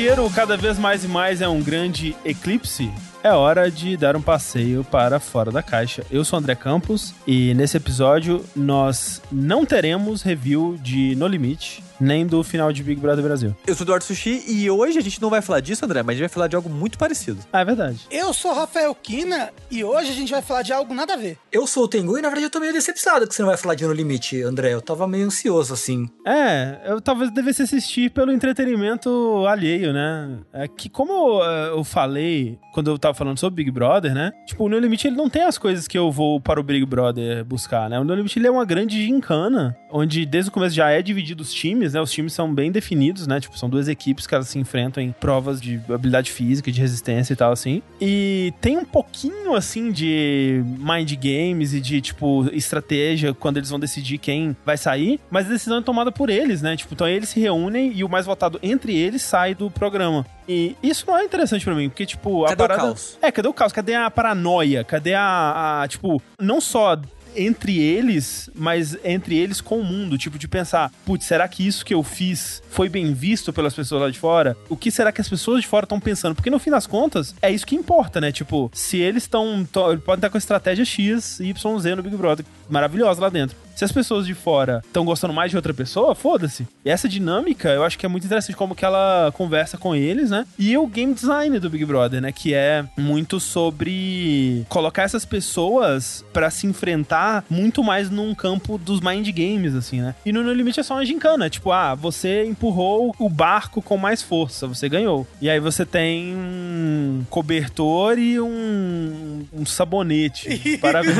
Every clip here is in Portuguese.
inteiro cada vez mais e mais é um grande eclipse, é hora de dar um passeio para fora da caixa. Eu sou André Campos e nesse episódio nós não teremos review de No Limite, nem do final de Big Brother Brasil. Eu sou Eduardo Sushi e hoje a gente não vai falar disso, André, mas a gente vai falar de algo muito parecido. Ah, é verdade. Eu sou Rafael Kina e hoje a gente vai falar de algo nada a ver. Eu sou o Tengu e na verdade eu tô meio decepcionado que você não vai falar de No Limite, André. Eu tava meio ansioso assim. É, eu talvez devesse assistir pelo entretenimento alheio, né? É que como eu, eu falei quando eu tava falando sobre Big Brother, né? Tipo, o No Limite ele não tem as coisas que eu vou para o Big Brother buscar, né? O No Limite ele é uma grande gincana, onde desde o começo já é dividido os times, né? Os times são bem definidos, né? Tipo, são duas equipes que elas se enfrentam em provas de habilidade física, de resistência e tal, assim. E tem um pouquinho, assim, de mind games e de, tipo, estratégia quando eles vão decidir quem vai sair, mas a decisão é tomada por eles, né? Tipo, então eles se reúnem e o mais votado entre eles sai do programa. E isso não é interessante para mim, porque, tipo, cadê a parada. O caos? É, cadê o caos? Cadê a paranoia? Cadê a, a tipo, não só entre eles, mas entre eles com o mundo. Tipo, de pensar, putz, será que isso que eu fiz foi bem visto pelas pessoas lá de fora? O que será que as pessoas de fora estão pensando? Porque no fim das contas, é isso que importa, né? Tipo, se eles estão. Podem estar com a estratégia X, Y, Z no Big Brother, maravilhosa lá dentro. Se as pessoas de fora estão gostando mais de outra pessoa, foda-se. E essa dinâmica, eu acho que é muito interessante como que ela conversa com eles, né? E o game design do Big Brother, né? Que é muito sobre colocar essas pessoas para se enfrentar muito mais num campo dos mind games, assim, né? E no No Limite é só uma gincana. Tipo, ah, você empurrou o barco com mais força, você ganhou. E aí você tem um cobertor e um, um sabonete. Parabéns.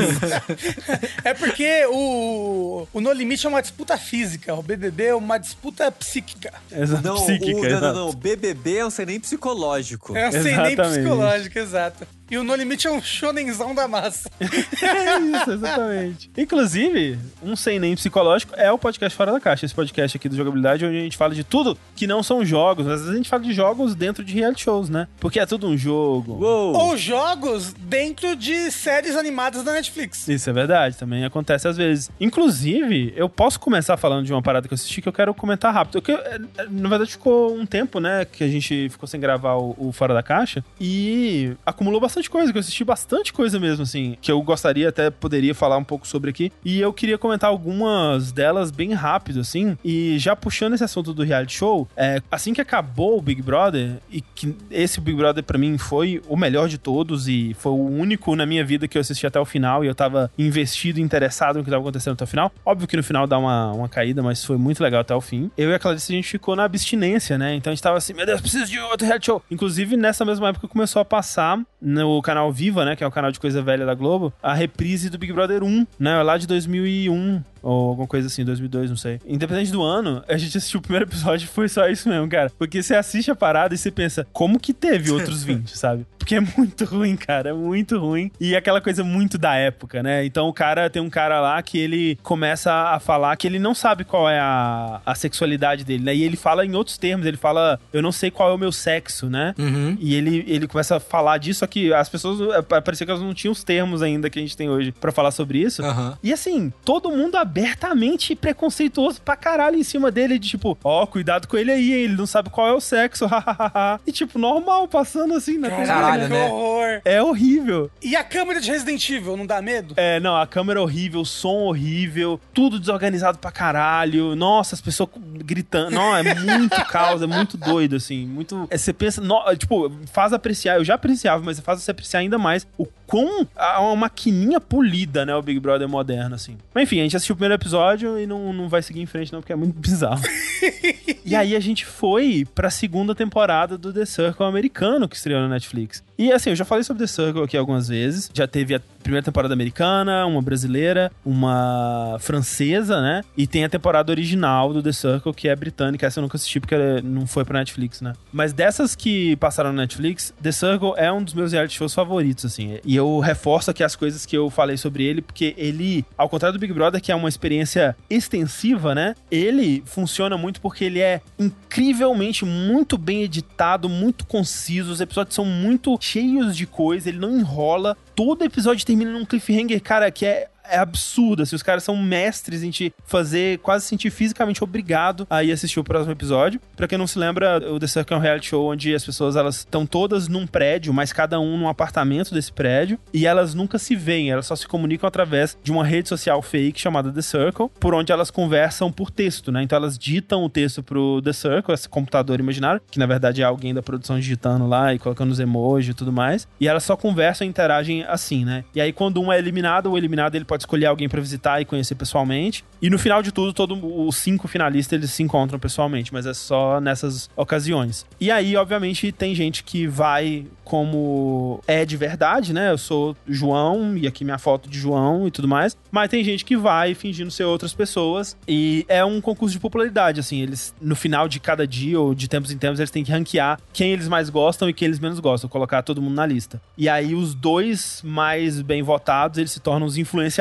é porque o, o No Limite é uma disputa física, o BBB é uma disputa psíquica. Exato, não, psíquica. O, não, não, não, o BBB é um sem nem psicológico. É um sem nem psicológico, exato. E o No Limite é um shonenzão da massa. é isso, exatamente. Inclusive, um sem nem psicológico é o podcast Fora da Caixa, esse podcast aqui do Jogabilidade, onde a gente fala de tudo que não são jogos. Às vezes a gente fala de jogos dentro de reality shows, né? Porque é tudo um jogo. Uou. Ou jogos dentro de séries animadas da Netflix. Isso é verdade, também acontece às vezes. Inclusive, eu posso começar falando de uma parada que eu assisti que eu quero comentar rápido. Porque, na verdade, ficou um tempo, né, que a gente ficou sem gravar o, o Fora da Caixa e acumulou bastante coisa, que eu assisti bastante coisa mesmo, assim, que eu gostaria, até poderia falar um pouco sobre aqui. E eu queria comentar algumas delas bem rápido, assim. E já puxando esse assunto do reality show, é, assim que acabou o Big Brother, e que esse Big Brother para mim foi o melhor de todos e foi o único na minha vida que eu assisti até o final e eu tava investido, interessado no que tava acontecendo até o final. Óbvio que no final dá uma, uma caída, mas foi muito legal até o fim. Eu e a Clarice, a gente ficou na abstinência, né? Então a gente tava assim, meu Deus, preciso de outro reality show. Inclusive, nessa mesma época começou a passar no canal Viva, né? Que é o canal de coisa velha da Globo, a reprise do Big Brother 1, né? Lá de 2001, ou alguma coisa assim, 2002, não sei. Independente do ano, a gente assistiu o primeiro episódio e foi só isso mesmo, cara. Porque você assiste a parada e você pensa, como que teve outros 20, sabe? Porque é muito ruim, cara, é muito ruim. E aquela coisa muito da época, né? Então o cara, tem um cara lá que ele começa a falar que ele não sabe qual é a, a sexualidade dele, né? E ele fala em outros termos, ele fala, eu não sei qual é o meu sexo, né? Uhum. E ele, ele começa a falar disso, só que as pessoas, parecia que elas não tinham os termos ainda que a gente tem hoje para falar sobre isso. Uhum. E assim, todo mundo abertamente preconceituoso pra caralho em cima dele, de tipo, ó, oh, cuidado com ele aí, ele não sabe qual é o sexo, hahaha. e tipo, normal, passando assim na Caralho, que né? horror. É horrível. E a câmera de Resident Evil, não dá medo? É, não, a câmera é horrível, o som horrível, tudo desorganizado pra caralho. Nossa, as pessoas gritando. Não, é muito caos, é muito doido, assim. Muito. É, você pensa, no, tipo, faz apreciar, eu já apreciava, mas faz você apreciar ainda mais o quão. uma maquininha polida, né? O Big Brother moderno, assim. Mas enfim, a gente assistiu o primeiro episódio e não, não vai seguir em frente, não, porque é muito bizarro. e aí a gente foi pra segunda temporada do The Circle americano que estreou na Netflix. E assim, eu já falei sobre The Circle aqui algumas vezes. Já teve a primeira temporada americana, uma brasileira, uma francesa, né? E tem a temporada original do The Circle, que é britânica. Essa eu nunca assisti porque não foi pra Netflix, né? Mas dessas que passaram na Netflix, The Circle é um dos meus reality shows favoritos, assim. E eu reforço aqui as coisas que eu falei sobre ele, porque ele, ao contrário do Big Brother, que é uma experiência extensiva, né? Ele funciona muito porque ele é incrivelmente muito bem editado, muito conciso. Os episódios são muito cheios de coisa, ele não enrola. Todo episódio termina num cliffhanger, cara, que é é absurda, assim, os caras são mestres em te fazer quase sentir fisicamente obrigado a ir assistir o próximo episódio. Pra quem não se lembra, o The Circle é um reality show onde as pessoas, elas estão todas num prédio, mas cada um num apartamento desse prédio, e elas nunca se veem, elas só se comunicam através de uma rede social fake chamada The Circle, por onde elas conversam por texto, né? Então elas ditam o texto pro The Circle, esse computador imaginário, que na verdade é alguém da produção digitando lá e colocando os emojis e tudo mais, e elas só conversam e interagem assim, né? E aí quando um é eliminado, o eliminado ele pode escolher alguém para visitar e conhecer pessoalmente, e no final de tudo, todos os cinco finalistas eles se encontram pessoalmente, mas é só nessas ocasiões. E aí, obviamente, tem gente que vai como é de verdade, né? Eu sou João e aqui minha foto de João e tudo mais. Mas tem gente que vai fingindo ser outras pessoas e é um concurso de popularidade, assim. Eles, no final de cada dia ou de tempos em tempos, eles têm que ranquear quem eles mais gostam e quem eles menos gostam, colocar todo mundo na lista. E aí os dois mais bem votados, eles se tornam os influenciadores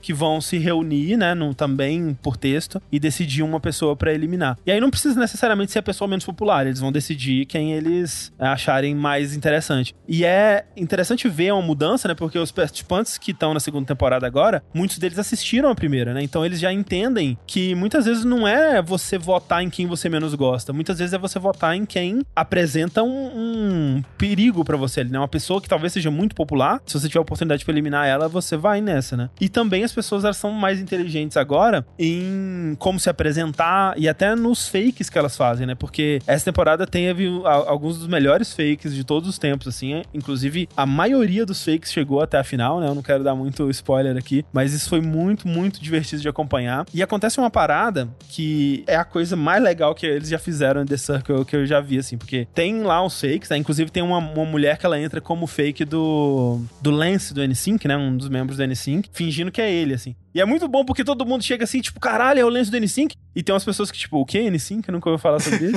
que vão se reunir, né, num, também por texto e decidir uma pessoa para eliminar. E aí não precisa necessariamente ser a pessoa menos popular, eles vão decidir quem eles acharem mais interessante interessante. E é interessante ver uma mudança, né? Porque os participantes que estão na segunda temporada agora, muitos deles assistiram a primeira, né? Então eles já entendem que muitas vezes não é você votar em quem você menos gosta, muitas vezes é você votar em quem apresenta um, um perigo para você, né? Uma pessoa que talvez seja muito popular, se você tiver a oportunidade de eliminar ela, você vai nessa, né? E também as pessoas elas são mais inteligentes agora em como se apresentar e até nos fakes que elas fazem, né? Porque essa temporada teve alguns dos melhores fakes de todos os tempos assim. Inclusive, a maioria dos fakes chegou até a final, né? Eu não quero dar muito spoiler aqui, mas isso foi muito, muito divertido de acompanhar. E acontece uma parada que é a coisa mais legal que eles já fizeram em The Circle que eu já vi, assim, porque tem lá os fakes, né? Inclusive, tem uma, uma mulher que ela entra como fake do, do Lance do N5, né? Um dos membros do N5, fingindo que é ele, assim. E é muito bom porque todo mundo chega assim, tipo, caralho, é o lenço do N5. E tem umas pessoas que, tipo, o que? N5? Eu nunca ouviu falar sobre isso.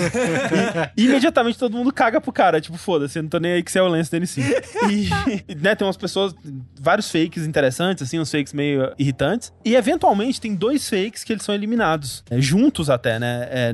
e imediatamente todo mundo caga pro cara. Tipo, foda-se, não tô nem aí que você é o lenço do N5. E, né, tem umas pessoas, vários fakes interessantes, assim, uns fakes meio irritantes. E eventualmente tem dois fakes que eles são eliminados. É, juntos até, né? É,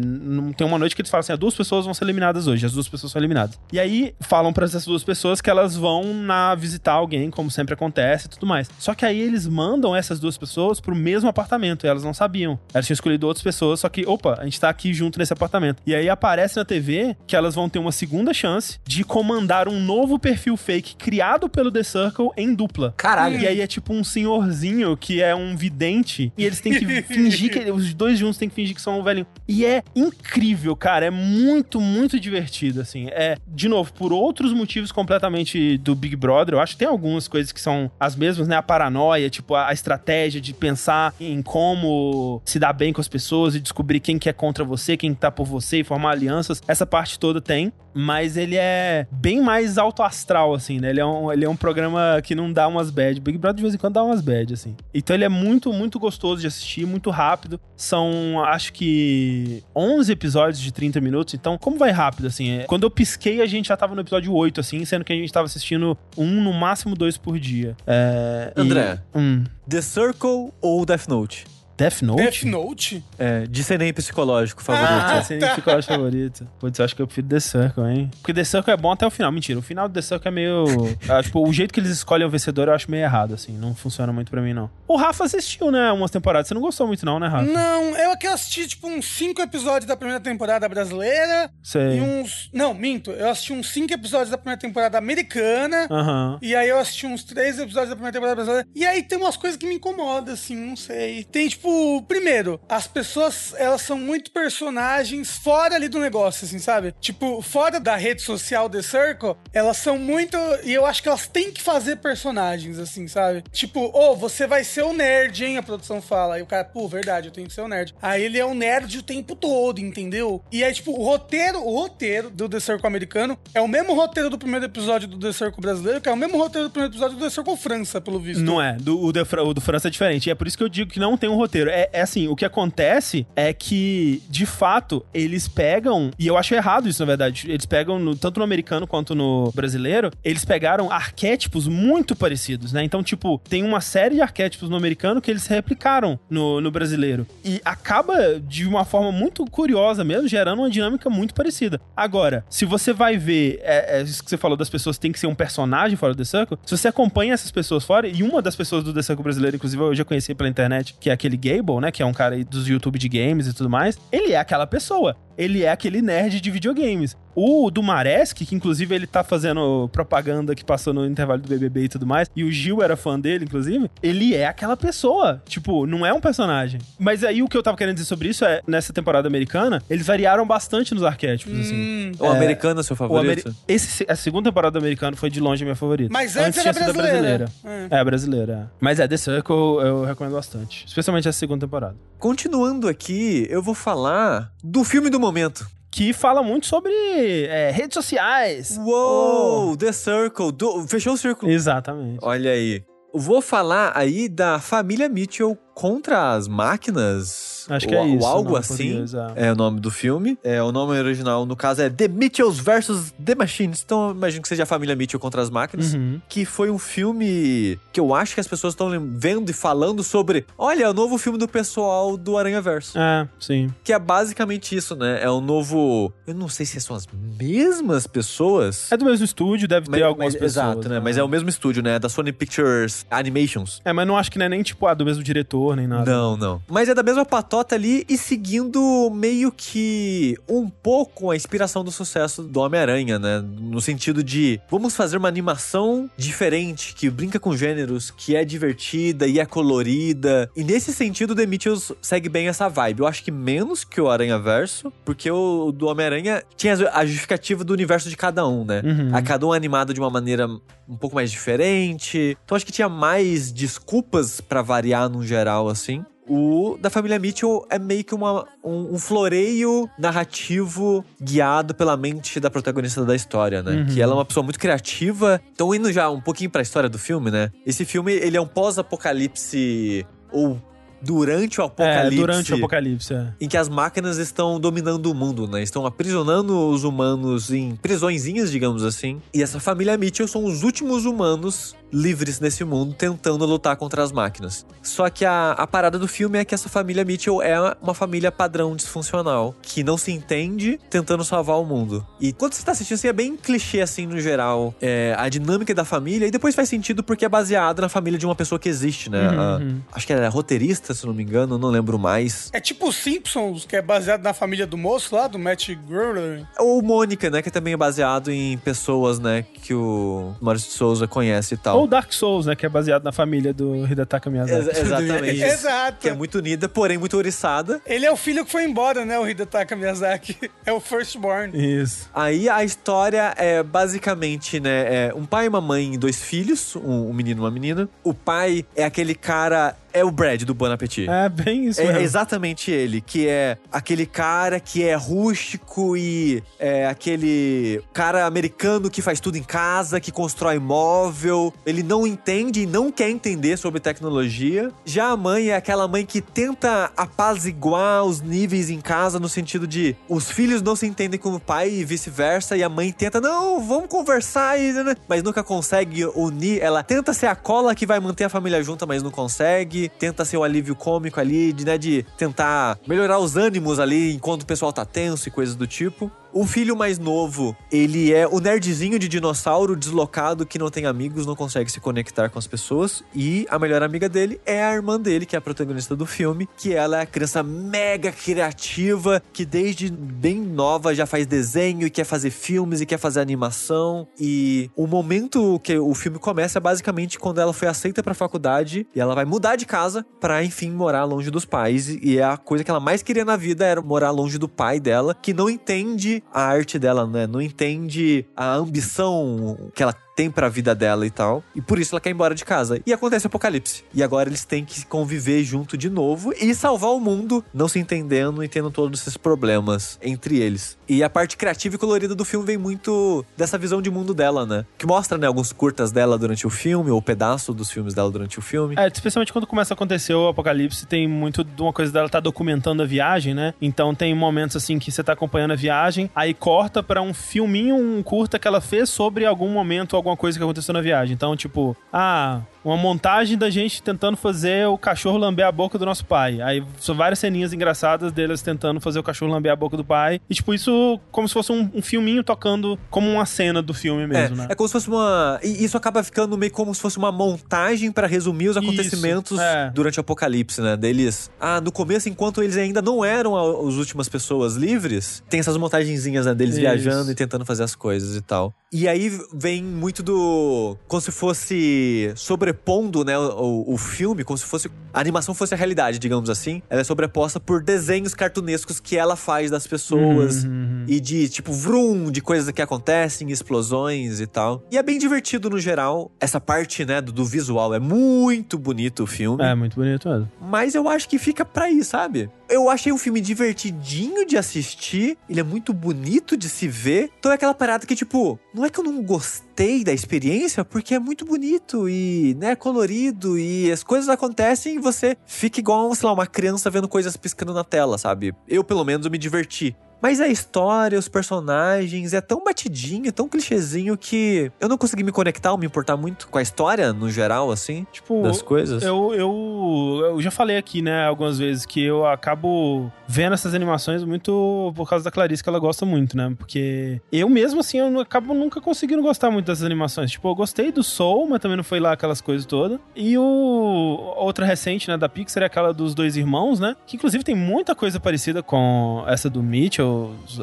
tem uma noite que eles falam assim: as duas pessoas vão ser eliminadas hoje, as duas pessoas são eliminadas. E aí falam para essas duas pessoas que elas vão na visitar alguém, como sempre acontece e tudo mais. Só que aí eles mandam essas duas pessoas pessoas pro mesmo apartamento e elas não sabiam. Elas tinham escolhido outras pessoas, só que, opa, a gente tá aqui junto nesse apartamento. E aí aparece na TV que elas vão ter uma segunda chance de comandar um novo perfil fake criado pelo The Circle em dupla. Caralho. E aí é tipo um senhorzinho que é um vidente e eles têm que fingir que. Os dois juntos têm que fingir que são um velhinho. E é incrível, cara. É muito, muito divertido, assim. É, de novo, por outros motivos completamente do Big Brother. Eu acho que tem algumas coisas que são as mesmas, né? A paranoia, tipo, a, a estratégia de pensar em como se dar bem com as pessoas e descobrir quem que é contra você, quem tá por você e formar alianças. Essa parte toda tem, mas ele é bem mais alto astral, assim, né? Ele é um, ele é um programa que não dá umas bad. Big Brother de vez em quando dá umas bad, assim. Então ele é muito, muito gostoso de assistir, muito rápido. São, acho que, 11 episódios de 30 minutos. Então, como vai rápido, assim? É, quando eu pisquei, a gente já tava no episódio 8, assim, sendo que a gente tava assistindo um, no máximo dois por dia. É, André, e, hum. The Circle ou Death Note? Death Note? Death Note? É, de senem psicológico favorito. Ah, ah senem psicológico favorito. Putz, eu acho que eu prefiro The Circle, hein? Porque The Circle é bom até o final. Mentira, o final do The Circle é meio... ah, tipo, o jeito que eles escolhem o vencedor eu acho meio errado, assim. Não funciona muito pra mim, não. O Rafa assistiu, né, umas temporadas. Você não gostou muito não, né, Rafa? Não, eu aqui assisti, tipo, uns cinco episódios da primeira temporada brasileira. Sei. E uns... Não, minto. Eu assisti uns cinco episódios da primeira temporada americana. Aham. Uhum. E aí eu assisti uns três episódios da primeira temporada brasileira. E aí tem umas coisas que me incomodam, assim, não sei. Tem, tipo, primeiro, primeiro, as pessoas, elas são muito personagens fora ali do negócio, assim, sabe? Tipo, fora da rede social The Circle, elas são muito. E eu acho que elas têm que fazer personagens, assim, sabe? Tipo, ô, oh, você vai ser o nerd, hein? A produção fala. Aí o cara, pô, verdade, eu tenho que ser o nerd. Aí ele é um nerd o tempo todo, entendeu? E aí, tipo, o roteiro, o roteiro do The Circle americano é o mesmo roteiro do primeiro episódio do The Circle brasileiro, que é o mesmo roteiro do primeiro episódio do The Circle França, pelo visto. Não é. Do, o, do, o do França é diferente. E é por isso que eu digo que não tem um roteiro roteiro. É, é assim, o que acontece é que, de fato, eles pegam, e eu acho errado isso, na verdade, eles pegam, no- tanto no americano quanto no brasileiro, eles pegaram arquétipos muito parecidos, né? Então, tipo, tem uma série de arquétipos no americano que eles replicaram no, no brasileiro. E acaba, de uma forma muito curiosa mesmo, gerando uma dinâmica muito parecida. Agora, se você vai ver, é, é isso que você falou das pessoas tem que ser um personagem fora do The Circle, se você acompanha essas pessoas fora, e uma das pessoas do The Circle brasileiro, inclusive, eu já conheci pela internet, que é aquele Gable, né? Que é um cara aí dos YouTube de games e tudo mais, ele é aquela pessoa. Ele é aquele nerd de videogames. O do Maresk, que inclusive ele tá fazendo propaganda que passou no intervalo do BBB e tudo mais, e o Gil era fã dele, inclusive, ele é aquela pessoa. Tipo, não é um personagem. Mas aí o que eu tava querendo dizer sobre isso é, nessa temporada americana, eles variaram bastante nos arquétipos, assim. Hum. O americano é seu O favorito? ameri- Esse, a segunda temporada do americano foi de longe a minha favorita. Mas antes era tinha sido a brasileira. É, a brasileira. é. Mas é, The Circle eu recomendo bastante. Especialmente essa segunda temporada. Continuando aqui, eu vou falar do filme do momento. Que fala muito sobre é, redes sociais. Uou! The Circle. do- Fechou o círculo. Exatamente. Olha aí. Vou falar aí da família Mitchell contra as máquinas. Acho que ou, é isso. Algo o nome assim. é. É o nome do filme. É, o nome original, no caso, é The Mitchells vs. The Machines. Então, eu imagino que seja a família Mitchell contra as máquinas. Uhum. Que foi um filme que eu acho que as pessoas estão vendo e falando sobre. Olha, é o novo filme do pessoal do Aranha Verso. É, sim. Que é basicamente isso, né? É um novo. Eu não sei se são as mesmas pessoas. É do mesmo estúdio, deve ter algumas pessoas. Exato, né? Mas é o mesmo estúdio, né? Da Sony Pictures Animations. É, mas não acho que não é nem tipo ah, do mesmo diretor, nem nada. Não, não. Mas é da mesma patota ali e seguindo meio que um pouco a inspiração do sucesso do Homem-Aranha, né? No sentido de vamos fazer uma animação diferente, que brinca com gêneros, que é divertida e é colorida. E nesse sentido, The Mitchells segue bem essa vibe. Eu acho que menos que o Aranha Verso, porque o do Homem-Aranha tinha a justificativa do universo de cada um, né? Uhum. A cada um animado de uma maneira um pouco mais diferente. Então acho que tinha mais desculpas pra variar no geral, assim. O da família Mitchell é meio que uma, um, um floreio narrativo guiado pela mente da protagonista da história, né? Uhum. Que ela é uma pessoa muito criativa. Então, indo já um pouquinho pra história do filme, né? Esse filme, ele é um pós-apocalipse ou durante o É, apocalipse durante o apocalipse, é. em que as máquinas estão dominando o mundo, né? Estão aprisionando os humanos em prisõezinhas, digamos assim. E essa família Mitchell são os últimos humanos livres nesse mundo tentando lutar contra as máquinas. Só que a, a parada do filme é que essa família Mitchell é uma família padrão disfuncional, que não se entende tentando salvar o mundo. E quando você tá assistindo, assim, é bem clichê, assim, no geral, é, a dinâmica da família, e depois faz sentido porque é baseado na família de uma pessoa que existe, né? Uhum, A- uhum. acho que ela é roteirista, se não me engano, não lembro mais. É tipo os Simpsons, que é baseado na família do moço lá, do Matt Groening. Ou Mônica, né? Que também é baseado em pessoas, né? Que o Maurício de Souza conhece e tal. Ou Dark Souls, né? Que é baseado na família do Hidetaka Miyazaki. Ex- exatamente. Exato. Que é muito unida, porém muito ouriçada. Ele é o filho que foi embora, né? O Hidetaka Miyazaki. É o Firstborn. Isso. Aí a história é basicamente, né? É um pai e uma mãe e dois filhos, um, um menino e uma menina. O pai é aquele cara. É o Brad do Bon Appetit. É bem isso É mesmo. exatamente ele, que é aquele cara que é rústico e é aquele cara americano que faz tudo em casa, que constrói móvel. Ele não entende e não quer entender sobre tecnologia. Já a mãe é aquela mãe que tenta apaziguar os níveis em casa no sentido de os filhos não se entendem com o pai e vice-versa, e a mãe tenta, não, vamos conversar, e, né, mas nunca consegue unir. Ela tenta ser a cola que vai manter a família junta, mas não consegue. Tenta ser o alívio cômico ali, de, né, de tentar melhorar os ânimos ali enquanto o pessoal tá tenso e coisas do tipo. O filho mais novo, ele é o nerdzinho de dinossauro deslocado que não tem amigos, não consegue se conectar com as pessoas. E a melhor amiga dele é a irmã dele, que é a protagonista do filme, que ela é a criança mega criativa, que desde bem nova já faz desenho e quer fazer filmes e quer fazer animação. E o momento que o filme começa é basicamente quando ela foi aceita pra faculdade e ela vai mudar de casa pra, enfim, morar longe dos pais. E é a coisa que ela mais queria na vida era morar longe do pai dela, que não entende a arte dela, né? Não entende a ambição que ela tem pra vida dela e tal. E por isso ela quer ir embora de casa. E acontece o apocalipse. E agora eles têm que conviver junto de novo e salvar o mundo, não se entendendo e tendo todos esses problemas entre eles. E a parte criativa e colorida do filme vem muito dessa visão de mundo dela, né? Que mostra, né, alguns curtas dela durante o filme, ou pedaço dos filmes dela durante o filme. É, especialmente quando começa a acontecer o apocalipse, tem muito de uma coisa dela tá documentando a viagem, né? Então tem momentos assim que você tá acompanhando a viagem, aí corta para um filminho, um curta que ela fez sobre algum momento, alguma coisa que aconteceu na viagem. Então, tipo, ah, uma montagem da gente tentando fazer o cachorro lamber a boca do nosso pai. Aí são várias ceninhas engraçadas deles tentando fazer o cachorro lamber a boca do pai. E, tipo, isso como se fosse um, um filminho tocando como uma cena do filme mesmo, é, né? É como se fosse uma. E isso acaba ficando meio como se fosse uma montagem para resumir os acontecimentos Isso, é. durante o apocalipse, né? Deles. Ah, no começo, enquanto eles ainda não eram as últimas pessoas livres, tem essas montagenzinhas, né? Deles Isso. viajando e tentando fazer as coisas e tal. E aí vem muito do. Como se fosse sobrepondo, né? O, o filme, como se fosse. A animação fosse a realidade, digamos assim. Ela é sobreposta por desenhos cartunescos que ela faz das pessoas. Uhum, uhum. E de, tipo, vrum, de coisas que acontecem, explosões e tal. E é bem divertido no geral. Essa parte, né, do, do visual é muito bonito o filme. É, muito bonito mesmo. Mas eu acho que fica pra aí, sabe? Eu achei um filme divertidinho de assistir. Ele é muito bonito de se ver. Então é aquela parada que, tipo, não é que eu não gostei da experiência, porque é muito bonito e, né, colorido e as coisas acontecem e você fica igual, sei lá, uma criança vendo coisas piscando na tela, sabe? Eu, pelo menos, me diverti. Mas a história, os personagens, é tão batidinho, tão clichêzinho que eu não consegui me conectar ou me importar muito com a história no geral, assim, Tipo, das coisas. Eu, eu, eu já falei aqui, né, algumas vezes que eu acabo vendo essas animações muito por causa da Clarice, que ela gosta muito, né? Porque eu mesmo, assim, eu acabo nunca conseguindo gostar muito dessas animações. Tipo, eu gostei do Soul, mas também não foi lá aquelas coisas todas. E o outra recente, né, da Pixar é aquela dos dois irmãos, né? Que inclusive tem muita coisa parecida com essa do Mitchell,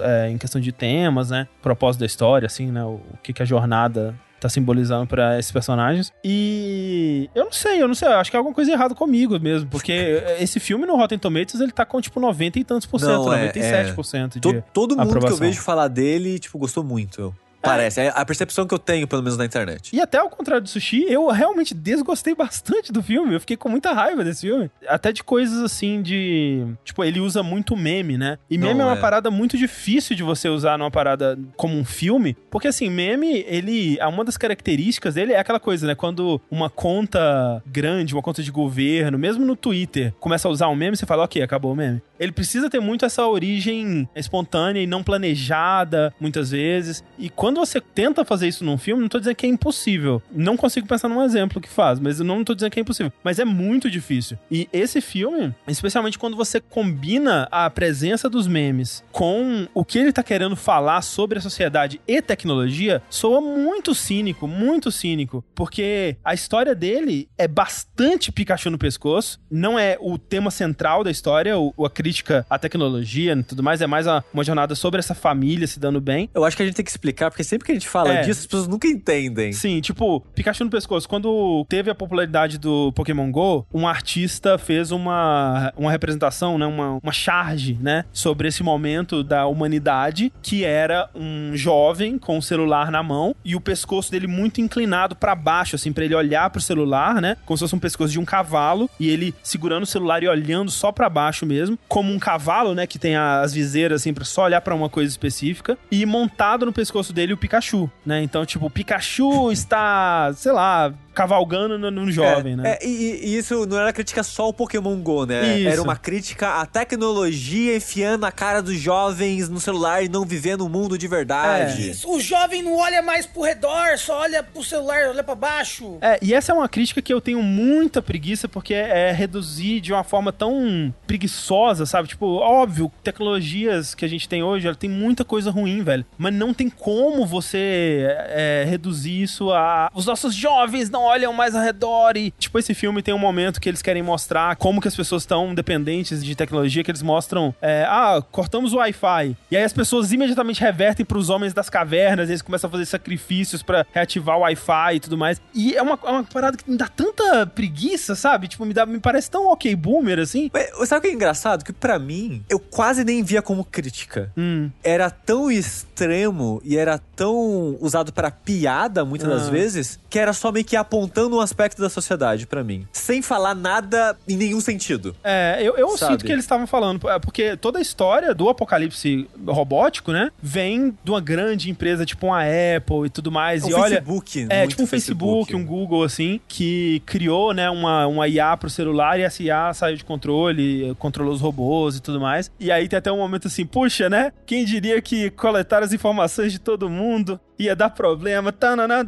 é, em questão de temas, né? Propósito da história, assim, né? O, o que, que a jornada tá simbolizando pra esses personagens. E eu não sei, eu não sei, eu acho que é alguma coisa errada comigo mesmo, porque esse filme no Rotten Tomatoes, ele tá com tipo 90 e tantos por cento, Não, é- 97% de To- todo mundo que eu aprovação. vejo falar dele, tipo, gostou muito. Parece. É a percepção que eu tenho, pelo menos na internet. E até ao contrário do Sushi, eu realmente desgostei bastante do filme. Eu fiquei com muita raiva desse filme. Até de coisas assim de. Tipo, ele usa muito meme, né? E meme Não, é uma é. parada muito difícil de você usar numa parada como um filme. Porque assim, meme, ele. Uma das características dele é aquela coisa, né? Quando uma conta grande, uma conta de governo, mesmo no Twitter, começa a usar um meme, você fala, ok, acabou o meme. Ele precisa ter muito essa origem espontânea e não planejada, muitas vezes. E quando você tenta fazer isso num filme, não tô dizendo que é impossível. Não consigo pensar num exemplo que faz, mas eu não tô dizendo que é impossível. Mas é muito difícil. E esse filme, especialmente quando você combina a presença dos memes com o que ele tá querendo falar sobre a sociedade e tecnologia, soa muito cínico, muito cínico. Porque a história dele é bastante Pikachu no pescoço. Não é o tema central da história, o, a crítica à tecnologia e tudo mais. É mais uma, jornada sobre essa família se dando bem. Eu acho que a gente tem que explicar, porque sempre que a gente fala É. disso, as pessoas nunca entendem. Sim, tipo, Pikachu no pescoço. Quando teve a popularidade do Pokémon GO, um artista fez uma, uma representação, né? Uma, uma charge, né? Sobre esse momento da humanidade, que era um jovem com o celular na mão e o pescoço dele muito inclinado pra baixo, assim, pra ele olhar pro celular, né? Como se fosse um pescoço de um cavalo e ele segurando o celular e olhando só pra baixo mesmo, como um cavalo, né? Que tem as viseiras, assim, pra só olhar pra uma coisa específica. E montado no pescoço dele o Pikachu, né? Então, tipo, o Pikachu está, sei lá, cavalgando no, no jovem, é, né? é, e, e isso não era crítica só ao Pokémon GO, né? Isso. Era uma crítica à tecnologia enfiando a cara dos jovens no celular e não vivendo o mundo de verdade. Isso, O jovem não olha mais pro redor, só olha pro celular, olha pra baixo. É, e essa é uma crítica que eu tenho muita preguiça, porque é reduzir de uma forma tão preguiçosa, sabe? Tipo, óbvio, tecnologias que a gente tem hoje, ela tem muita coisa ruim, velho. Mas não tem como você é, reduzir isso a. Os nossos jovens não não olham mais ao redor e, tipo, esse filme tem um momento que eles querem mostrar como que as pessoas estão dependentes de tecnologia, que eles mostram, é, ah, cortamos o Wi-Fi. E aí as pessoas imediatamente revertem para os homens das cavernas, eles começam a fazer sacrifícios para reativar o Wi-Fi e tudo mais. E é uma, é uma parada que me dá tanta preguiça, sabe? Tipo, me, dá, me parece tão ok boomer, assim. Mas, sabe o que é engraçado? Que para mim, eu quase nem via como crítica. Hum. Era tão extremo e era tão usado para piada, muitas das Ah. vezes, que era só meio que apontando um aspecto da sociedade pra mim. Sem falar nada em nenhum sentido. É, eu, eu Sabe? sinto que eles estavam falando, é, porque toda a história do apocalipse robótico, né, vem de uma grande empresa tipo uma Apple e tudo mais. É um e olha, Facebook, é muito tipo um Facebook, um Google, assim, que criou, né, uma, uma IA pro celular e essa IA saiu de controle, controlou os robôs e tudo mais. E aí tem até um momento assim, puxa, né, quem diria que coletar as informações de todo mundo ia dar problema, tananã,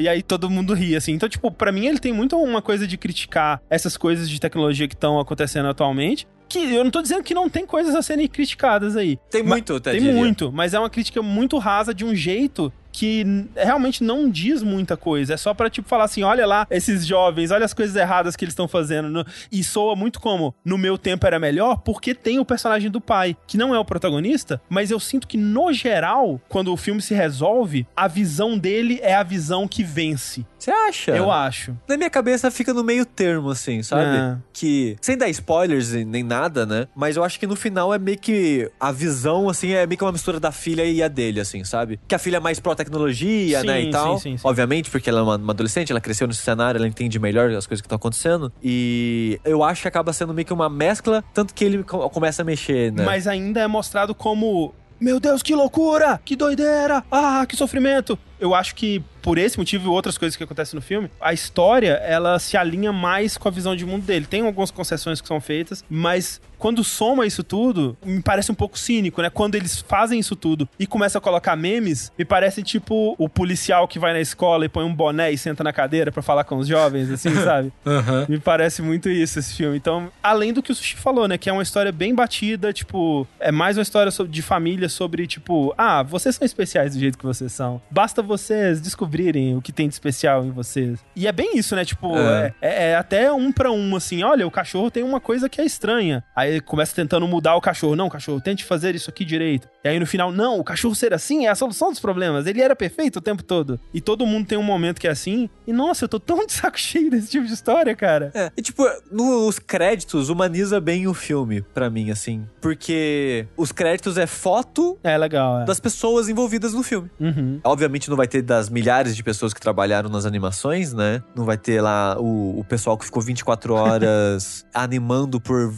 e aí todo mundo ria, assim. Então, tipo, pra mim ele tem muito uma coisa de criticar essas coisas de tecnologia que estão acontecendo atualmente, que eu não tô dizendo que não tem coisas a serem criticadas aí. Tem muito, até Tem diria. muito, mas é uma crítica muito rasa de um jeito que realmente não diz muita coisa. É só pra, tipo, falar assim, olha lá esses jovens, olha as coisas erradas que eles estão fazendo. no- E soa muito como, no meu tempo era melhor, porque tem o personagem do pai, que não é o protagonista, mas eu sinto que, no geral, quando o filme se resolve, a visão dele é a visão que vence. Você acha? Eu acho. Na minha cabeça fica no meio termo, assim, sabe? É. Que, sem dar spoilers nem nada, né? Mas eu acho que no final é meio que a visão, assim, é meio que uma mistura da filha e a dele, assim, sabe? Que a filha é mais pró-tecnologia, Sim, né? E tal. sim, sim, sim. Obviamente, porque ela é uma, uma adolescente, ela cresceu nesse cenário, ela entende melhor as coisas que estão acontecendo. E eu acho que acaba sendo meio que uma mescla, tanto que ele co- começa a mexer, né? Mas ainda é mostrado como. Meu Deus, que loucura! Que doideira! Ah, que sofrimento! Eu acho que por esse motivo e outras coisas que acontecem no filme, a história ela se alinha mais com a visão de mundo dele. Tem algumas concessões que são feitas, mas quando soma isso tudo, me parece um pouco cínico, né? Quando eles fazem isso tudo e começam a colocar memes, me parece tipo o policial que vai na escola e põe um boné e senta na cadeira pra falar com os jovens, assim, sabe? Aham. Me parece muito isso, esse filme. Então, além do que o Sushi falou, né? Que é uma história bem batida, tipo... É mais uma história sobre- de família sobre, tipo... Ah, vocês são especiais do jeito que vocês são. Basta vocês descobrirem o que tem de especial em vocês. E é bem isso, né? Tipo, é, É. é- é até um pra um, assim. Olha, o cachorro tem uma coisa que é estranha. Aí ele começa tentando mudar o cachorro. Não, cachorro, tente fazer isso aqui direito. E aí no final, não, o cachorro ser assim é a solução dos problemas. Ele era perfeito o tempo todo. E todo mundo tem um momento que é assim. E nossa, eu tô tão de saco cheio desse tipo de história, cara. É, e tipo, nos créditos humaniza bem o filme, pra mim, assim. Porque os créditos é foto É legal, é. das pessoas envolvidas no filme. Uhum. Obviamente não vai ter das milhares de pessoas que trabalharam nas animações, né? Não vai ter lá o, o pessoal que ficou 24 horas animando por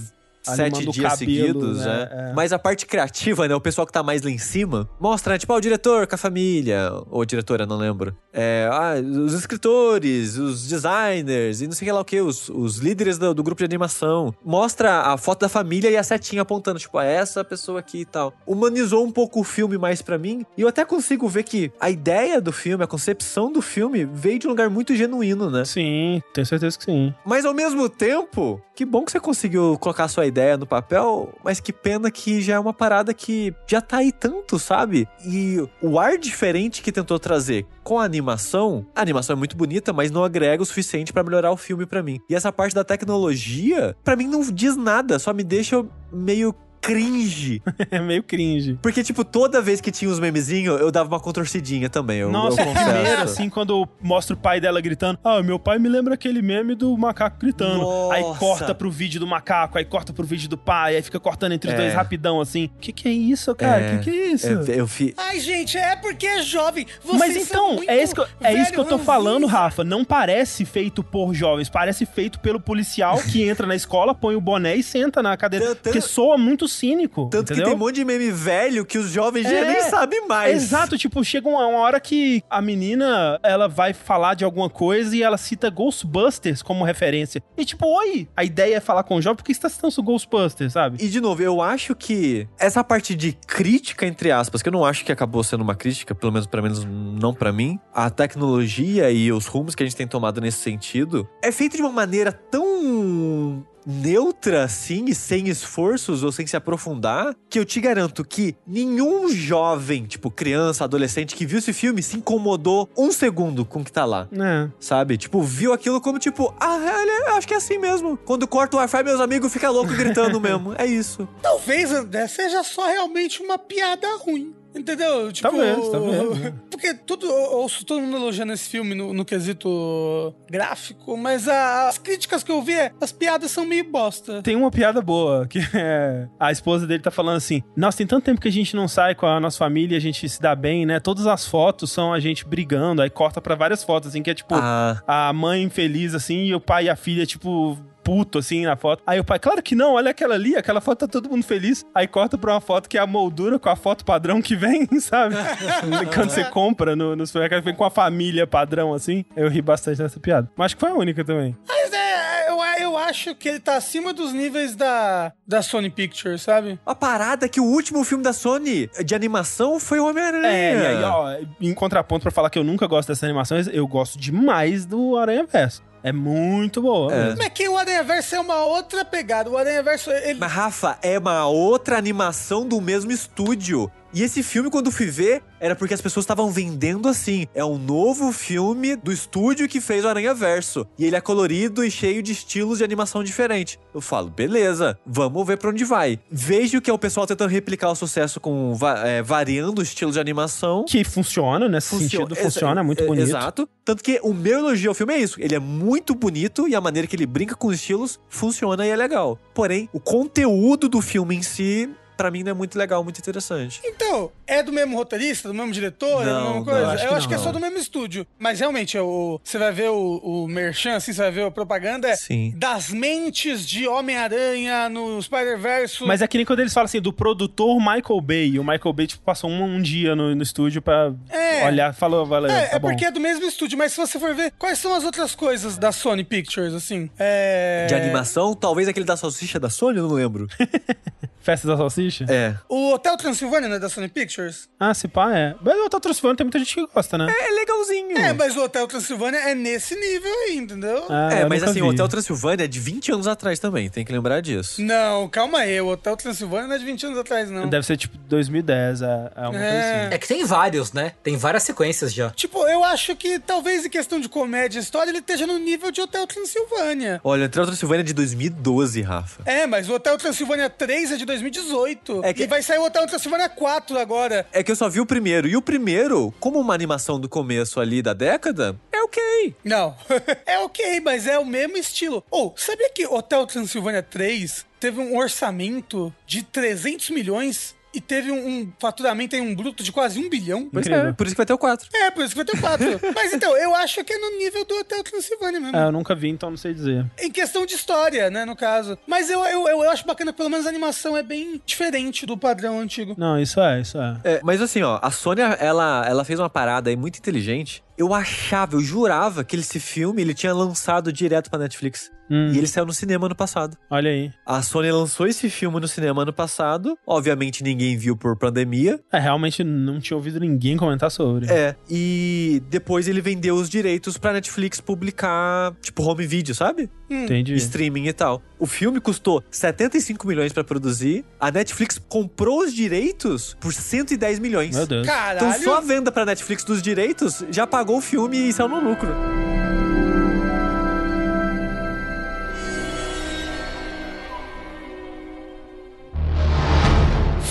sete dias cabelo, seguidos, né? né? É. Mas a parte criativa, né? O pessoal que tá mais lá em cima, mostra, né? Tipo, ah, o diretor com a família, ou diretora, não lembro. É, ah, os escritores, os designers, e não sei lá o que, os, os líderes do, do grupo de animação. Mostra a foto da família e a setinha apontando, tipo, ah, essa pessoa aqui e tal. Humanizou um pouco o filme mais pra mim, e eu até consigo ver que a ideia do filme, a concepção do filme, veio de um lugar muito genuíno, né? Sim, tenho certeza que sim. Mas ao mesmo tempo, que bom que você conseguiu colocar sua ideia no papel, mas que pena que já é uma parada que já tá aí tanto, sabe? E o ar diferente que tentou trazer com a animação, a animação é muito bonita, mas não agrega o suficiente pra melhorar o filme pra mim. E essa parte da tecnologia, pra mim não diz nada, só me deixa meio cringe. É meio cringe. Porque, tipo, toda vez que tinha os memezinhos, eu dava uma contorcidinha também. Eu, Nossa, eu confesso. primeiro, assim, quando mostra o pai dela gritando, ah, meu pai me lembra aquele meme do macaco gritando. Nossa. Aí corta pro vídeo do macaco, aí corta pro vídeo do pai, aí fica cortando entre os É. dois rapidão, assim. Que que é isso, cara? É. Que que é isso? É, eu fi... Ai, gente, é porque é jovem. Vocês Mas são então, muito é isso, que eu, é isso que eu tô falando. Rafa. Não parece feito por jovens, parece feito pelo policial que entra na escola, põe o boné e senta na cadeira. Porque soa muito cínico. Tanto que entendeu? tem um monte de meme velho que os jovens já É. nem sabem mais. Exato, tipo, chega uma, uma hora que a menina, ela vai falar de alguma coisa e ela cita Ghostbusters como referência. E tipo, oi, a ideia é falar com o jovem, por que você tá citando Ghostbusters, sabe? E de novo, eu acho que essa parte de crítica, entre aspas, que eu não acho que acabou sendo uma crítica, pelo menos, pelo menos não pra mim, a tecnologia e os rumos que a gente tem tomado nesse sentido, é feito de uma maneira tão neutra, assim, e sem esforços ou sem se aprofundar, que eu te garanto que nenhum jovem, tipo criança, adolescente, que viu esse filme se incomodou um segundo com o que tá lá. É. Sabe? Tipo, viu aquilo como tipo, ah, ele- acho que é assim mesmo. Quando corta o Wi-Fi, meus amigos ficam loucos gritando mesmo. É isso. Talvez, André, seja só realmente uma piada ruim. Entendeu? Tipo, Talvez, talvez, né? Porque tudo, eu ouço todo mundo elogiando esse filme no, no quesito gráfico, mas a- as críticas que eu vi é as piadas são meio bosta. Tem uma piada boa, que é. A esposa dele tá falando assim: Nossa, tem tanto tempo que a gente não sai com a nossa família, a gente se dá bem, né? Todas as fotos são a gente brigando, aí corta pra várias fotos, assim, que é tipo Ah, a mãe feliz, assim, e o pai e a filha, tipo. Puto, assim, na foto. Aí o pai, claro que não, olha aquela ali, aquela foto tá todo mundo feliz. Aí corta pra uma foto que é a moldura com a foto padrão que vem, sabe? Quando você compra no, no supermercado, vem com a família padrão, assim. Eu ri bastante dessa piada. Mas acho que foi a única também. Mas é, eu, eu acho que ele tá acima dos níveis da, da Sony Pictures, sabe? a parada é que o último filme da Sony de animação foi o Homem-Aranha. É, e aí, ó, em contraponto pra falar que eu nunca gosto dessas animações, eu gosto demais do Aranha Verso. É muito boa. É. mesmo. Mas que o Aranha Verso é uma outra pegada. O Aranha Verso, ele. Mas, Rafa, é uma outra animação do mesmo estúdio. E esse filme, quando fui ver, era porque as pessoas estavam vendendo assim. É um novo filme do estúdio que fez o Aranha Verso. E ele é colorido e cheio de estilos de animação diferente. Eu falo, beleza, vamos ver pra onde vai. Vejo que é o pessoal tentando replicar o sucesso com é, variando o estilo de animação. Que funciona, nesse sentido, Exa- funciona, é muito é- bonito. Exato. Tanto que o meu elogio ao filme é isso. Ele é muito bonito e a maneira que ele brinca com os estilos funciona e é legal. Porém, o conteúdo do filme em si, pra mim, não é muito legal, muito interessante. Então, é do mesmo roteirista, do mesmo diretor, é da Não, mesma não, coisa? eu eu acho acho, que que, não. é só do mesmo estúdio. Mas realmente, o, você vai ver o, o Merchan, assim, você vai ver a propaganda é Sim. das mentes de Homem-Aranha no Spider-Verse. Mas é que nem quando eles falam assim, do produtor Michael Bay. E o Michael Bay, tipo, passou um, um dia no, no estúdio pra É. olhar falou, valeu, É, tá é bom. porque é do mesmo estúdio, mas se você for ver, quais são as outras coisas da Sony Pictures, assim? É... De animação, talvez aquele da salsicha da Sony, eu não lembro. Festa da Salsicha? é. O Hotel Transilvânia não é da Sony Pictures? Ah, se pá, é. Mas o Tato Transformando tem muita gente que gosta, né? É legalzinho. É, mas o Hotel Transilvânia é nesse nível aí, entendeu? Ah, É, mas assim, vi. o Hotel Transilvânia é de 20 anos atrás também, tem que lembrar disso. Não, calma aí, o Hotel Transilvânia não é de 20 anos atrás, não. Deve ser tipo 2010, é, é uma É. coisa assim. É que tem vários, né? Tem várias sequências já. Tipo, eu acho que talvez em questão de comédia e história ele esteja no nível de Hotel Transilvânia. Olha, o Hotel Transilvânia é de 2012, Rafa. É, mas o Hotel Transilvânia 3 é de 2018. É que- E vai sair o Hotel Transilvânia 4 agora. É que eu só vi o primeiro. E o primeiro, como uma animação do começo ali da década, é ok. Não. é ok, mas é o mesmo estilo. Ou, sabia que Hotel Transilvânia 3 teve um orçamento de 300 milhões e teve um, um faturamento aí, um bruto de quase um bilhão? Pois é, por isso que vai ter o 4. É, por isso que vai ter o 4. mas então, eu acho que é no nível do Hotel Transilvânia mesmo. É, eu nunca vi, então não sei dizer. Em questão de história, né, no caso. Mas eu, eu, eu, eu acho bacana, pelo menos a animação é bem diferente do padrão antigo. Não, isso é, isso é. É, mas assim, ó, a Sony, ela, ela fez uma parada aí muito inteligente. Eu achava, eu jurava que esse filme ele tinha lançado direto pra Netflix. Hum. E ele saiu no cinema ano passado. Olha aí. A Sony lançou esse filme no cinema ano passado. Obviamente ninguém viu por pandemia. É, realmente não tinha ouvido ninguém comentar sobre. É. E depois ele vendeu os direitos pra Netflix publicar, tipo, home video, sabe? Entendi. Streaming e tal. O filme custou 75 milhões pra produzir. A Netflix comprou os direitos por 110 milhões. Meu Deus. Caralho! Então só a venda pra Netflix dos direitos já pagou o filme e saiu no lucro.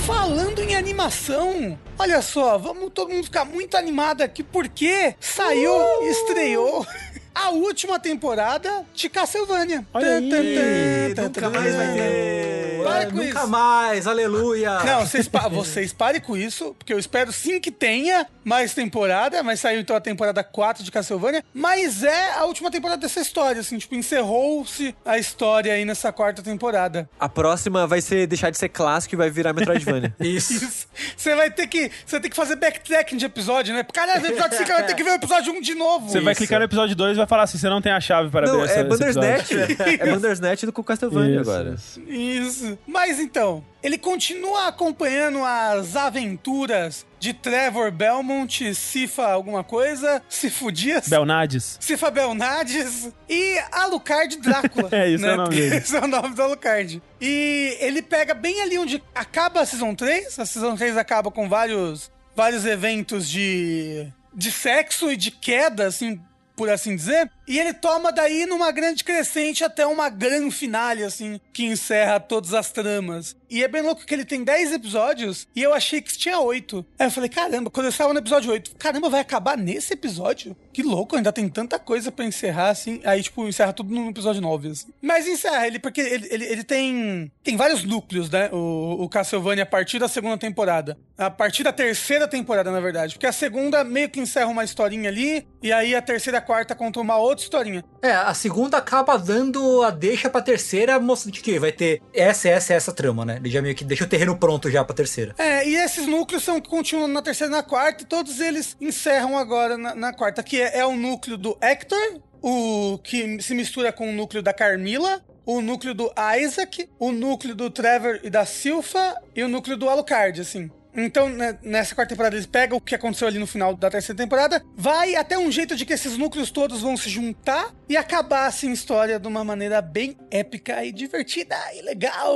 Falando em animação, olha só, vamos todo mundo ficar muito animado aqui porque saiu, Uh! estreou a última temporada de Castlevania. Olha aí, nunca mais vai ter. Para com nunca isso. mais, aleluia. Não, vocês, pa- vocês parem com isso, porque eu espero sim que tenha mais temporada, mas saiu então a temporada 4 de Castlevania, mas é a última temporada dessa história, assim, tipo, encerrou-se a história aí nessa quarta temporada. A próxima vai ser deixar de ser clássico e vai virar Metroidvania. Isso. Isso. Você vai ter que, você vai ter que fazer backtracking de episódio, né? Caralho, episódio 5 vai ter que ver o episódio 1 de novo. Você vai clicar no episódio 2 e vai falar assim: você não tem a chave para Não, abrir essa, é esse Bandersnatch. episódio. é Bandersnatch do com Castlevania Isso, agora. isso. Mas então, ele continua acompanhando as aventuras de Trevor Belmont, Cifa alguma coisa, Cifu Dias. Belnades. Cifa Belnades e Alucard Drácula. É, isso né? é o nome Porque dele. Esse é o nome do Alucard. E ele pega bem ali onde acaba a Season 3. A Season 3 acaba com vários, vários eventos de, de sexo e de queda, assim, por assim dizer. E ele toma daí numa grande crescente até uma grande finale, assim, que encerra todas as tramas. E é bem louco que ele tem 10 episódios e eu achei que tinha 8. Aí eu falei, caramba, quando eu estava no episódio 8, caramba, vai acabar nesse episódio? Que louco, ainda tem tanta coisa pra encerrar, assim. Aí, tipo, encerra tudo no episódio 9, assim. Mas encerra ele, porque ele, ele, ele tem. Tem vários núcleos, né? O, o Castlevania a partir da segunda temporada. A partir da terceira temporada, na verdade. Porque a segunda meio que encerra uma historinha ali, e aí a terceira a quarta contam uma outra historinha. É, a segunda acaba dando a deixa pra terceira, mostrando que vai ter essa, essa, essa trama, né? Ele já meio que deixa o terreno pronto já pra terceira. É, e esses núcleos são que continuam na terceira e na quarta, e todos eles encerram agora na, na quarta, que é, é o núcleo do Hector, o que se mistura com o núcleo da Carmila, o núcleo do Isaac, o núcleo do Trevor e da Silfa e o núcleo do Alucard, assim. Então, né, nessa quarta temporada, eles pegam o que aconteceu ali no final da terceira temporada, vai até um jeito de que esses núcleos todos vão se juntar e acabar, assim, a história de uma maneira bem épica e divertida e legal.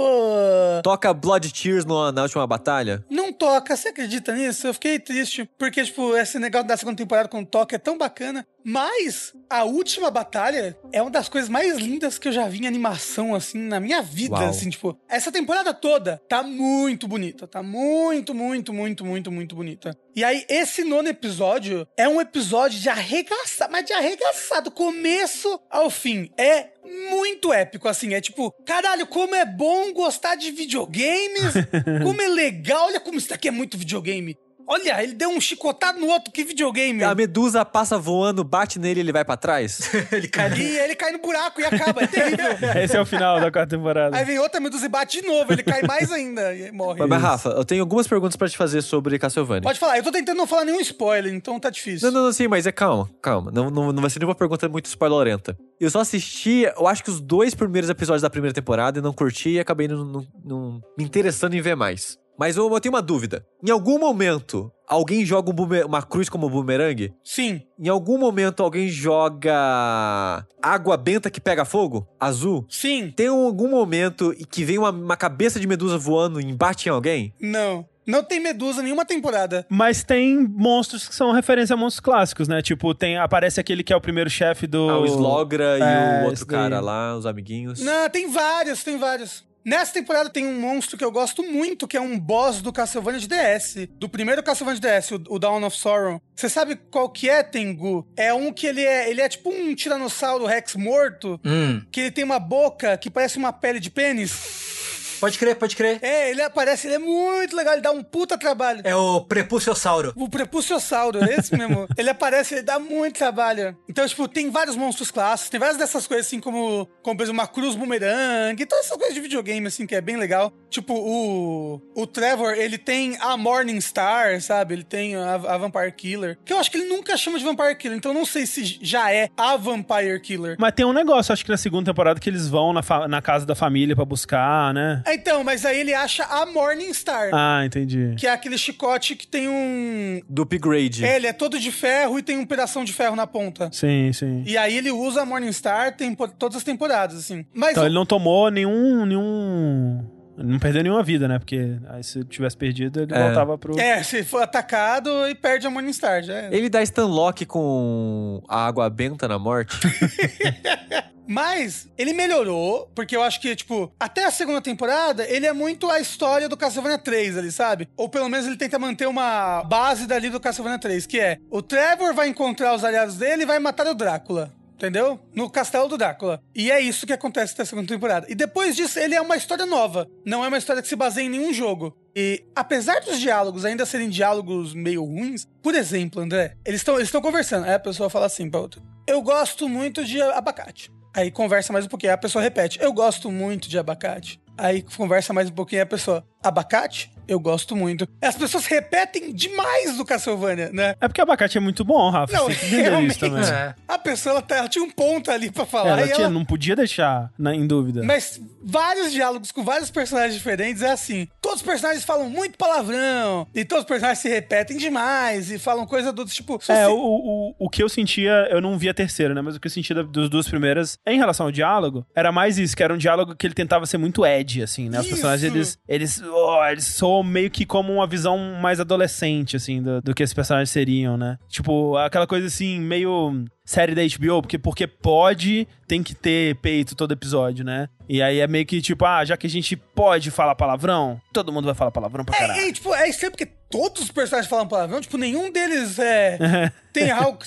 Toca Blood Tears no- na última batalha. Não toca, você acredita nisso? Eu fiquei triste, porque, tipo, esse negócio da segunda temporada com toca é tão bacana. Mas a última batalha é uma das coisas mais lindas que eu já vi em animação, assim, na minha vida, Uau. assim, tipo. Essa temporada toda tá muito bonita, tá muito, muito, muito, muito, muito bonita. E aí, esse nono episódio é um episódio de arregaçar, mas de arregaçar, do começo ao fim. É muito épico, assim. É tipo, caralho, como é bom gostar de videogames, como é legal, olha como isso daqui é muito videogame. Olha, ele deu um chicotado no outro, que videogame. A medusa passa voando, bate nele e ele vai pra trás. ele cai no... E ele cai no buraco e acaba, é terrível. Esse é o final da quarta temporada. Aí vem outra medusa e bate de novo, ele cai mais ainda e morre. Mas, mas, Rafa, eu tenho algumas perguntas pra te fazer sobre Castlevania. Pode falar, eu tô tentando não falar nenhum spoiler, então tá difícil. Não, não, não, sim, mas é calma, calma. Não, não, não vai ser nenhuma pergunta muito spoilerenta. Eu só assisti, eu acho que os dois primeiros episódios da primeira temporada e não curti e acabei não, não- não me interessando em ver mais. Mas eu, eu tenho uma dúvida. Em algum momento, alguém joga um uma cruz como bumerangue? Sim. Em algum momento, alguém joga água benta que pega fogo? Azul? Sim. Tem algum momento que vem uma, uma cabeça de medusa voando e bate em alguém? Não. Não tem medusa nenhuma temporada. Mas tem monstros que são referência a monstros clássicos, né? Tipo, tem, aparece aquele que é o primeiro chefe do. Ah, o Slogra É, e o outro esse daí. cara lá, os amiguinhos. Não, tem vários, tem vários. Nessa temporada tem um monstro que eu gosto muito, que é um boss do Castlevania de DS. Do primeiro Castlevania de DS, o, o Dawn of Sorrow. Você sabe qual que é, Tengu? É um que ele é, ele é tipo um tiranossauro Rex morto, Hum, que ele tem uma boca que parece uma pele de pênis. Pode crer, pode crer. É, ele aparece, ele é muito legal, ele dá um puta trabalho. É o Prepulsiossauro. O Prepulsiossauro, é esse mesmo. ele aparece, ele dá muito trabalho. Então, tipo, tem vários monstros clássicos, tem várias dessas coisas, assim, como, como por exemplo, uma cruz bumerangue, todas essas coisas de videogame, assim, que é bem legal. Tipo, o, o Trevor, ele tem a Morning Star, sabe? Ele tem a, a Vampire Killer, que eu acho que ele nunca chama de Vampire Killer, então eu não sei se já é a Vampire Killer. Mas tem um negócio, acho que na segunda temporada, que eles vão na, na casa da família pra buscar, né? É, Então, mas aí ele acha a Morning Star, Ah, entendi. que é aquele chicote que tem um... Do upgrade. É, ele é todo de ferro e tem um pedação de ferro na ponta. Sim, sim. E aí ele usa a Morningstar tem po- todas as temporadas, assim. Mas Então o- ele não tomou nenhum. nenhum. Não perdeu nenhuma vida, né? Porque aí se tivesse perdido, ele É. voltava pro. É, se for atacado e perde a Morningstar, já é. Ele dá Stanlock com a água benta na morte. Mas ele melhorou, porque eu acho que, tipo, até a segunda temporada, ele é muito a história do Castlevania 3 ali, sabe? Ou pelo menos ele tenta manter uma base dali do Castlevania 3, que é o Trevor vai encontrar os aliados dele e vai matar o Drácula. Entendeu? No castelo do Drácula. E é isso que acontece na segunda temporada. E depois disso, ele é uma história nova. Não é uma história que se baseia em nenhum jogo. E apesar dos diálogos ainda serem diálogos meio ruins, por exemplo, André, eles estão eles conversando. Aí a pessoa fala assim pra outra: Eu gosto muito de abacate. Aí conversa mais um pouquinho, a pessoa repete: Eu gosto muito de abacate. Aí conversa mais um pouquinho, a pessoa: Abacate, eu gosto muito. As pessoas repetem demais do Castlevania, né? É porque abacate é muito bom, Rafa. Não, você tem que entender realmente. isso também. É. A pessoa, ela, tá- ela tinha um ponto ali pra falar. Ela e tinha- ela- não podia deixar na, em dúvida. Mas vários diálogos com vários personagens diferentes é assim. Todos os personagens falam muito palavrão. E todos os personagens se repetem demais. E falam coisa do tipo. É, você- o, o, o que eu sentia, eu não vi a terceira, né? Mas o que eu sentia da- das duas primeiras, em relação ao diálogo, era mais isso, que era um diálogo que ele tentava ser muito edgy, assim, né? Os Isso. personagens, eles, eles, oh, eles soam meio que como uma visão mais adolescente, assim, do, do que esses personagens seriam, né? Tipo, aquela coisa assim, meio série da HBO, porque, porque pode, tem que ter peito todo episódio, né? E aí é meio que tipo, ah, já que a gente pode falar palavrão, todo mundo vai falar palavrão pra caralho. É, é, tipo, é estranho porque todos os personagens falam palavrão, tipo, nenhum deles é, tem algo.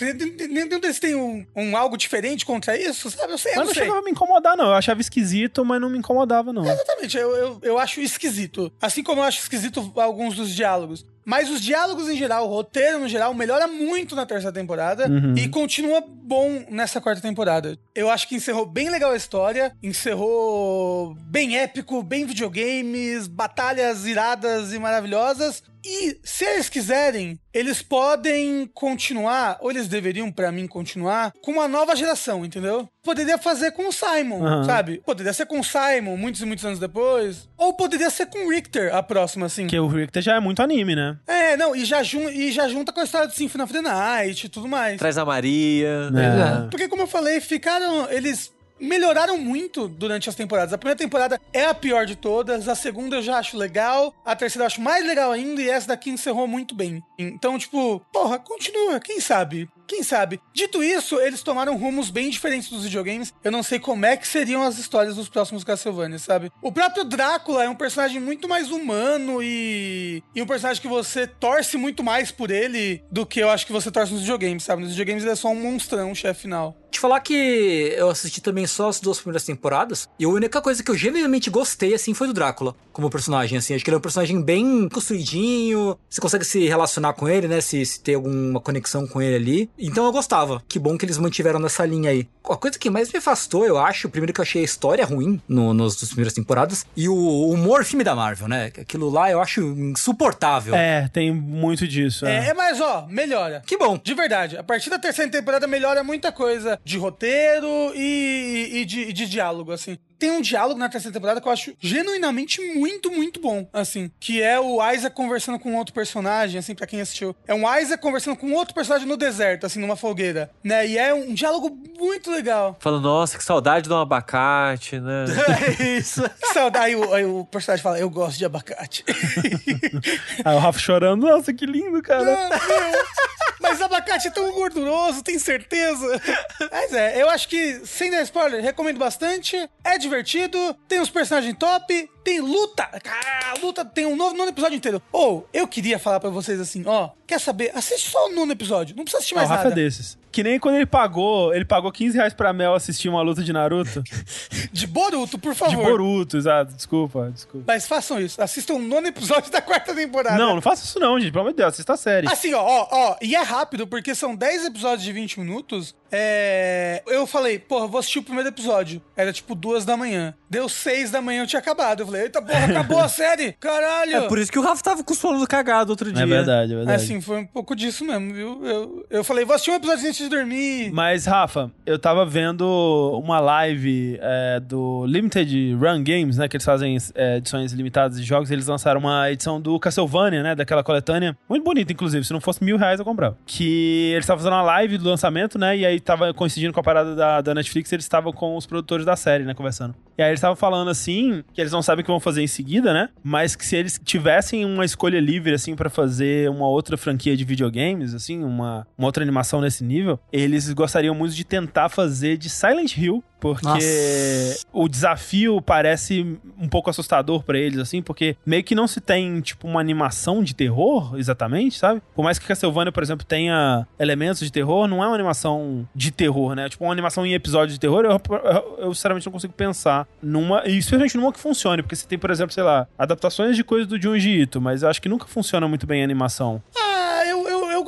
Nenhum deles tem um, um algo diferente contra isso, sabe? Eu sei, eu Mas não não sei. chegava a me incomodar, não. Eu achava esquisito, mas não me incomodava, não. Exatamente, eu, eu, eu acho esquisito. Assim como eu acho esquisito alguns dos diálogos. Mas os diálogos em geral, o roteiro no geral, melhora muito na terceira temporada Uhum. e continua bom nessa quarta temporada. Eu acho que encerrou bem legal a história, encerrou bem épico, bem videogames, batalhas iradas e maravilhosas. E se eles quiserem, eles podem continuar, ou eles deveriam, pra mim, continuar, com uma nova geração, entendeu? Poderia fazer com o Simon, Aham. sabe? Poderia ser com o Simon, muitos e muitos anos depois. Ou poderia ser com o Richter, a próxima, assim. Porque o Richter já é muito anime, né? É, não, e já, jun e já junta com a história do Symphony of the Night e tudo mais. Traz a Maria. É. Porque, como eu falei, ficaram. Eles melhoraram muito durante as temporadas. A primeira temporada é a pior de todas, a segunda eu já acho legal, a terceira eu acho mais legal ainda, e essa daqui encerrou muito bem. Então, tipo, porra, continua, quem sabe? Quem sabe? Dito isso, eles tomaram rumos bem diferentes dos videogames. Eu não sei como é que seriam as histórias dos próximos Castlevania, sabe? O próprio Drácula é um personagem muito mais humano e, e um personagem que você torce muito mais por ele do que eu acho que você torce nos videogames, sabe? Nos videogames ele é só um monstrão, um chefe final. Te falar que eu assisti também só as duas primeiras temporadas, e a única coisa que eu genuinamente gostei, assim, foi do Drácula, como personagem, assim. Acho que ele é um personagem bem construidinho, você consegue se relacionar com ele, né, se, se ter alguma conexão com ele ali. Então eu gostava. Que bom que eles mantiveram nessa linha aí. A coisa que mais me afastou, eu acho, primeiro que eu achei a história ruim no, nos, nas primeiras temporadas, e o humor filme da Marvel, né? Aquilo lá eu acho insuportável. É, tem muito disso. É, É. mas ó, melhora. Que bom. De verdade, a partir da terceira temporada melhora muita coisa de roteiro e, e de, e de diálogo, assim. Tem um diálogo na terceira temporada que eu acho genuinamente muito, muito bom, assim. Que é o Isaac conversando com outro personagem, assim, pra quem assistiu. É um Isaac conversando com outro personagem no deserto, assim, numa fogueira, né? E é um diálogo muito legal. Falando, nossa, que saudade do abacate, né? É isso. Saudade. Aí o, aí o personagem fala, eu gosto de abacate. Aí o Rafa chorando, nossa, que lindo, cara. Não, não. Mas abacate é tão gorduroso, tem certeza? Mas é, eu acho que, sem dar spoiler, recomendo bastante. É divertido, tem uns personagens top, tem luta. Cara, a luta tem um novo nono episódio inteiro. Ou, eu queria falar pra vocês assim, ó, quer saber? Assiste só o nono episódio, não precisa assistir Ah, mais Rafa nada. é desses. Que nem quando ele pagou, ele pagou 15 reais pra Mel assistir uma luta de Naruto. De Boruto, por de favor. Boruto, exato. Desculpa, desculpa. Mas façam isso, assistam o nono episódio da quarta temporada. Não, não faça isso não, gente. Pelo amor de Deus, assista a série. Assim, ó, ó, ó, e é rápido, porque são 10 episódios de 20 minutos. É. Eu falei, porra, vou assistir o primeiro episódio. Era tipo duas da manhã. Deu seis da manhã, eu tinha acabado. Eu falei, eita porra, acabou a série! Caralho! É por isso que o Rafa tava com o sono cagado outro dia. É verdade, é verdade. Assim, foi um pouco disso mesmo, viu? Eu, eu falei, vou assistir um episódio antes de dormir. Mas, Rafa, eu tava vendo uma live é, do Limited Run Games, né? Que eles fazem é, edições limitadas de jogos. Eles lançaram uma edição do Castlevania, né? Daquela coletânea. Muito bonita, inclusive. Se não fosse mil reais, eu comprava. Que eles estavam fazendo uma live do lançamento, né? E aí tava coincidindo com a parada da, da Netflix. Eles estavam com os produtores da série, né? Conversando. E aí eles estavam falando assim, que eles não sabem o que vão fazer em seguida, né? Mas que se eles tivessem uma escolha livre, assim, pra fazer uma outra franquia de videogames, assim, uma, uma outra animação nesse nível, eles gostariam muito de tentar fazer de Silent Hill, porque Nossa. o desafio parece um pouco assustador pra eles, assim, porque meio que não se tem, tipo, uma animação de terror, exatamente, sabe? Por mais que Castlevania, por exemplo, tenha elementos de terror, não é uma animação de terror, né? Tipo, uma animação em episódio de terror, eu, eu, eu sinceramente não consigo pensar numa, e especialmente numa que funcione, porque você tem, por exemplo, sei lá, adaptações de coisas do Junji Ito, mas eu acho que nunca funciona muito bem a animação. Eu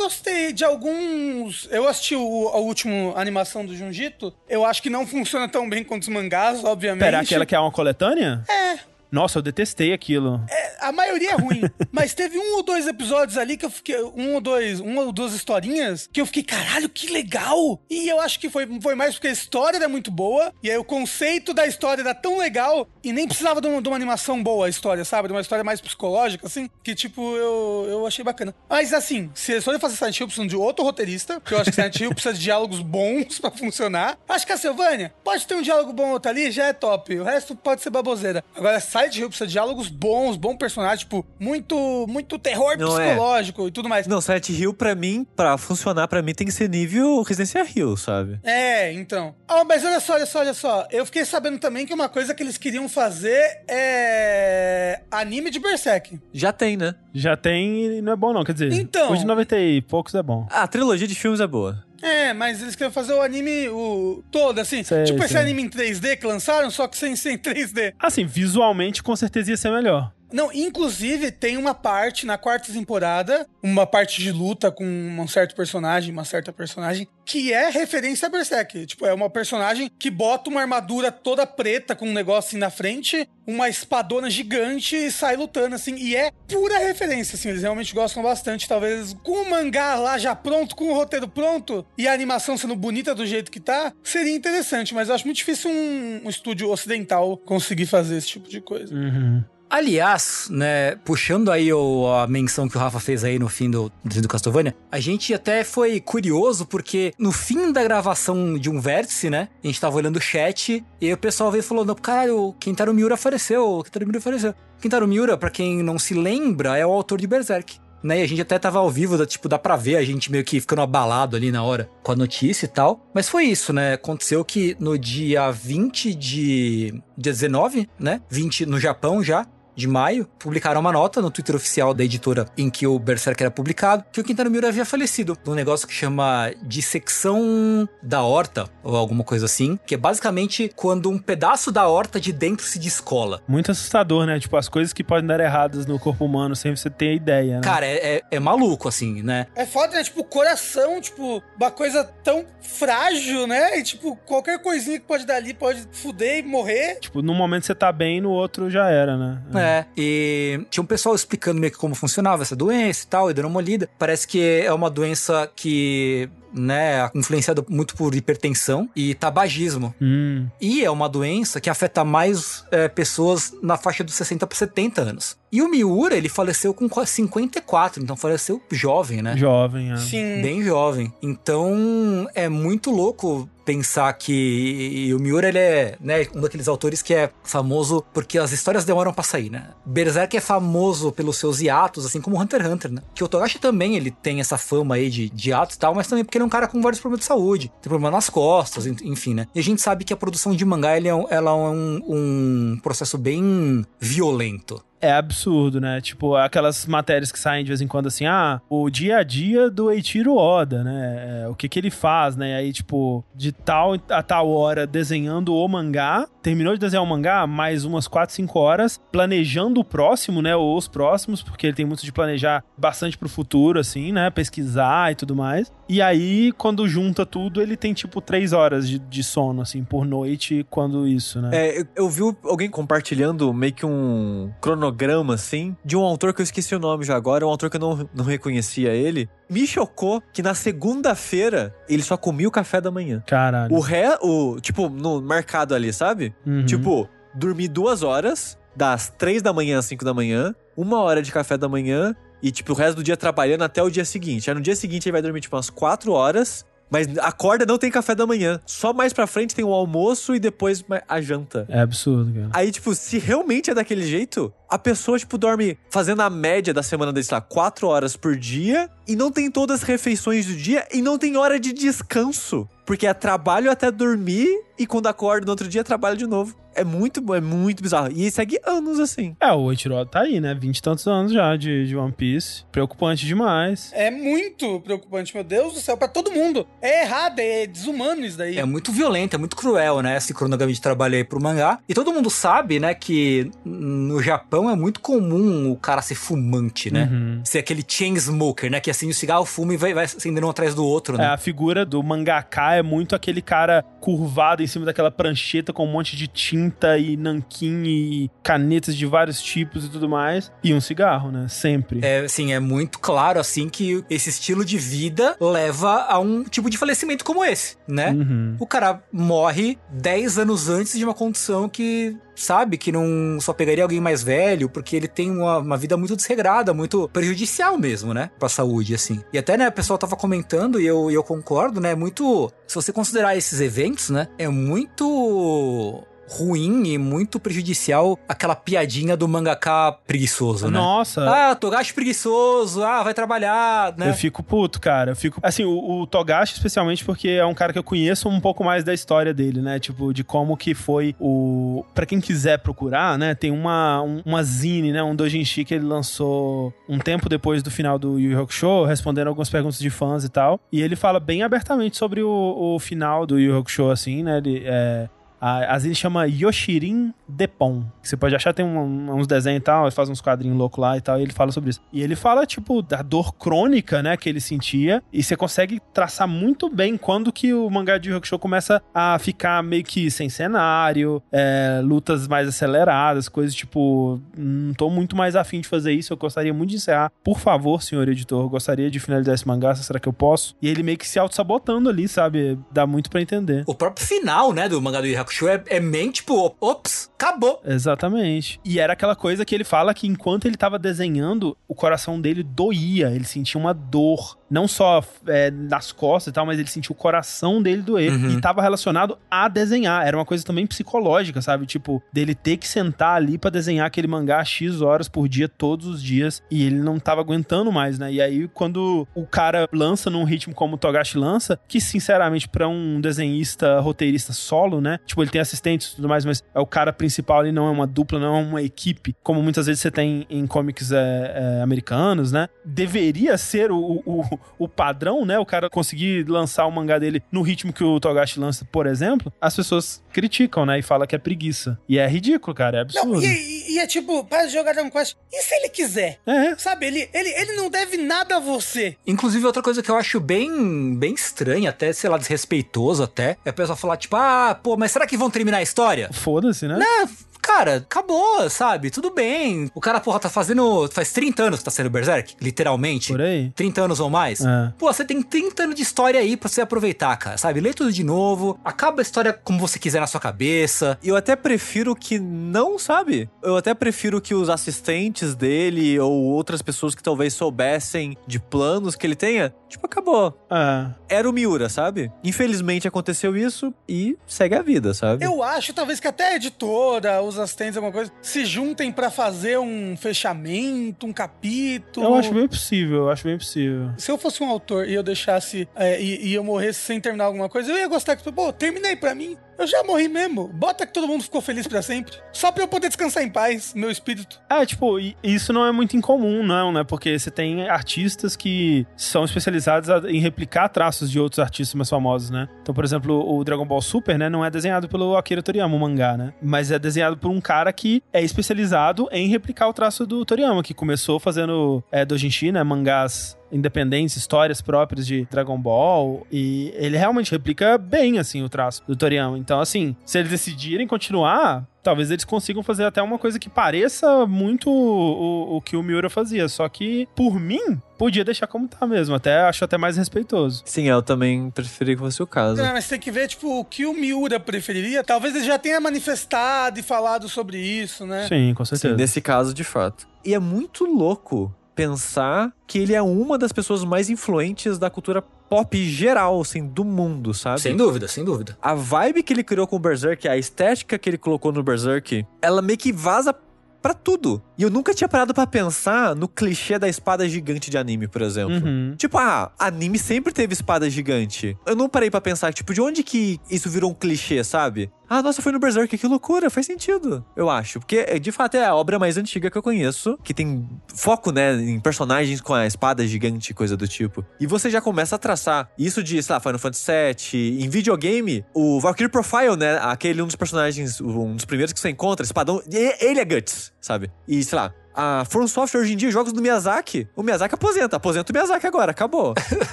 gostei de alguns. Eu assisti o, a última animação do Junjito. Eu acho que não funciona tão bem quanto os mangás, obviamente. Pera, aquela que é uma coletânea? É. Nossa, eu detestei aquilo. A maioria é ruim, mas teve um ou dois episódios ali que eu fiquei. Um ou dois, uma ou duas historinhas que eu fiquei, caralho, que legal! E eu acho que foi, foi mais porque a história era muito boa, e aí o conceito da história era tão legal, e nem precisava de uma, de uma animação boa a história, sabe? De uma história mais psicológica, assim, que tipo, eu, eu achei bacana. Mas assim, se eles forem fazer Silent Hill, precisam de outro roteirista, porque eu acho que Silent Hill precisa de diálogos bons pra funcionar. Acho que a Silvânia pode ter um diálogo bom outro ali, já é top. O resto pode ser baboseira. Agora, Silent Hill precisa de diálogos bons, bom personagem, tipo, muito, muito terror Não é. psicológico e tudo mais. Não, Silent Hill, pra mim, pra funcionar, pra mim tem que ser nível Resident Hill, sabe? É, então. Ah, mas olha só, olha só, olha só. Eu fiquei sabendo também que uma coisa que eles queriam fazer é anime de Berserk. Já tem, né? Já tem e não é bom, não. Quer dizer, Então. os de 90 e poucos é bom. A trilogia de filmes é boa. É, mas eles queriam fazer o anime o todo, assim. Sei, tipo esse anime em 3D que lançaram, só que sem, sem 3D. Assim, visualmente com certeza ia ser melhor. Não, inclusive tem uma parte na quarta temporada, uma parte de luta com um certo personagem, uma certa personagem, que é referência a Berserk. Tipo, é uma personagem que bota uma armadura toda preta com um negócio assim na frente, uma espadona gigante e sai lutando, assim. E é pura referência, assim. Eles realmente gostam bastante. Talvez com o mangá lá já pronto, com o roteiro pronto e a animação sendo bonita do jeito que tá, seria interessante. Mas eu acho muito difícil um, um estúdio ocidental conseguir fazer esse tipo de coisa. Uhum. Aliás, né, puxando aí o- a menção que o Rafa fez aí no fim do, do Castlevania, a gente até foi curioso porque no fim da gravação de um vértice, né, a gente tava olhando o chat e o pessoal veio e falou, não, caralho, Kentaro Miura apareceu, Kentaro Miura apareceu. Kentaro Miura, pra quem não se lembra, é o autor de Berserk. Né, e a gente até tava ao vivo, dá, tipo, dá pra ver a gente meio que ficando abalado ali na hora com a notícia e tal. Mas foi isso, né? Aconteceu que no dia 20 de. dia 19, né? 20 no Japão já, de maio, publicaram uma nota no Twitter oficial da editora em que o Berserk era publicado, que o Kentaro Miura havia falecido. Um negócio que chama dissecção da horta, ou alguma coisa assim, que é basicamente quando um pedaço da horta de dentro se descola. Muito assustador, né? Tipo, as coisas que podem dar erradas no corpo humano sem você ter ideia, né? Cara, é, é, é maluco, assim, né? É foda, né? Tipo, o coração, tipo, uma coisa tão frágil, né? E, tipo, qualquer coisinha que pode dar ali pode fuder e morrer. Tipo, num momento você tá bem, no outro já era, né? É, e tinha um pessoal explicando meio que como funcionava essa doença e tal, e dando uma lida. Parece que é uma doença que, né, influenciada muito por hipertensão e tabagismo. Hum. E é uma doença que afeta mais é, pessoas na faixa dos 60 para 70 anos. E o Miura, ele faleceu com quase 54, então faleceu jovem, né? Jovem, é. Sim. Bem jovem. Então é muito louco pensar que e o Miura ele é né, um daqueles autores que é famoso porque as histórias demoram pra sair, né? Berserk é famoso pelos seus hiatos, assim como Hunter x Hunter, né? Que o Togashi também ele tem essa fama aí de, de hiatos e tal, mas também porque um cara com vários problemas de saúde, tem problema nas costas, en- enfim, né? E a gente sabe que a produção de mangá é, ela é um, um processo bem violento. É absurdo, né? Tipo, aquelas matérias que saem de vez em quando assim, ah, o dia a dia do Eiichiro Oda, né? É, o que que ele faz, né? Aí, tipo, de tal a tal hora desenhando o mangá, terminou de desenhar o mangá, mais umas 4, 5 horas, planejando o próximo, né? Ou os próximos, porque ele tem muito de planejar bastante pro futuro, assim, né? Pesquisar e tudo mais. E aí, quando junta tudo, ele tem, tipo, 3 horas de, de sono, assim, por noite, quando isso, né? É, eu, eu vi alguém compartilhando meio que um cronograma, assim, de um autor que eu esqueci o nome já agora, um autor que eu não, não reconhecia ele. Me chocou que na segunda-feira ele só comia o café da manhã. Caralho. O ré, o, tipo, no mercado ali, sabe? Uhum. Tipo, dormir duas horas, das três da manhã às cinco da manhã, uma hora de café da manhã e, tipo, o resto do dia trabalhando até o dia seguinte. Aí no dia seguinte ele vai dormir, tipo, umas quatro horas, mas acorda não tem café da manhã. Só mais pra frente tem o almoço e depois a janta. É absurdo, cara. Aí, tipo, se realmente é daquele jeito, a pessoa, tipo, dorme fazendo a média da semana dele, sei lá, quatro horas por dia e não tem todas as refeições do dia e não tem hora de descanso. Porque é trabalho até dormir e quando acorda no outro dia, trabalho de novo. É muito, é muito bizarro. E segue anos assim. É, o Eiichiro tá aí, né? Vinte e tantos anos já de, de One Piece. Preocupante demais. É muito preocupante, meu Deus do céu, pra todo mundo. É errado, é desumano isso daí. É muito violento, é muito cruel, né? Esse cronograma de trabalho aí pro mangá. E todo mundo sabe, né, que no Japão é muito comum o cara ser fumante, né? Uhum. Ser aquele chain smoker, né? Que assim o cigarro fuma e vai, vai acendendo um atrás do outro, É, né? a figura do mangaká é muito aquele cara curvado em cima daquela prancheta com um monte de tinta tinta e nanquim e canetas de vários tipos e tudo mais. E um cigarro, né? Sempre. É, assim, é muito claro, assim, que esse estilo de vida leva a um tipo de falecimento como esse, né? Uhum. O cara morre 10 anos antes de uma condição que sabe que não só pegaria alguém mais velho, porque ele tem uma, uma vida muito desregrada, muito prejudicial mesmo, né? Pra saúde, assim. E até, né, o pessoal tava comentando, e eu, eu concordo, né? Muito. Se você considerar esses eventos, né? É muito ruim e muito prejudicial aquela piadinha do mangaka preguiçoso, né? Nossa. Ah, Togashi preguiçoso, ah, vai trabalhar, né? Eu fico puto, cara. Eu fico. Assim, o, o Togashi, especialmente porque é um cara que eu conheço um pouco mais da história dele, né? Tipo, de como que foi o. Pra quem quiser procurar, né? Tem uma, um, uma zine, né? Um dojinshi que ele lançou um tempo depois do final do Yu Yu Hakusho, respondendo algumas perguntas de fãs e tal. E ele fala bem abertamente sobre o, o final do Yu Yu Hakusho, assim, né? Ele, é, a, a Zine chama Yoshirin Depon. Você pode achar, tem um- uns desenhos e tal, ele faz uns quadrinhos loucos lá e tal, e ele fala sobre isso. E ele fala, tipo, da dor crônica, né, que ele sentia, e você consegue traçar muito bem quando que o mangá de Hakusho começa a ficar meio que sem cenário, é, lutas mais aceleradas, coisas tipo, não tô muito mais afim de fazer isso, eu gostaria muito de encerrar. Por favor, senhor editor, gostaria de finalizar esse mangá, será que eu posso? E ele meio que se auto-sabotando ali, sabe? Dá muito pra entender. O próprio final, né, do mangá do Yu Hakusho é, é tipo, ops, acabou. Exatamente. E era aquela coisa que ele fala que enquanto ele tava desenhando, o coração dele doía, ele sentia uma dor. Não só é, nas costas e tal, mas ele sentia o coração dele doer. Uhum. E tava relacionado a desenhar. Era uma coisa também psicológica, sabe? Tipo, dele ter que sentar ali pra desenhar aquele mangá X horas por dia, todos os dias. E ele não tava aguentando mais, né? E aí, quando o cara lança num ritmo como o Togashi lança, que sinceramente, pra um desenhista, roteirista solo, né? Tipo, ele tem assistentes e tudo mais, mas é o cara principal ali, não é uma dupla, não é uma equipe, como muitas vezes você tem em comics é, é, americanos, né? Deveria ser o, o, o padrão, né? O cara conseguir lançar o mangá dele no ritmo que o Togashi lança, por exemplo, as pessoas criticam, né? E falam que é preguiça. E é ridículo, cara, é absurdo. Não, e, e- é tipo, para jogar Dragon Quest, e se ele quiser? É, Sabe, ele, ele, ele não deve nada a você. Inclusive, outra coisa que eu acho bem, bem estranha, até, sei lá, desrespeitoso até, é a pessoa falar, tipo, ah, pô, mas será que vão terminar a história? foda-se, né? É, cara, acabou, sabe? Tudo bem. O cara, porra, tá fazendo. Faz 30 anos que tá sendo Berserk, literalmente. Por aí. 30 anos ou mais. É. Pô, você tem 30 anos de história aí pra você aproveitar, cara, sabe? Lê tudo de novo, acaba a história como você quiser na sua cabeça. E eu até prefiro que não, sabe? Eu até prefiro que os assistentes dele ou outras pessoas que talvez soubessem de planos que ele tenha, tipo, acabou. É. Era o Miura, sabe? Infelizmente aconteceu isso e segue a vida, sabe? Eu acho, talvez, que até a editora, os assistentes, alguma coisa, se juntem pra fazer um fechamento, um capítulo. Eu acho bem possível, eu acho bem possível. Se eu fosse um autor e eu deixasse é, e, e eu morresse sem terminar alguma coisa, eu ia gostar que, pô, terminei pra mim. Eu já morri mesmo. Bota que todo mundo ficou feliz pra sempre. Só pra eu poder descansar em paz, meu espírito. É, tipo, isso não é muito incomum, não, né? Porque você tem artistas que são especializados em replicar traços de outros artistas mais famosos, né? Então, por exemplo, o Dragon Ball Super, né? Não é desenhado pelo Akira Toriyama, o mangá, né? Mas é desenhado por um cara que é especializado em replicar o traço do Toriyama, que começou fazendo é, dojinshi, né? Mangás independentes, histórias próprias de Dragon Ball, e ele realmente replica bem, assim, o traço do Toriyama. Então, assim, se eles decidirem continuar, talvez eles consigam fazer até uma coisa que pareça muito o, o que o Miura fazia, só que, por mim, podia deixar como tá mesmo, até acho até mais respeitoso. Sim, eu também preferi que fosse o caso. É, mas tem que ver, tipo, o que o Miura preferiria. Talvez ele já tenha manifestado e falado sobre isso, né? Sim, com Sim, certeza. nesse caso, de fato. E é muito louco pensar que ele é uma das pessoas mais influentes da cultura pop geral, assim, do mundo, sabe? Sem dúvida, sem dúvida. A vibe que ele criou com o Berserk, a estética que ele colocou no Berserk, ela meio que vaza pra tudo. E eu nunca tinha parado pra pensar no clichê da espada gigante de anime, por exemplo. Uhum. Tipo, ah, anime sempre teve espada gigante. Eu não parei pra pensar, tipo, de onde que isso virou um clichê, sabe? Ah, nossa, foi no Berserk, que loucura, faz sentido, eu acho. Porque, de fato, é a obra mais antiga que eu conheço, que tem foco, né, em personagens com a espada gigante coisa do tipo. E você já começa a traçar isso de, sei lá, Final Fantasy VII. Em videogame, o Valkyrie Profile, né, aquele um dos personagens, um dos primeiros que você encontra, espadão, ele é Guts, sabe? E, sei lá, a From Software hoje em dia, jogos do Miyazaki, o Miyazaki aposenta. Aposenta o Miyazaki agora, acabou.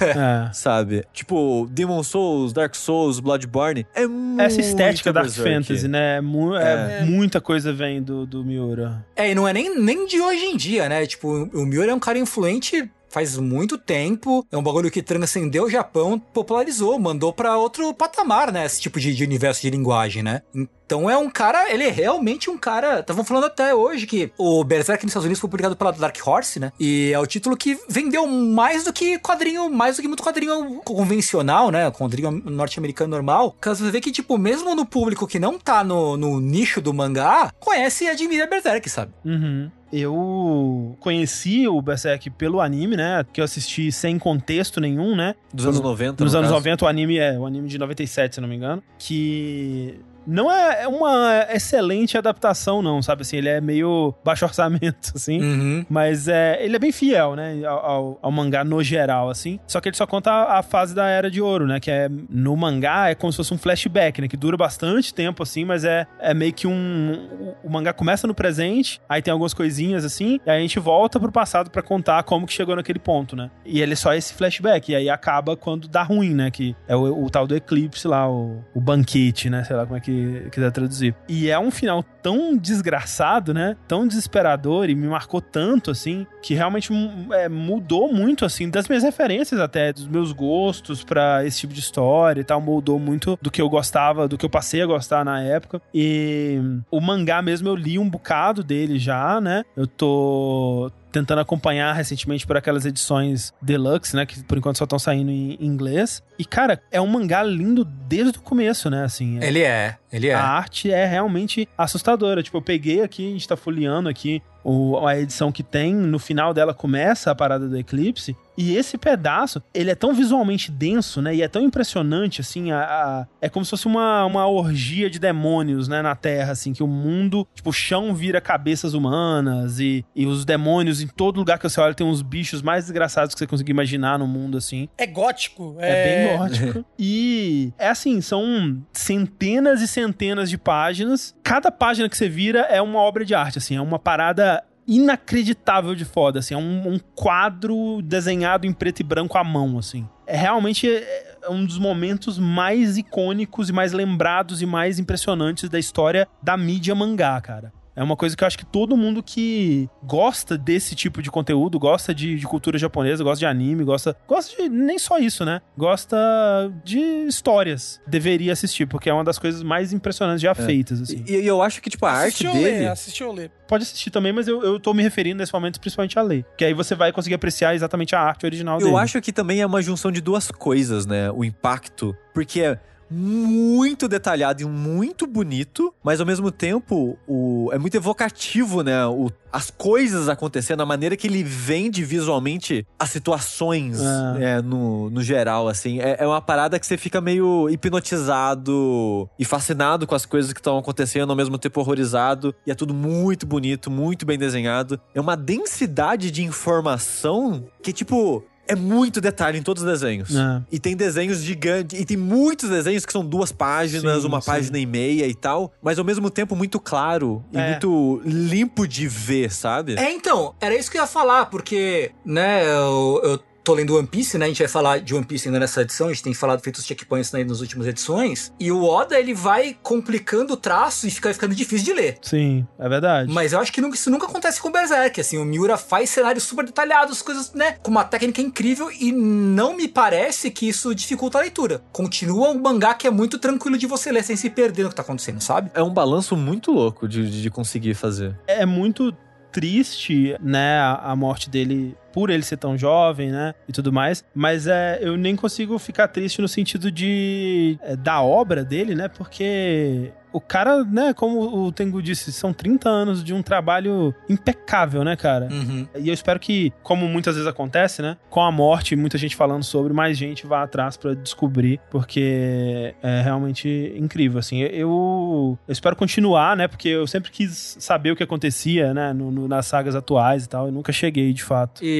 É. sabe? Tipo, Demon Souls, Dark Souls, Bloodborne. É muito Essa estética Dark Berserk. Fantasy, né? É mu- é É. Muita coisa vem do, do Miura. É, e não é nem, nem de hoje em dia, né? Tipo, o Miura é um cara influente faz muito tempo. É um bagulho que transcendeu o Japão, popularizou, mandou pra outro patamar, né? Esse tipo de, de universo de linguagem, né? Então é um cara, ele é realmente um cara. Estavam falando até hoje que o Berserk nos Estados Unidos foi publicado pela Dark Horse, né? E é o título que vendeu mais do que quadrinho, mais do que muito quadrinho convencional, né? Quadrinho norte-americano normal. Caso você vê que, tipo, mesmo no público que não tá no, no nicho do mangá, conhece e admira Berserk, sabe? Uhum. Eu conheci o Berserk pelo anime, né? Que eu assisti sem contexto nenhum, né? Dos anos 90, Nos no anos caso. 90, o anime é o anime de 97, se não me engano. Que não é uma excelente adaptação, não, sabe? Assim, ele é meio baixo orçamento, assim. Uhum. Mas é, ele é bem fiel, né? Ao, ao- ao mangá no geral, assim. Só que ele só conta a, a fase da Era de Ouro, né? Que é no mangá é como se fosse um flashback, né? Que dura bastante tempo, assim, mas é, é meio que um. O, o mangá começa no presente, aí tem algumas coisinhas assim, e aí a gente volta pro passado pra contar como que chegou naquele ponto, né? E ele é só esse flashback, e aí acaba quando dá ruim, né? Que é o, o tal do eclipse lá, o, o banquete, né? Sei lá como é que quiser traduzir. E é um final tão desgraçado, né? Tão desesperador e me marcou tanto, assim, que realmente hum, é, mudou muito, assim, das minhas referências até, dos meus gostos pra esse tipo de história e tal. Mudou muito do que eu gostava, do que eu passei a gostar na época. E o mangá mesmo eu li um bocado dele já, né? Eu tô tentando acompanhar recentemente por aquelas edições deluxe, né, que por enquanto só estão saindo em inglês. E cara, é um mangá lindo desde o começo, né, assim. é- Ele é, ele é. a arte é realmente assustadora. Tipo, eu peguei aqui, a gente tá folheando aqui o- a edição que tem, no final dela começa a parada do eclipse. E esse pedaço, ele é tão visualmente denso, né? E é tão impressionante, assim, a, a- é como se fosse uma, uma orgia de demônios, né? Na Terra, assim, que o mundo, tipo, o chão vira cabeças humanas e, e os demônios em todo lugar que você olha tem uns bichos mais desgraçados que você conseguir imaginar no mundo, assim. É gótico. É, bem gótico. e é assim, são centenas e centenas de páginas. Cada página que você vira é uma obra de arte, assim, é uma parada inacreditável de foda, assim, é um, um quadro desenhado em preto e branco à mão, assim. É realmente é um dos momentos mais icônicos e mais lembrados e mais impressionantes da história da mídia mangá, cara. É uma coisa que eu acho que todo mundo que gosta desse tipo de conteúdo, gosta de, de cultura japonesa, gosta de anime, gosta. Gosta de. Nem só isso, né? Gosta de histórias. Deveria assistir, porque é uma das coisas mais impressionantes já feitas, assim. E, e eu acho que, tipo, a arte Assistir ou dele. ler, assistir ou ler. Pode assistir também, mas eu, eu tô me referindo nesse momento principalmente a ler. Que aí você vai conseguir apreciar exatamente a arte original dele. Eu acho que também é uma junção de duas coisas, né? O impacto. Porque é muito detalhado e muito bonito, mas ao mesmo tempo o, é muito evocativo, né? O, as coisas acontecendo, a maneira que ele vende visualmente as situações É. é, no, no geral, assim. É, é uma parada que você fica meio hipnotizado e fascinado com as coisas que estão acontecendo, ao mesmo tempo horrorizado. E é tudo muito bonito, muito bem desenhado. É uma densidade de informação que, tipo, é muito detalhe em todos os desenhos. É. E tem desenhos gigantes. E tem muitos desenhos que são duas páginas, Sim, uma sim. página e meia e tal. Mas ao mesmo tempo muito claro e É. muito limpo de ver, sabe? É, então, era isso que eu ia falar, porque, né, eu, eu tô lendo One Piece, né, a gente vai falar de One Piece ainda nessa edição, a gente tem falado, feito os checkpoints né, nas últimas edições, e o Oda, ele vai complicando o traço e fica ficando difícil de ler. Sim, é verdade. Mas eu acho que nunca- isso nunca acontece com o Berserk, assim, o Miura faz cenários super detalhados, coisas, né, com uma técnica incrível e não me parece que isso dificulta a leitura. Continua um mangá que é muito tranquilo de você ler sem se perder no que tá acontecendo, sabe? É um balanço muito louco de, de- conseguir fazer. é muito triste, né, a morte dele por ele ser tão jovem, né, e tudo mais, mas é, eu nem consigo ficar triste no sentido de é, da obra dele, né, porque o cara, né, como o Tengu disse, são 30 anos de um trabalho impecável, né, cara? Uhum. E eu espero que, como muitas vezes acontece, né? Com a morte, muita gente falando sobre, mais gente vá atrás pra descobrir, porque é realmente incrível, assim. Eu, eu espero continuar, né? Porque eu sempre quis saber o que acontecia, né? no- no- nas sagas atuais e tal. Eu nunca cheguei, de fato. E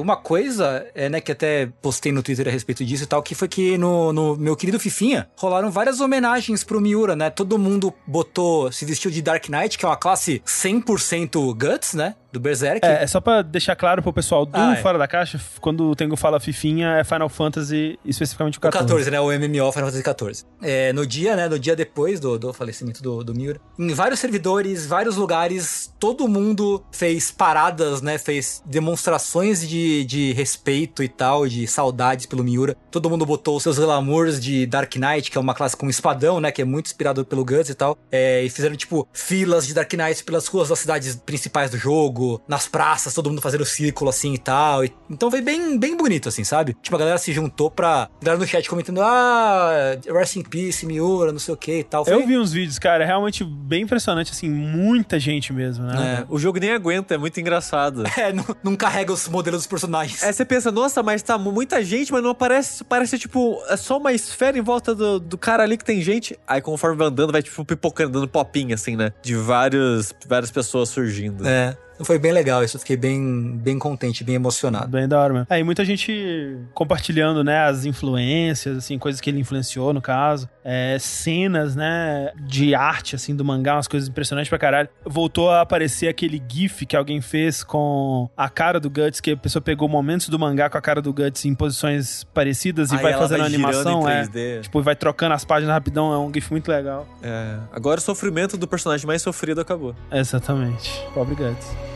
uma coisa, é, né, que até postei no Twitter a respeito disso e tal, que foi que no, no meu querido Fifinha rolaram várias homenagens pro Miura, né? Todo mundo botou, se vestiu de Dark Knight, que é uma classe 100% Guts, né? Do Berserk. É, é só pra deixar claro pro pessoal do Ah, é. Fora da Caixa, quando o Tengu fala Fifinha, é Final Fantasy, especificamente o O 14. 14, né? O MMO Final Fantasy 14. É, no dia, né? No dia depois do, do falecimento do, do Miura, em vários servidores, vários lugares, todo mundo fez paradas, né? Fez demonstrações de, de respeito e tal, de saudades pelo Miura. Todo mundo botou seus glamours de Dark Knight, que é uma classe com espadão, né? Que é muito inspirado pelo Guts e tal. É, e fizeram, tipo, filas de Dark Knight pelas ruas das cidades principais do jogo, nas praças, todo mundo fazendo círculo assim e tal. E- então foi bem, bem bonito, assim, sabe? Tipo, a galera se juntou pra. A galera no chat comentando, ah, Rest in Peace, Miura, não sei o que e tal. Foi, Eu vi uns vídeos, cara, é realmente bem impressionante, assim, muita gente mesmo, né? É. O jogo nem aguenta, é muito engraçado. É, não, não carrega os modelos dos personagens. É, você pensa, nossa, mas tá muita gente, mas não aparece, parece tipo, é só uma esfera em volta do, do cara ali que tem gente. Aí conforme vai andando, vai tipo pipocando, dando popinha, assim, né? De vários, várias pessoas surgindo. É. Foi bem legal isso, eu fiquei bem, bem contente, bem emocionado. Bem da hora mesmo. Aí muita gente compartilhando, né, as influências, assim, coisas que ele influenciou, no caso. É, cenas, né, de arte, assim, do mangá, umas coisas impressionantes pra caralho. Voltou a aparecer aquele gif que alguém fez com a cara do Guts, que a pessoa pegou momentos do mangá com a cara do Guts em posições parecidas e Aí vai ela fazendo a vai animação, em é. 3D. Tipo, vai trocando as páginas rapidão, é um gif muito legal. É. Agora o sofrimento do personagem mais sofrido acabou. Exatamente. Pobre Guts.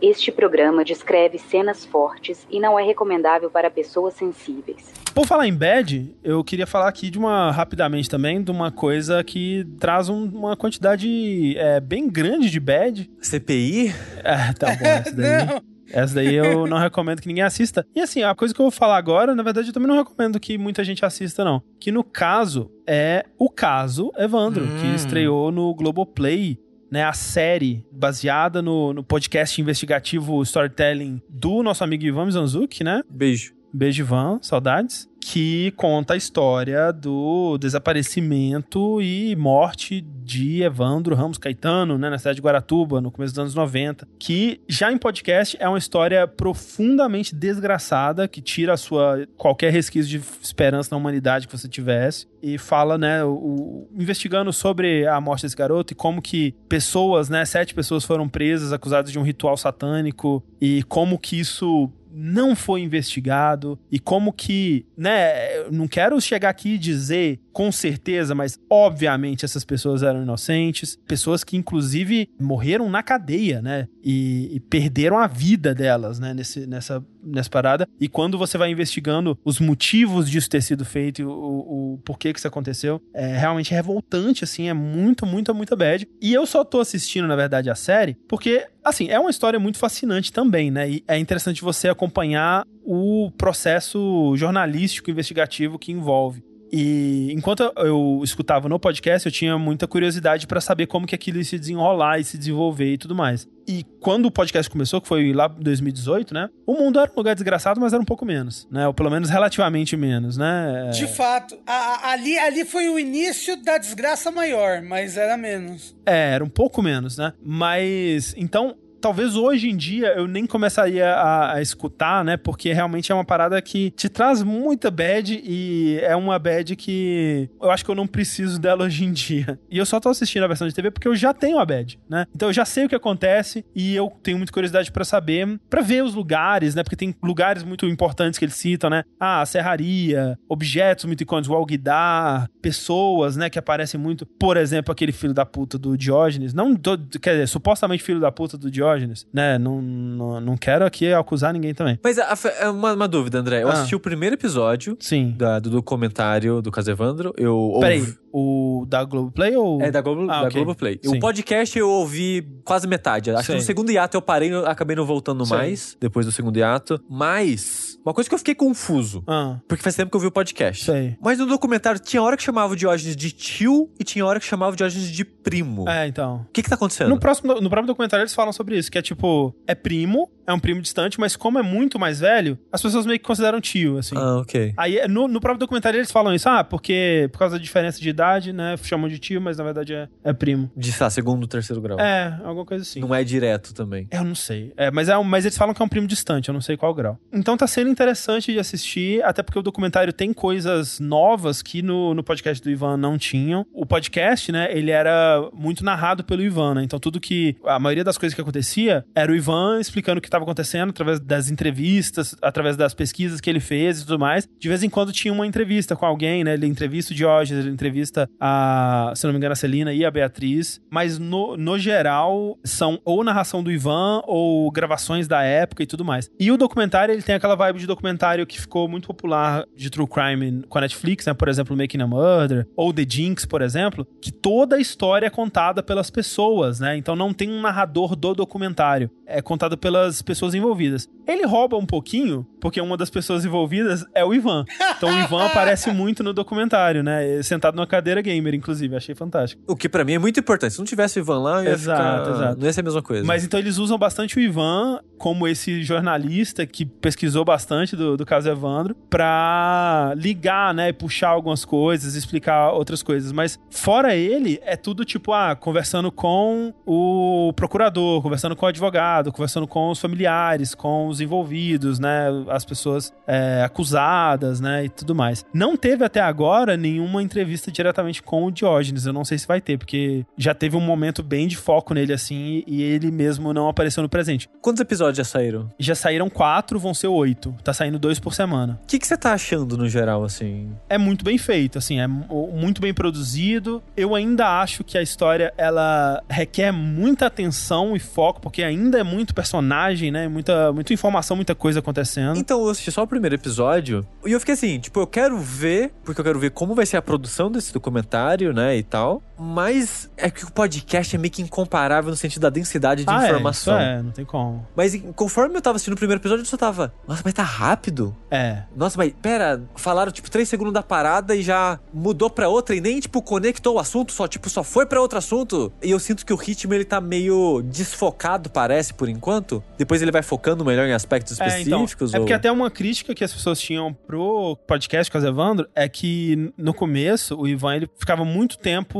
Este programa descreve cenas fortes e não é recomendável para pessoas sensíveis. Por falar em bad, eu queria falar aqui de uma, rapidamente também, de uma coisa que traz um- uma quantidade é, bem grande de bad. CPI? É, tá bom, essa daí. Não. Essa daí eu não recomendo que ninguém assista. E assim, a coisa que eu vou falar agora, na verdade, eu também não recomendo que muita gente assista, não. Que no caso é o caso Evandro, Hum. que estreou no Globoplay. Né, a série baseada no, no podcast investigativo Storytelling do nosso amigo Ivan Mizanzuki, né? Beijo. Beijo, Ivan, saudades. Que conta a história do desaparecimento e morte de Evandro Ramos Caetano, né, na cidade de Guaratuba, no começo dos anos 90. Que já em podcast é uma história profundamente desgraçada, que tira a sua qualquer resquício de esperança na humanidade que você tivesse. E fala, né, o, investigando sobre a morte desse garoto e como que pessoas, né, sete pessoas foram presas, acusadas de um ritual satânico, e como que isso não foi investigado e como que, né, eu não quero chegar aqui e dizer com certeza, mas obviamente essas pessoas eram inocentes, pessoas que inclusive morreram na cadeia, né, e, e perderam a vida delas, né, nesse, nessa, nessa parada. E quando você vai investigando os motivos disso ter sido feito, o, o, o porquê que isso aconteceu, é realmente revoltante, assim, é muito, muito, muito bad. E eu só tô assistindo, na verdade, a série, porque, assim, é uma história muito fascinante também, né? E é interessante você acompanhar o processo jornalístico investigativo que envolve. E enquanto eu escutava no podcast, eu tinha muita curiosidade pra saber como que aquilo ia se desenrolar e se desenvolver e tudo mais. E quando o podcast começou, que foi lá em 2018, né? O mundo era um lugar desgraçado, mas era um pouco menos, né? Ou pelo menos relativamente menos, né? De fato, a- a- ali, ali foi o início da desgraça maior, mas era menos. É, era um pouco menos, né? Mas, então, talvez hoje em dia eu nem começaria a, a escutar, né? Porque realmente é uma parada que te traz muita bad e é uma bad que eu acho que eu não preciso dela hoje em dia. E eu só tô assistindo a versão de TV porque eu já tenho a bad, né? Então eu já sei o que acontece e eu tenho muita curiosidade pra saber, pra ver os lugares, né? Porque tem lugares muito importantes que eles citam, né? Ah, a serraria, objetos muito icônicos, o Alguidar, pessoas, né? Que aparecem muito. Por exemplo, aquele filho da puta do Diógenes. Não, do, quer dizer, supostamente filho da puta do Diógenes, né? Não, não, não quero aqui acusar ninguém também. Mas a- a- é uma, uma dúvida, André. Eu Ah. assisti o primeiro episódio Sim. da- do documentário do Caso Evandro. Eu ouvi... O da Globoplay ou. É da, Globo, Ah, da ok. Globoplay. Sim. O podcast eu ouvi quase metade. Acho Sei. que no segundo hiato eu parei, eu acabei não voltando Sei. mais, depois do segundo hiato. Mas, uma coisa que eu fiquei confuso, Ah, porque faz tempo que eu vi o podcast. sei. Mas no documentário tinha hora que chamava o Diógenes de tio e tinha hora que chamava o Diógenes de primo. É, então. O que que tá acontecendo? No próximo, no próprio documentário eles falam sobre isso, que é tipo, é primo, é um primo distante, mas como é muito mais velho, as pessoas meio que consideram tio, assim. Ah, ok. Aí, no, no próprio documentário, eles falam isso. Ah, porque por causa da diferença de idade, né? Chamam de tio, mas na verdade é, é primo. De, lá, segundo, terceiro grau. É, alguma coisa assim. Não é direto também. Eu não sei. É, mas, é mas eles falam que é um primo distante, eu não sei qual grau. Então tá sendo interessante de assistir, até porque o documentário tem coisas novas que no, no podcast do Ivan não tinham. O podcast, né, ele era muito narrado pelo Ivan, né? Então tudo que. A maioria das coisas que acontecia era o Ivan explicando o que estava acontecendo através das entrevistas, através das pesquisas que ele fez e tudo mais. De vez em quando tinha uma entrevista com alguém, né? Ele entrevista o Diógenes, ele entrevista a, se não me engano, a Celina e a Beatriz. Mas no, no geral, são ou narração do Ivan ou gravações da época e tudo mais. E o documentário, ele tem aquela vibe de documentário que ficou muito popular de true crime com a Netflix, né? Por exemplo, Making a Murder, ou The Jinx, por exemplo, que toda a história é contada pelas pessoas, né? Então não tem um narrador do documentário. É contado pelas pessoas envolvidas. Ele rouba um pouquinho, porque uma das pessoas envolvidas é o Ivan. Então o Ivan aparece muito no documentário, né? Sentado numa cadeira gamer, inclusive. Achei fantástico. O que pra mim é muito importante. Se não tivesse o Ivan lá, eu ia Exato, ficar... exato. não ia ser a mesma coisa. Mas então eles usam bastante o Ivan como esse jornalista que pesquisou bastante do, do caso Evandro pra ligar, né? Puxar algumas coisas, explicar outras coisas. Mas fora ele, é tudo tipo, ah, conversando com o procurador, conversando com o advogado, conversando com os familiares, com os envolvidos, né? As pessoas é, acusadas, né? E tudo mais. Não teve até agora nenhuma entrevista diretamente com o Diógenes. Eu não sei se vai ter, porque já teve um momento bem de foco nele, assim, e ele mesmo não apareceu no presente. Quantos episódios já saíram? Já saíram quatro, vão ser oito. Tá saindo dois por semana. O que, você tá achando no geral, assim? É muito bem feito, assim, é mu- muito bem produzido. Eu ainda acho que a história, ela requer muita atenção e foco, porque ainda é muito personagem, né? Muita, muita informação, muita coisa acontecendo. Então, eu assisti só o primeiro episódio e eu fiquei assim, tipo, eu quero ver, porque eu quero ver como vai ser a produção desse documentário, né, e tal. Mas é que o podcast é meio que incomparável no sentido da densidade de ah, informação. É, é, não tem como. Mas conforme eu tava assistindo o primeiro episódio, eu só tava, nossa, mas tá rápido. É. Nossa, mas pera, falaram tipo três segundos da parada e já mudou pra outra e nem tipo conectou o assunto, só tipo só foi pra outro assunto. E eu sinto que o ritmo ele tá meio desfocado, parece por enquanto. Depois ele vai focando melhor em aspectos É, então, específicos. é ou- porque até uma crítica que as pessoas tinham pro podcast com o Evandro é que no começo o Ivan ele ficava muito tempo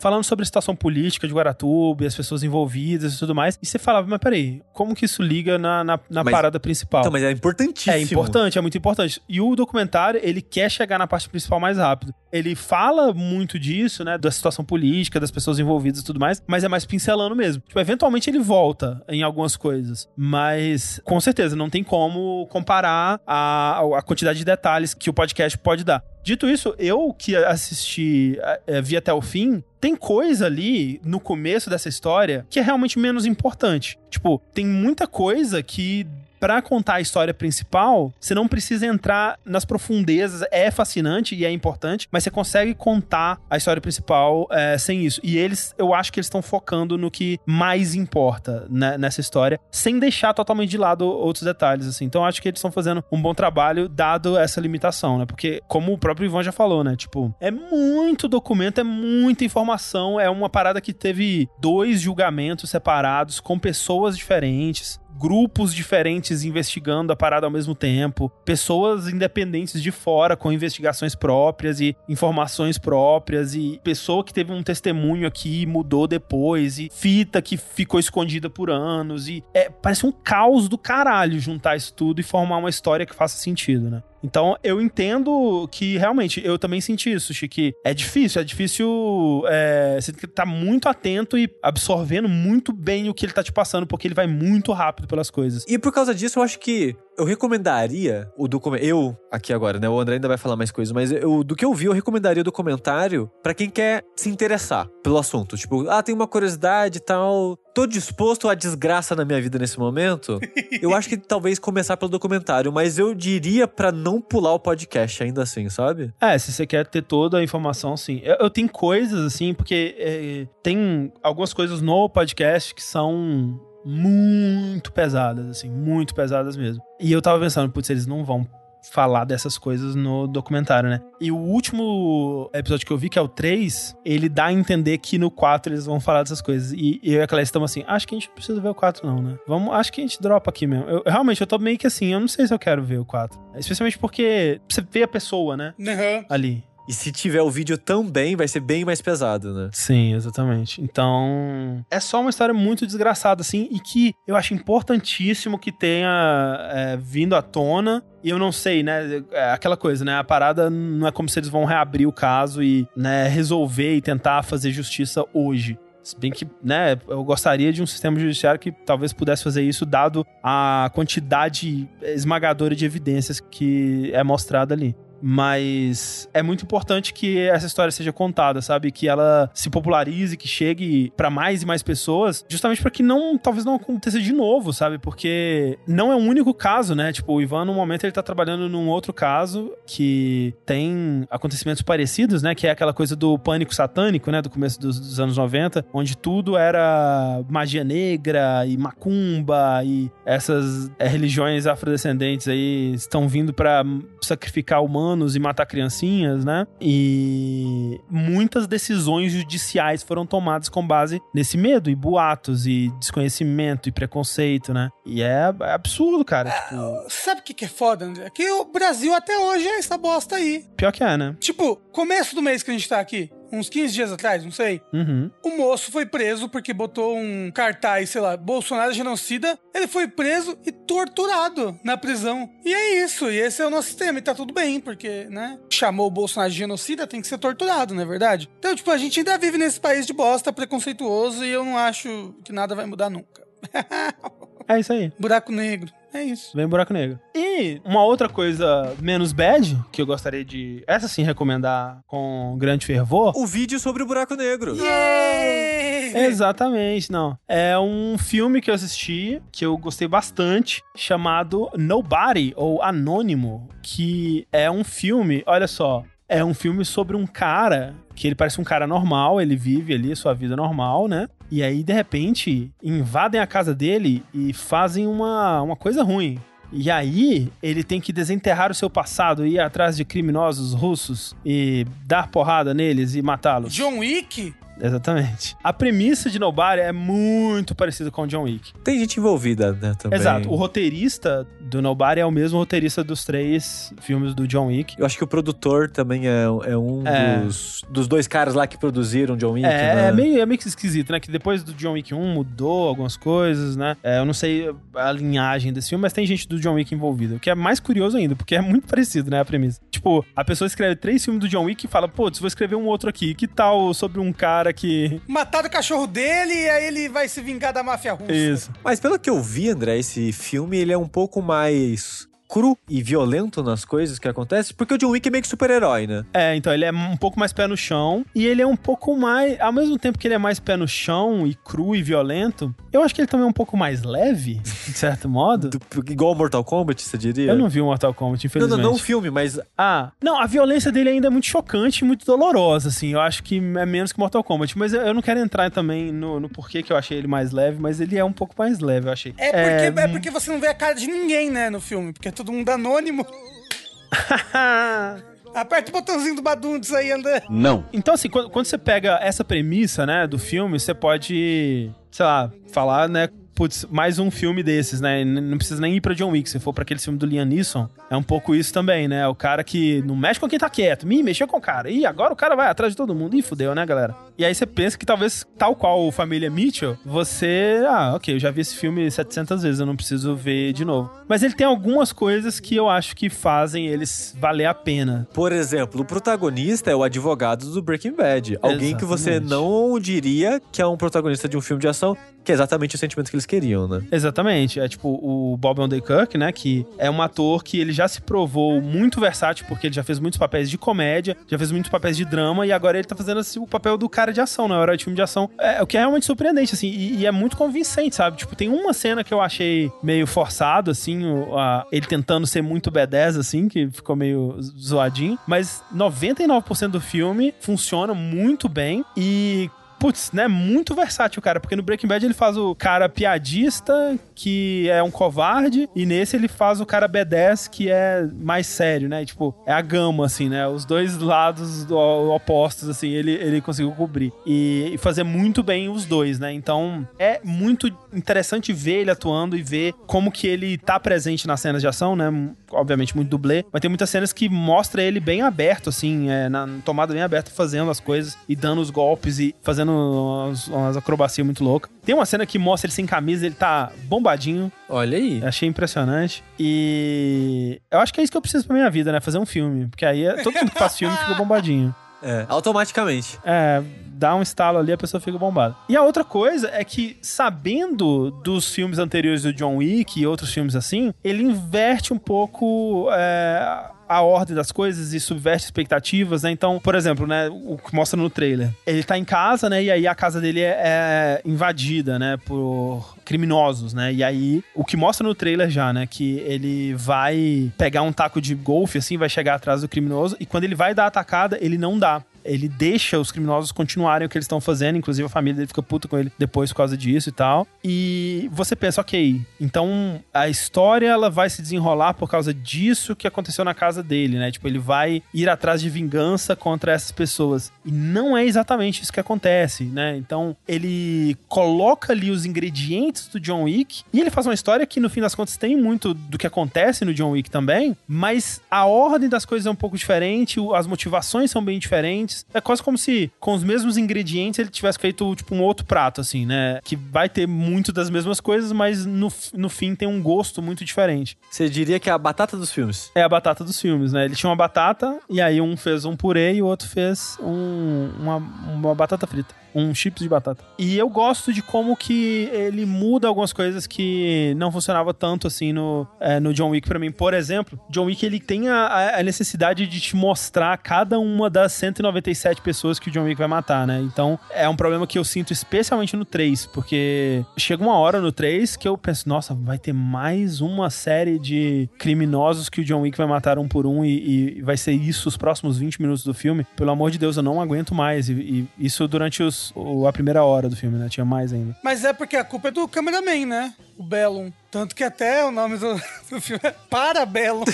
falando sobre a situação política de Guaratuba e as pessoas envolvidas e tudo mais. E você falava, mas peraí, como que isso liga na, na, na Mas- parada principal? Então, mas é importantíssimo. É importante, é muito importante. E o documentário, ele quer chegar na parte principal mais rápido. Ele fala muito disso, né? Da situação política, das pessoas envolvidas e tudo mais, mas é mais pincelando mesmo. Tipo, eventualmente ele volta em algumas coisas. Mas, com certeza, não tem como comparar a, a quantidade de detalhes que o podcast pode dar. Dito isso, eu que assisti, eh, vi até o fim, tem coisa ali no começo dessa história que é realmente menos importante. Tipo, tem muita coisa que Pra contar a história principal, você não precisa entrar nas profundezas. É fascinante e é importante, mas você consegue contar a história principal é, sem isso. E eles, eu acho que eles estão focando no que mais importa né, nessa história, sem deixar totalmente de lado outros detalhes. Assim. Então, acho que eles estão fazendo um bom trabalho, dado essa limitação, né? Porque, como o próprio Ivan já falou, né? Tipo, é muito documento, é muita informação. É uma parada que teve dois julgamentos separados com pessoas diferentes grupos diferentes investigando a parada ao mesmo tempo, pessoas independentes de fora com investigações próprias e informações próprias e pessoa que teve um testemunho aqui e mudou depois e fita que ficou escondida por anos e é, parece um caos do caralho juntar isso tudo e formar uma história que faça sentido, né? Então, eu entendo que realmente eu também senti isso, Chique. É difícil, é difícil. É, você tem que estar muito atento e absorvendo muito bem o que ele tá te passando, porque ele vai muito rápido pelas coisas. E por causa disso, eu acho que eu recomendaria o documentário. Eu, aqui agora, né? O André ainda vai falar mais coisas, mas eu, do que eu vi, eu recomendaria o documentário pra quem quer se interessar pelo assunto. Tipo, ah, tem uma curiosidade e tal. Tô disposto à desgraça na minha vida nesse momento. eu acho que talvez começar pelo documentário, mas eu diria pra não pular o podcast ainda assim, sabe? É, se você quer ter toda a informação, sim. Eu, eu tenho coisas, assim, porque é, tem algumas coisas no podcast que são muito pesadas, assim, muito pesadas mesmo. E eu tava pensando, putz, eles não vão falar dessas coisas no documentário, né? E o último episódio que eu vi, que é o 3, ele dá a entender que no 4 eles vão falar dessas coisas. E eu e a Clarice estamos assim, acho que a gente não precisa ver o 4 não, né? Vamos, acho que a gente dropa aqui mesmo. Eu, realmente, eu tô meio que assim, eu não sei se eu quero ver o 4. Especialmente porque você vê a pessoa, né? Uhum. Ali. E se tiver o vídeo também, vai ser bem mais pesado, né? Sim, exatamente. Então, é só uma história muito desgraçada, assim, e que eu acho importantíssimo que tenha é, vindo à tona. E eu não sei, né? É aquela coisa, né? A parada não é como se eles vão reabrir o caso e né, resolver e tentar fazer justiça hoje. Se bem que, né, eu gostaria de um sistema judiciário que talvez pudesse fazer isso, dado a quantidade esmagadora de evidências que é mostrada ali. Mas é muito importante que essa história seja contada, sabe? Que ela se popularize, que chegue para mais e mais pessoas, justamente para que não, talvez não aconteça de novo, sabe? Porque não é um único caso, né? Tipo, o Ivan, no momento, ele tá trabalhando num outro caso que tem acontecimentos parecidos, né? Que é aquela coisa do pânico satânico, né? Do começo dos, dos anos 90, onde tudo era magia negra e macumba e essas é, religiões afrodescendentes aí estão vindo para sacrificar humanos humanos e matar criancinhas, né? E muitas decisões judiciais foram tomadas com base nesse medo e boatos e desconhecimento e preconceito, né? E é, é absurdo, cara. É, tipo... Sabe o que, que é foda, André? Que o Brasil até hoje é essa bosta aí. Pior que é, né? Tipo, começo do mês que a gente tá aqui, uns 15 dias atrás, não sei. Uhum. O moço foi preso porque botou um cartaz, sei lá, Bolsonaro genocida. Ele foi preso e torturado na prisão. E é isso, e esse é o nosso sistema, e tá tudo bem, porque, né? Chamou o Bolsonaro de genocida, tem que ser torturado, não é verdade? Então, tipo, a gente ainda vive nesse país de bosta preconceituoso e eu não acho que nada vai mudar nunca. é isso aí. Buraco negro. É isso. Vem buraco negro. E uma outra coisa menos bad, que eu gostaria de, essa sim, recomendar com grande fervor. O vídeo sobre o buraco negro. Yeah! Exatamente, não. É um filme que eu assisti, que eu gostei bastante, chamado Nobody, ou Anônimo, que é um filme, olha só, é um filme sobre um cara que ele parece um cara normal, ele vive ali sua vida normal, né? E aí, de repente, invadem a casa dele e fazem uma, uma coisa ruim. E aí, ele tem que desenterrar o seu passado, ir atrás de criminosos russos e dar porrada neles e matá-los. John Wick? Exatamente. A premissa de Nobody é muito parecida com o John Wick. Tem gente envolvida, né, também. Exato. O roteirista do Nobody é o mesmo roteirista dos três filmes do John Wick. Eu acho que o produtor também é, é um é. Dos, dos dois caras lá que produziram John Wick, é, né? É meio, é meio esquisito, né? Que depois do John Wick 1 mudou algumas coisas, né? É, eu não sei a linhagem desse filme, mas tem gente do John Wick envolvida. O que é mais curioso ainda, porque é muito parecido, né? A premissa. Tipo, a pessoa escreve três filmes do John Wick e fala, pô, vou escrever um outro aqui. Que tal sobre um cara que mataram o cachorro dele e aí ele vai se vingar da máfia russa. Isso. Mas pelo que eu vi, André, esse filme ele é um pouco mais cru e violento nas coisas que acontecem, porque o John Wick é meio que super-herói, né? É, então ele é um pouco mais pé no chão e ele é um pouco mais, ao mesmo tempo que ele é mais pé no chão e cru e violento, eu acho que ele também é um pouco mais leve, de certo modo. Do, igual Mortal Kombat, você diria? Eu não vi o Mortal Kombat, infelizmente. Não, não, não o filme, mas... Ah, não, a violência dele ainda é muito chocante e muito dolorosa, assim, eu acho que é menos que Mortal Kombat, mas eu não quero entrar também no, no porquê que eu achei ele mais leve, mas ele é um pouco mais leve, eu achei. É porque, é, é porque você não vê a cara de ninguém, né, no filme, porque todo mundo anônimo. Aperta o botãozinho do Badundes aí, André. Não. Então, assim, quando, quando, você pega essa premissa, né, do filme, você pode, sei lá, falar, né, putz, mais um filme desses, né? Não precisa nem ir pra John Wick. Se for pra aquele filme do Liam Neeson, é um pouco isso também, né? O cara que não mexe com quem tá quieto. Me mexeu com o cara. E agora o cara vai atrás de todo mundo. Ih, fudeu, né, galera? E aí você pensa que talvez, tal qual o Família Mitchell, você... Ah, ok, eu já vi esse filme 700 vezes, eu não preciso ver de novo. Mas ele tem algumas coisas que eu acho que fazem eles valer a pena. Por exemplo, o protagonista é o advogado do Breaking Bad. Alguém Exatamente. que você não diria que é um protagonista de um filme de ação, que é exatamente o sentimento que eles queriam, né? Exatamente. É tipo o Bob Odenkirk, né? Que é um ator que ele já se provou muito versátil, porque ele já fez muitos papéis de comédia, já fez muitos papéis de drama, e agora ele tá fazendo assim, o papel do cara de ação, né? O herói de filme de ação. É o que é realmente surpreendente, assim, e, e, é muito convincente, sabe? Tipo, tem uma cena que eu achei meio forçado, assim, o, a, ele tentando ser muito B10, assim, que ficou meio zoadinho, mas 99% do filme funciona muito bem e putz, né, muito versátil, cara, porque no Breaking Bad ele faz o cara piadista, que é um covarde, e nesse ele faz o cara B10, que é mais sério, né? Tipo, é a gama, assim, né? Os dois lados do- opostos, assim, ele, ele conseguiu cobrir. E, e fazer muito bem os dois, né? Então, é muito interessante ver ele atuando e ver como que ele tá presente nas cenas de ação, né? Obviamente muito dublê, mas tem muitas cenas que mostra ele bem aberto, assim, é, na tomada bem aberta, fazendo as coisas e dando os golpes e fazendo umas, umas acrobacias muito loucas. Tem uma cena que mostra ele sem camisa, ele tá bombadinho, Olha aí. achei impressionante. E eu acho que é isso que eu preciso pra minha vida, né? Fazer um filme, porque aí é- todo mundo que faz filme fica bombadinho. É, automaticamente. É, dá um estalo ali, a pessoa fica bombada. E a outra coisa é que, sabendo dos filmes anteriores do John Wick e outros filmes assim, ele inverte um pouco é, a ordem das coisas e subverte expectativas, né? Então, por exemplo, né, o que mostra no trailer. Ele tá em casa, né, e aí a casa dele é, é invadida, né, por criminosos, né? E aí, o que mostra no trailer já, né, que ele vai pegar um taco de golfe, assim, vai chegar atrás do criminoso, e quando ele vai dar a atacada, ele não dá ele deixa os criminosos continuarem o que eles estão fazendo, inclusive a família dele fica puta com ele depois por causa disso e tal. E você pensa, ok, então a história ela vai se desenrolar por causa disso que aconteceu na casa dele, né? Tipo, ele vai ir atrás de vingança contra essas pessoas. E não é exatamente isso que acontece, né? Então, ele coloca ali os ingredientes do John Wick e ele faz uma história que no fim das contas tem muito do que acontece no John Wick também, mas a ordem das coisas é um pouco diferente, as motivações são bem diferentes. É quase como se com os mesmos ingredientes ele tivesse feito tipo um outro prato assim, né? Que vai ter muito das mesmas coisas, mas no, no fim tem um gosto muito diferente. Você diria que é a batata dos filmes. É a batata dos filmes, né? Ele tinha uma batata e aí um fez um purê e o outro fez um- uma, uma batata frita. Um chips de batata. E eu gosto de como que ele muda algumas coisas que não funcionava tanto assim no, é, no John Wick pra mim. Por exemplo, John Wick ele tem a, a necessidade de te mostrar cada uma das 197 pessoas que o John Wick vai matar, né? Então é um problema que eu sinto especialmente no 3, porque chega uma hora no 3 que eu penso, nossa, vai ter mais uma série de criminosos que o John Wick vai matar um por um e, e vai ser isso os próximos 20 minutos do filme. Pelo amor de Deus, eu não aguento mais. E, e isso durante os, a primeira hora do filme, né? Tinha mais ainda. Mas é porque a culpa é do cameraman, né? O Bellum. Tanto que até o nome do, do filme é Parabellum.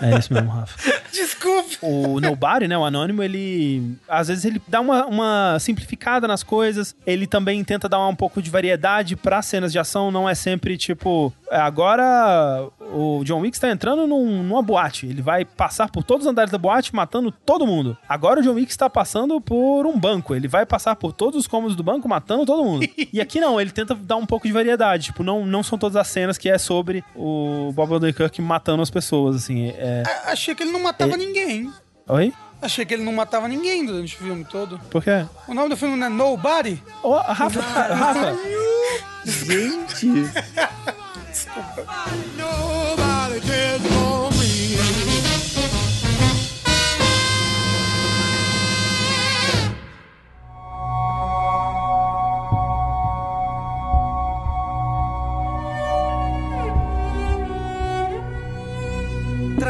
É isso mesmo, Rafa. Desculpe. o Nobody, né, o Anônimo, ele às vezes ele dá uma, uma simplificada nas coisas, ele também tenta dar um pouco de variedade pra cenas de ação, não é sempre tipo, é, agora o John Wick está entrando num- numa boate, ele vai passar por todos os andares da boate matando todo mundo. Agora o John Wick está passando por um banco, ele vai passar por todos os cômodos do banco matando todo mundo. e aqui não, ele tenta dar um pouco de variedade, tipo, não, não são todas as cenas que é sobre o Bob Odenkirk matando as pessoas, assim, é... A- Achei que ele não matava ninguém. Oi? Achei que ele não matava ninguém durante o filme todo. Por quê? O nome do filme não é Nobody? Ô, Rafa, Rafa, Gente. Nobody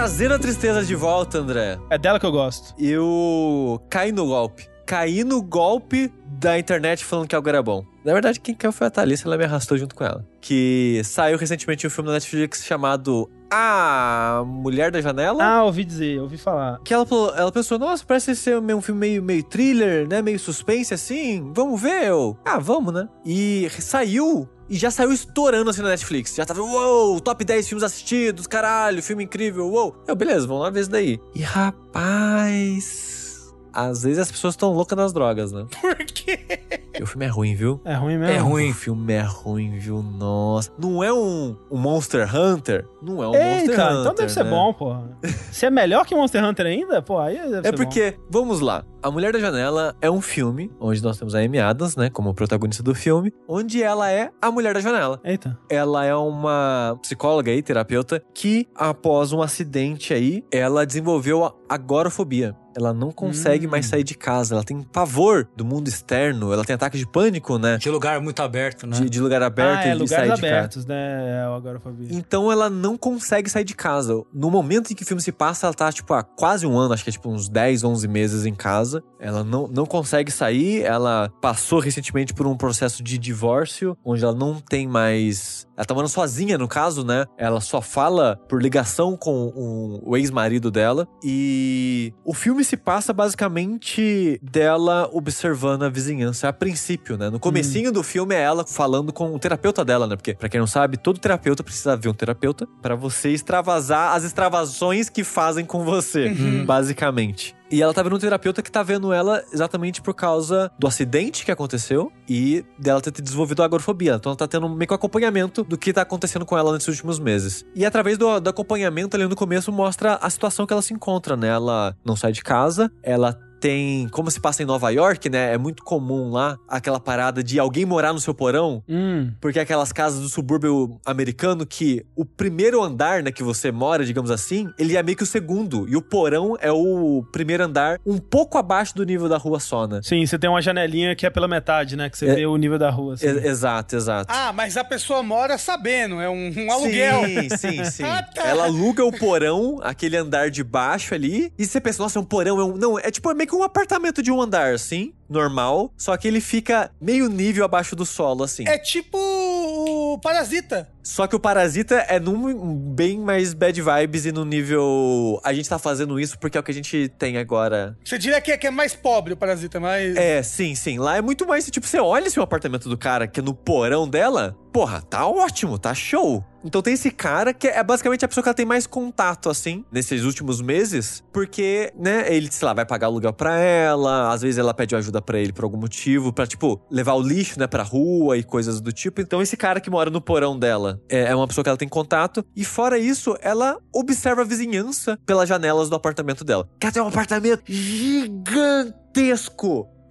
Trazendo a tristeza de volta, André. é dela que eu gosto. Eu caí no golpe. Caí no golpe da internet falando que algo era bom. Na verdade, quem caiu foi a Thalissa, ela me arrastou junto com ela. Que saiu recentemente um filme na Netflix chamado A Mulher da Janela. Ah, ouvi dizer, ouvi falar. Que ela, falou- ela pensou, nossa, parece ser um filme meio, meio thriller, né? Meio suspense assim. Vamos ver, eu. Ah, vamos, né? E saiu. E já saiu estourando assim na Netflix. Já tava, uou, top 10 filmes assistidos, caralho, filme incrível, uou. Eu, beleza, vamos lá ver isso daí. E rapaz. Às vezes as pessoas estão loucas nas drogas, né? Por quê? E o filme é ruim, viu? É ruim mesmo? É ruim. O filme é ruim, viu? Nossa. Não é um, um Monster Hunter? Não é um Monster Eita, Hunter. então deve ser né? bom, pô. Se é melhor que Monster Hunter ainda, pô, aí deve É ser porque, vamos lá, A Mulher da Janela é um filme onde nós temos a Amy Adams, né, como protagonista do filme, onde ela é a Mulher da Janela. bom. Eita. Ela é uma psicóloga e terapeuta que, após um acidente aí, ela desenvolveu a agorafobia. Ela não consegue Hum. mais sair de casa, ela tem pavor do mundo externo, ela tem ataques ataque de pânico, né? De lugar muito aberto, né? De, de lugar aberto ah, é, e de lugares sair de casa. abertos, né? É o agorafobia. Então ela não consegue sair de casa. No momento em que o filme se passa, ela tá, tipo, há quase um ano, acho que é tipo uns 10, 11 meses em casa. Ela não, não consegue sair. Ela passou recentemente por um processo de divórcio, onde ela não tem mais. Ela tá morando sozinha, no caso, né? Ela só fala por ligação com um- o ex-marido dela. E o filme se passa basicamente dela observando a vizinhança a princípio, né? No comecinho do filme é ela falando com o terapeuta dela, né? Porque, pra quem não sabe, todo terapeuta precisa ver um terapeuta pra você extravasar as extravasões que fazem com você, basicamente. E ela tá vendo um terapeuta que tá vendo ela exatamente por causa do acidente que aconteceu e dela ter desenvolvido a agorafobia. Então ela tá tendo meio que um acompanhamento do que tá acontecendo com ela nesses últimos meses. E através do, do acompanhamento ali no começo mostra a situação que ela se encontra, né? Ela não sai de casa, ela tem. Como se passa em Nova York, né? É muito comum lá aquela parada de alguém morar no seu porão. Hum, Porque é aquelas casas do subúrbio americano que o primeiro andar, né, que você mora, digamos assim, ele é meio que o segundo. E o porão é o primeiro andar, um pouco abaixo do nível da rua só, né? sim, você tem uma janelinha que é pela metade, né? Que você É. vê o nível da rua. assim. E- exato, exato. Ah, mas a pessoa mora sabendo, é um, um aluguel. Sim, sim, sim. Ah, tá. Ela aluga o porão, aquele andar de baixo ali, e você pensa, nossa, é um porão, é um. Não, é tipo é meio que um apartamento de um andar, assim, normal, só que ele fica meio nível abaixo do solo, assim. É tipo o Parasita. Só que o Parasita é num bem mais bad vibes e no nível. A gente tá fazendo isso porque é o que a gente tem agora. Você diria que é, que é mais pobre o Parasita, mas. É, sim, sim. Lá é muito mais. Tipo, você olha esse apartamento do cara que é no porão dela. Porra, tá ótimo, tá show. Então tem esse cara que é basicamente a pessoa que ela tem mais contato, assim, nesses últimos meses. Porque, né, ele, sei lá, vai pagar aluguel pra ela. Às vezes ela pede ajuda pra ele por algum motivo. Pra, tipo, levar o lixo, né, pra rua e coisas do tipo. Então esse cara que mora no porão dela é, é uma pessoa que ela tem contato. E fora isso, ela observa a vizinhança pelas janelas do apartamento dela. Que ela tem um apartamento gigantesco.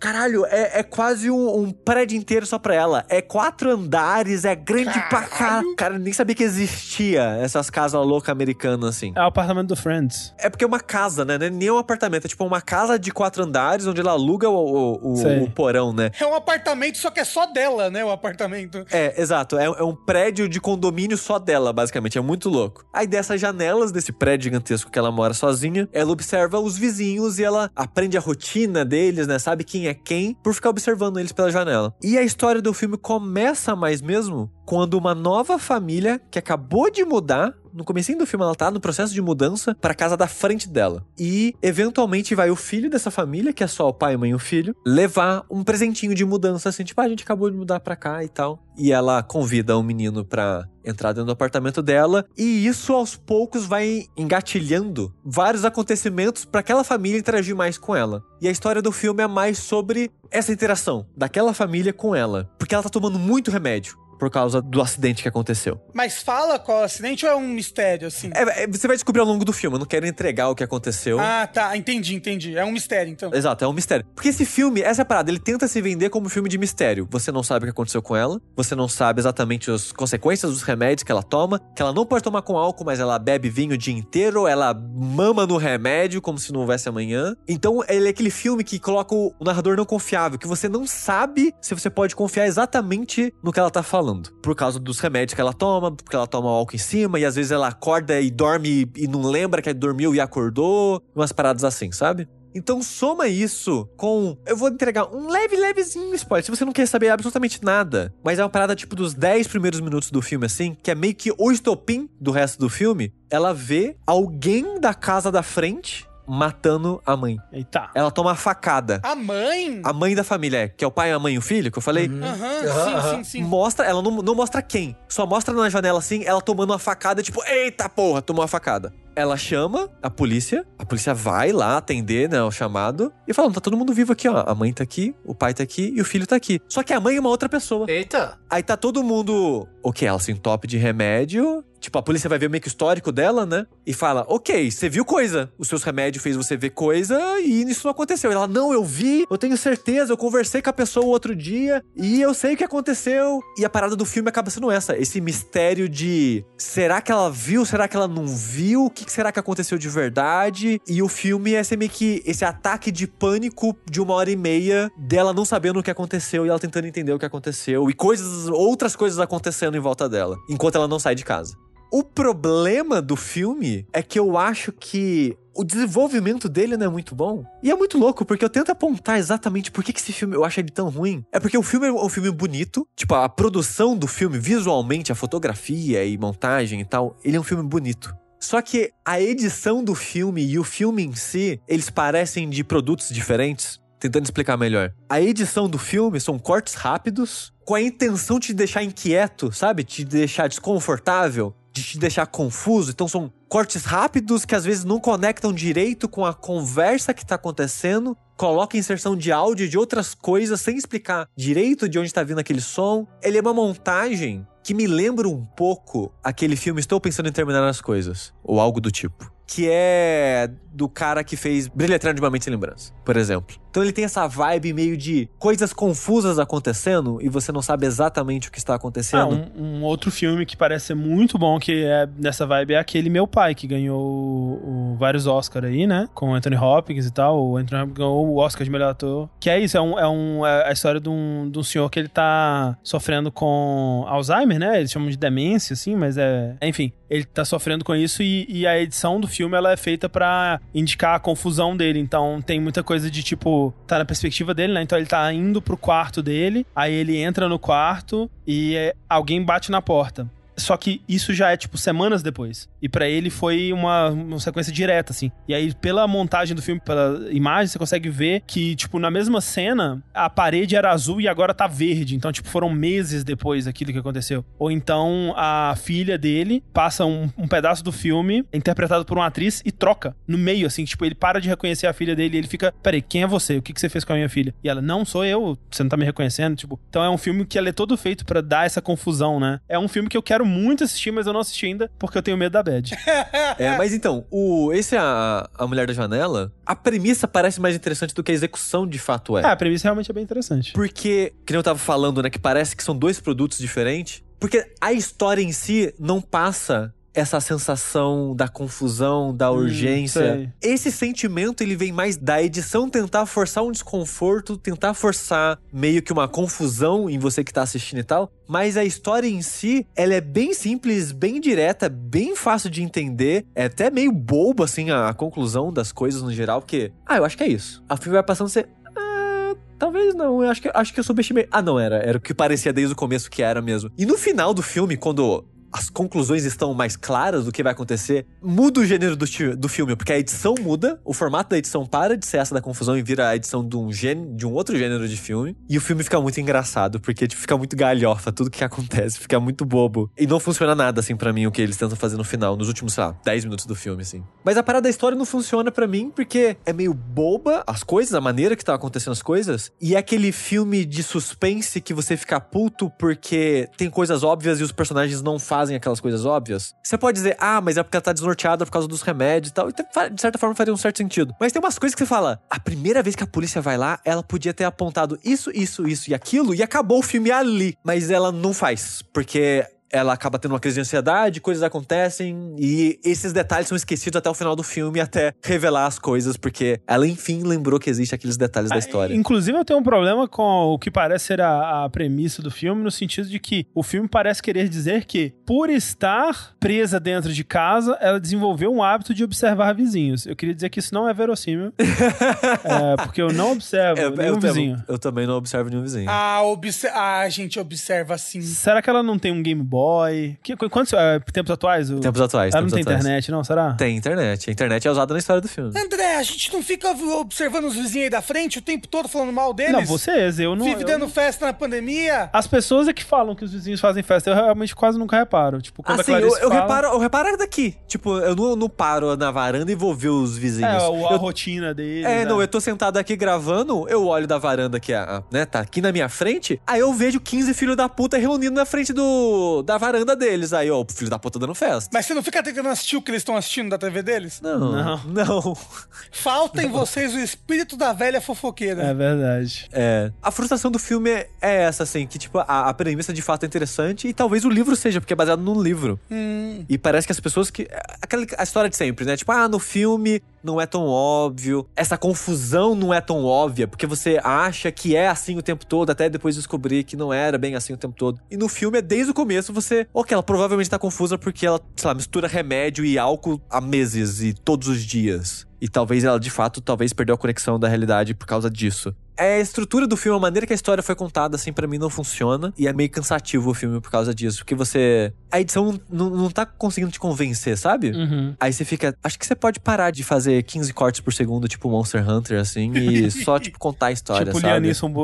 Caralho, é, é quase um, um prédio inteiro só pra ela. É quatro andares, é grande pra cá. Cara, eu nem sabia que existia essas casas loucas americanas assim. É o apartamento do Friends. É porque é uma casa, né? É nem um apartamento. É tipo uma casa de quatro andares onde ela aluga o, o, o- o porão, né? É um apartamento, só que é só dela, né? O apartamento. É, exato. É, é um prédio de condomínio só dela, basicamente. É muito louco. Aí dessas janelas desse prédio gigantesco que ela mora sozinha, ela observa os vizinhos e ela aprende a rotina deles, né? Sabe quem é quem, por ficar observando eles pela janela. E a história do filme começa mais mesmo quando uma nova família que acabou de mudar no comecinho do filme ela tá no processo de mudança pra casa da frente dela. E eventualmente vai o filho dessa família, que é só o pai, mãe e o filho, levar um presentinho de mudança assim, tipo, ah, a gente acabou de mudar pra cá e tal. E ela convida o menino pra entrar dentro do apartamento dela, e isso aos poucos vai engatilhando vários acontecimentos pra aquela família interagir mais com ela. E a história do filme é mais sobre essa interação daquela família com ela, porque ela tá tomando muito remédio por causa do acidente que aconteceu. Mas fala qual é o acidente ou é um mistério, assim? É, é, você vai descobrir ao longo do filme, eu não quero entregar o que aconteceu. Ah, tá. Entendi, entendi. É um mistério, então. Exato, é um mistério. Porque esse filme, essa parada, ele tenta se vender como um filme de mistério. Você não sabe o que aconteceu com ela, você não sabe exatamente as consequências dos remédios que ela toma, que ela não pode tomar com álcool, mas ela bebe vinho o dia inteiro, ela mama no remédio como se não houvesse amanhã. Então, ele é aquele filme que coloca o narrador não confiável, que você não sabe se você pode confiar exatamente no que ela tá falando. Por causa dos remédios que ela toma, porque ela toma álcool em cima, e às vezes ela acorda e dorme e não lembra que dormiu e acordou, umas paradas assim, sabe? Então soma isso com. Eu vou entregar um leve, levezinho spoiler. Se você não quer saber absolutamente nada, mas é uma parada tipo dos 10 primeiros minutos do filme, assim, que é meio que o estopim do resto do filme. Ela vê alguém da casa da frente matando a mãe. Eita. Ela toma a facada. A mãe? A mãe da família, é, que é o pai, a mãe e o filho, que eu falei. Aham, Aham, sim, sim, sim. Mostra, ela não, não mostra quem. Só mostra na janela assim, ela tomando uma facada, tipo, eita porra, tomou uma facada. Ela chama a polícia, a polícia vai lá atender, né, o chamado, e fala: tá todo mundo vivo aqui, ó. A mãe tá aqui, o pai tá aqui e o filho tá aqui. Só que a mãe é uma outra pessoa. Eita! Aí tá todo mundo. Ok, ela se entope de remédio. Tipo, a polícia vai ver meio que o histórico dela, né? E fala: Ok, você viu coisa. Os seus remédios fez você ver coisa e isso não aconteceu. E ela: Não, eu vi, eu tenho certeza, eu conversei com a pessoa o outro dia e eu sei o que aconteceu. E a parada do filme acaba sendo essa: esse mistério de será que ela viu, será que ela não viu? O que que será que aconteceu de verdade. E o filme é meio que esse ataque de pânico de uma hora e meia dela não sabendo o que aconteceu e ela tentando entender o que aconteceu. E coisas, outras coisas acontecendo em volta dela, enquanto ela não sai de casa. O problema do filme é que eu acho que o desenvolvimento dele não é muito bom. E é muito louco, porque eu tento apontar exatamente por que, que esse filme eu acho ele tão ruim. É porque o filme é um filme bonito, tipo, a produção do filme, visualmente, a fotografia e montagem e tal, ele é um filme bonito. Só que a edição do filme e o filme em si, eles parecem de produtos diferentes. Tentando explicar melhor. A edição do filme são cortes rápidos, com a intenção de te deixar inquieto, sabe? Te deixar desconfortável de te deixar confuso. Então são cortes rápidos que às vezes não conectam direito com a conversa que tá acontecendo. Coloca inserção de áudio de outras coisas sem explicar direito de onde tá vindo aquele som. Ele é uma montagem que me lembra um pouco aquele filme Estou Pensando em Terminar as Coisas, ou algo do tipo. Que é do cara que fez Brilha de uma Mente Sem Lembrança, por exemplo. Então ele tem essa vibe meio de coisas confusas acontecendo e você não sabe exatamente o que está Ah, acontecendo. um, um outro filme que parece ser muito bom, que é nessa vibe, é aquele Meu Pai, que ganhou o- o vários Oscars aí, né? Com Anthony Hopkins e tal. O Anthony Hopkins ganhou o Oscar de melhor ator. Que é isso, é, um, é, um, é a história de um, de um senhor que ele tá sofrendo com Alzheimer, né? Eles chamam de demência, assim, mas é. Enfim, ele tá sofrendo com isso e, e a edição do filme ela é feita pra indicar a confusão dele. Então tem muita coisa de tipo, tá na perspectiva dele, né? Então ele tá indo pro quarto dele, aí ele entra no quarto e é, alguém bate na porta. Só que isso já é, tipo, semanas depois. E pra ele foi uma, uma sequência direta, assim. E aí, pela montagem do filme, pela imagem, você consegue ver que, tipo, na mesma cena, a parede era azul e agora tá verde. Então, tipo, foram meses depois daquilo que aconteceu. Ou então, a filha dele passa um, um pedaço do filme, interpretado por uma atriz, e troca no meio, assim. Tipo, ele para de reconhecer a filha dele e ele fica, peraí, quem é você? O que, que você fez com a minha filha? E ela, não, sou eu, você não tá me reconhecendo? Tipo, então é um filme que é todo feito pra dar essa confusão, né? É um filme que eu quero muito assistir, mas eu não assisti ainda porque eu tenho medo da bad. É, mas então, o, esse é a, a Mulher da Janela. A premissa parece mais interessante do que a execução de fato é. É, a premissa realmente é bem interessante. Porque, que nem eu tava falando, né, que parece que são dois produtos diferentes. Porque a história em si não passa essa sensação da confusão, da urgência. sei. Esse sentimento ele vem mais da edição tentar forçar um desconforto, tentar forçar meio que uma confusão em você que tá assistindo e tal. Mas a história em si, ela é bem simples, bem direta, bem fácil de entender. É até meio bobo, assim, a, a conclusão das coisas no geral, porque, ah, eu acho que é isso. A filme vai passando, você. "Ah, Talvez não, eu acho que, acho que eu subestimei. Ah, não, era. Era o que parecia desde o começo que era mesmo. E no final do filme, quando as conclusões estão mais claras do que vai acontecer, muda o gênero do, do filme, porque a edição muda, o formato da edição para de ser essa da confusão e vira a edição de um, gênero, de um outro gênero de filme. E o filme fica muito engraçado, porque tipo, fica muito galhofa tudo que acontece, fica muito bobo. E não funciona nada, assim, pra mim, o que eles tentam fazer no final, nos últimos, sei lá, 10 minutos do filme, assim. Mas a parada da história não funciona pra mim, porque é meio boba as coisas, a maneira que tá acontecendo as coisas. E é aquele filme de suspense que você fica puto porque tem coisas óbvias e os personagens não fazem aquelas coisas óbvias. Você pode dizer, ah, mas é porque ela tá desnorteada por causa dos remédios e tal. E fa- de certa forma faria um certo sentido. Mas tem umas coisas que você fala, a primeira vez que a polícia vai lá, ela podia ter apontado isso, isso, isso e aquilo, e acabou o filme ali. Mas ela não faz, porque ela acaba tendo uma crise de ansiedade, coisas acontecem e esses detalhes são esquecidos até o final do filme, até revelar as coisas, porque ela enfim lembrou que existe aqueles detalhes da história. Inclusive, eu tenho um problema com o que parece ser a, a premissa do filme, no sentido de que o filme parece querer dizer que, por estar presa dentro de casa, ela desenvolveu um hábito de observar vizinhos. Eu queria dizer que isso não é verossímil. é, porque eu não observo Eu, nenhum eu, vizinho. também, eu também não observo nenhum vizinho. A, obse a gente observa assim. Será que ela não tem um Game Boy? Que, qu- quantos é, tempos atuais? O- Tempos atuais, Ela não tempos tem atuais. internet, não? Será? Tem internet. A internet é usada na história do filme. André, a gente não fica observando os vizinhos aí da frente o tempo todo falando mal deles? Não, vocês, eu não. Vive eu- dando festa na pandemia? As pessoas é que falam que os vizinhos fazem festa. Eu realmente quase nunca reparo. Tipo, quando Assim, a eu, Clarice eu fala, reparo, eu reparo daqui. Tipo, eu não, não paro na varanda e vou ver os vizinhos. É, o- a eu, rotina deles. é, né? não, eu tô sentado aqui gravando, eu olho da varanda que é, né, tá aqui na minha frente, aí eu vejo 15 filhos da puta reunindo na frente do, da varanda deles. Aí, ó, o filho da puta dando festa. Mas você não fica tentando assistir o que eles estão assistindo da TV deles? Não, Não. não. Falta em vocês o espírito da velha fofoqueira. É verdade. É. A frustração do filme é, é essa, assim, que, tipo, a, a premissa de fato é interessante e talvez o livro seja, porque é baseado num livro. Hum, E parece que as pessoas que. Aquela a história de sempre, né? Tipo, ah, no filme não é tão óbvio. Essa confusão não é tão óbvia, porque você acha que é assim o tempo todo, até depois descobrir que não era bem assim o tempo todo. E no filme, é desde o começo, você. Ok, ela provavelmente tá confusa porque ela, sei lá, mistura remédio e álcool há meses e todos os dias. E talvez ela, de fato, talvez perdeu a conexão da realidade por causa disso. É a estrutura do filme, a maneira que a história foi contada, assim, pra mim não funciona. E é meio cansativo o filme por causa disso. Porque você. A edição não, não tá conseguindo te convencer, sabe? Uhum. Aí você fica. Acho que você pode parar de fazer 15 cortes por segundo, tipo Monster Hunter, assim, e só, tipo, contar a história, tipo sabe?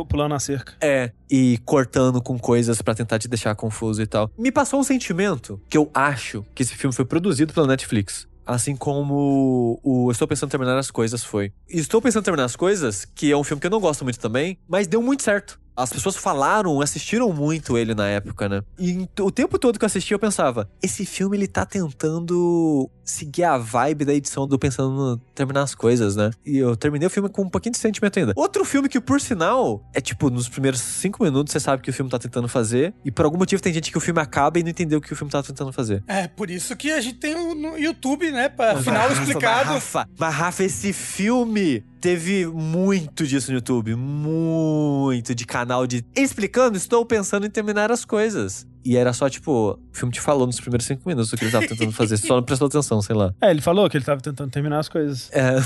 Pulando na cerca. É, e cortando com coisas pra tentar te deixar confuso e tal. Me passou um sentimento que eu acho que esse filme foi produzido pela Netflix. Assim como o Estou Pensando em Terminar as Coisas foi. Estou Pensando em Terminar as Coisas, que é um filme que eu não gosto muito também, mas deu muito certo. As pessoas falaram, assistiram muito ele na época, né? E o tempo todo que eu assisti, eu pensava: esse filme ele tá tentando seguir a vibe da edição do Pensando no Terminar as Coisas, né? E eu terminei o filme com um pouquinho de sentimento ainda. Outro filme que, por sinal, é tipo, nos primeiros cinco minutos você sabe o que o filme tá tentando fazer, e por algum motivo tem gente que o filme acaba e não entendeu o que o filme tá tentando fazer. É, por isso que a gente tem o no YouTube, né? Pra final explicado. Mas, Rafa, mas, Rafa, esse filme teve muito disso no YouTube. Muito de canal de. Explicando, estou pensando em terminar as coisas. E era só, tipo, o filme te falou nos primeiros cinco minutos o que ele tava tentando fazer, só não prestou atenção, sei lá. É, ele falou que ele tava tentando terminar as coisas. É,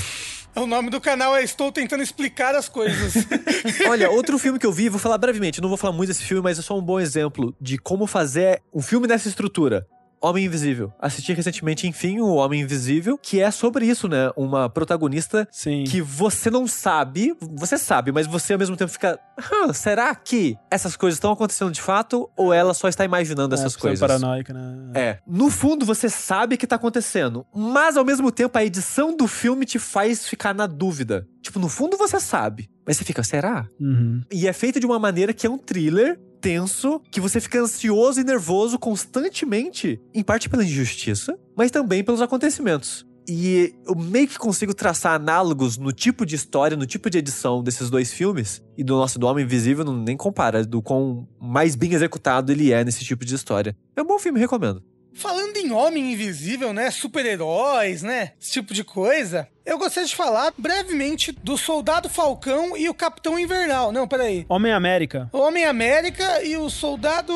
O nome do canal é Estou Tentando Explicar as Coisas. Olha, outro filme que eu vi, vou falar brevemente, não vou falar muito desse filme, mas é só um bom exemplo de como fazer um filme nessa estrutura. Homem Invisível. Assisti recentemente, enfim, o Homem Invisível, que é sobre isso, né? Uma protagonista Sim. que você não sabe, você sabe, mas você ao mesmo tempo fica, "Hã, será que essas coisas estão acontecendo de fato ou ela só está imaginando essas é, coisas? paranoica, né? É. No fundo, você sabe que tá acontecendo, mas ao mesmo tempo a edição do filme te faz ficar na dúvida. Tipo, no fundo você sabe, mas você fica, será? Uhum. E é feito de uma maneira que é um thriller tenso, que você fica ansioso e nervoso constantemente, em parte pela injustiça, mas também pelos acontecimentos. E eu meio que consigo traçar análogos no tipo de história, no tipo de edição desses dois filmes. E do nosso do Homem Invisível não nem compara, do quão mais bem executado ele é nesse tipo de história. É um bom filme, recomendo. Falando em Homem Invisível, né? Super-heróis, né? Esse tipo de coisa. Eu gostaria de falar brevemente do Soldado Falcão e o Capitão Invernal. Não, peraí. Homem-América. Homem-América e o Soldado